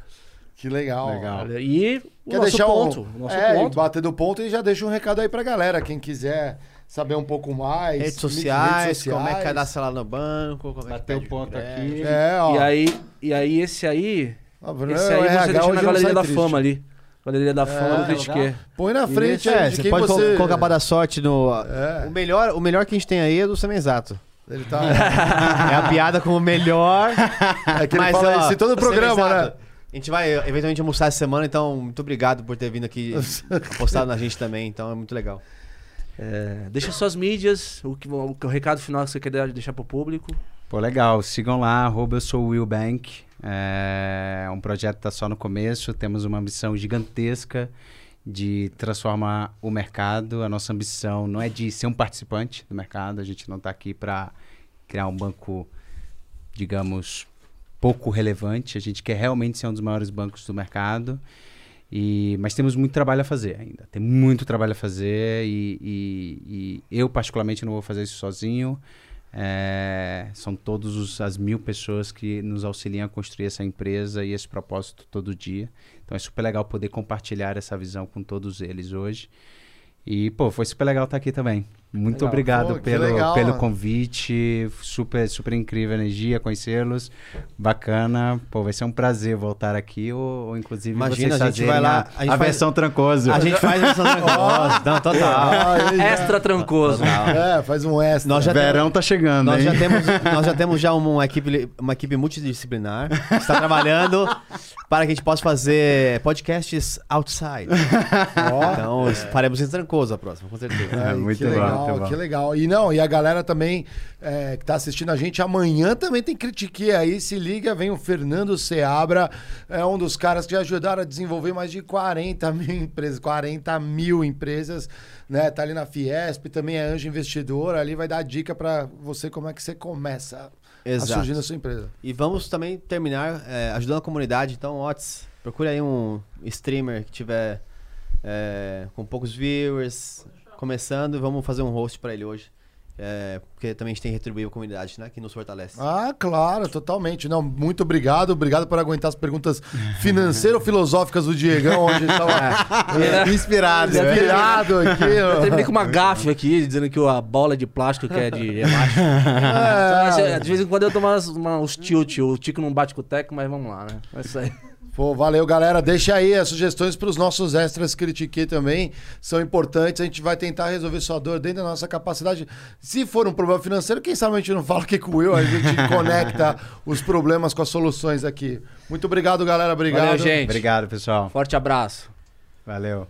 Que legal. Legal. E Quer nosso deixar ponto. um, O nosso é, ponto. bater do ponto e já deixa um recado aí pra galera. Quem quiser saber um pouco mais. Redes mi- sociais, como é que sociais. cadastra lá no banco, como é que Bateu o ponto crédito. aqui. É, ó. E aí, e aí, esse aí. Ah, Bruno, Esse o aí você RH deixa hoje na não galeria da triste. fama ali. Galeria da fama É, do Critique. Põe na frente É, você pode você... col- colocar para dar sorte no. É. O, melhor, o melhor que a gente tem aí é do Semenzato. Ele tá... <laughs> É a piada com o melhor. <laughs> É que ele Mas, fala ó, isso em todo o programa, né? Gente vai eh, eventualmente almoçar essa semana, então muito obrigado por ter vindo aqui <laughs> apostado na gente também, então é muito legal. É, deixa suas mídias, o, que, o, o recado final que você quer deixar pro público. Pô, legal. Sigam lá, arroba eu sou o Will Bank. É um projeto que tá só no começo. Temos uma ambição gigantesca de transformar o mercado. A nossa ambição não é de ser um participante do mercado. A gente não está aqui para criar um banco, digamos, pouco relevante. A gente quer realmente ser um dos maiores bancos do mercado. E, mas temos muito trabalho a fazer ainda. Tem muito trabalho a fazer e, e- e eu, particularmente, não vou fazer isso sozinho. É, são todas as mil pessoas que nos auxiliam a construir essa empresa e esse propósito todo dia. Então é super legal poder compartilhar essa visão com todos eles hoje. E, pô, foi super legal estar aqui também. Muito Legal. obrigado Pô, pelo, legal, pelo mano. convite. Super, super incrível a energia, conhecê-los. Bacana. Pô, vai ser um prazer voltar aqui ou, ou inclusive Imagina, vocês a gente vai lá, a, a a faz- versão trancoso. A gente faz essa negócio, <laughs> não, total. <laughs> Ah, Extra trancoso. É, faz um extra. Nós já Verão tá chegando, Nós hein? já temos, <laughs> nós já temos já uma, uma equipe, uma equipe multidisciplinar que está trabalhando para que a gente possa fazer podcasts outside. Ó. Então, faremos em Trancoso a próxima, com certeza. É, muito bom, legal, que legal. E não, e a galera também é, que tá assistindo a gente, amanhã também tem Critique aí, se liga, vem o Fernando Seabra, é um dos caras que ajudaram a desenvolver mais de 40 mil empresas, 40 mil empresas, né? Tá ali na Fiesp, também é anjo investidor, ali vai dar dica pra você como é que você começa a Exato. surgir na sua empresa. E vamos também terminar é, ajudando a comunidade. Então, Otis, procure aí um streamer que tiver é, com poucos viewers, começando, e vamos fazer um host para ele hoje. é, porque também a gente tem que retribuir a comunidade, né? Que nos fortalece. Ah, claro, totalmente. Não, muito obrigado. Obrigado por aguentar as perguntas financeiro-filosóficas do Diegão, onde estava <laughs> É. Inspirado. É inspirado aqui. <laughs> Eu terminei com uma gafe aqui, dizendo que a bola de plástico que é de elástico. <laughs> Então, É, de vez em quando eu tomo umas, uma, uns tilt, o Tico não bate com o Teco, mas vamos lá, né? É isso aí. Pô, valeu, galera. Deixa aí as sugestões para os nossos extras critiquei também. São importantes. A gente vai tentar resolver sua dor dentro da nossa capacidade. Se for um problema financeiro, quem sabe a gente não fala aqui com o Will, a gente <laughs> conecta os problemas com as soluções aqui. Muito obrigado, galera. Obrigado. Valeu, gente. Obrigado, pessoal. Forte abraço. Valeu.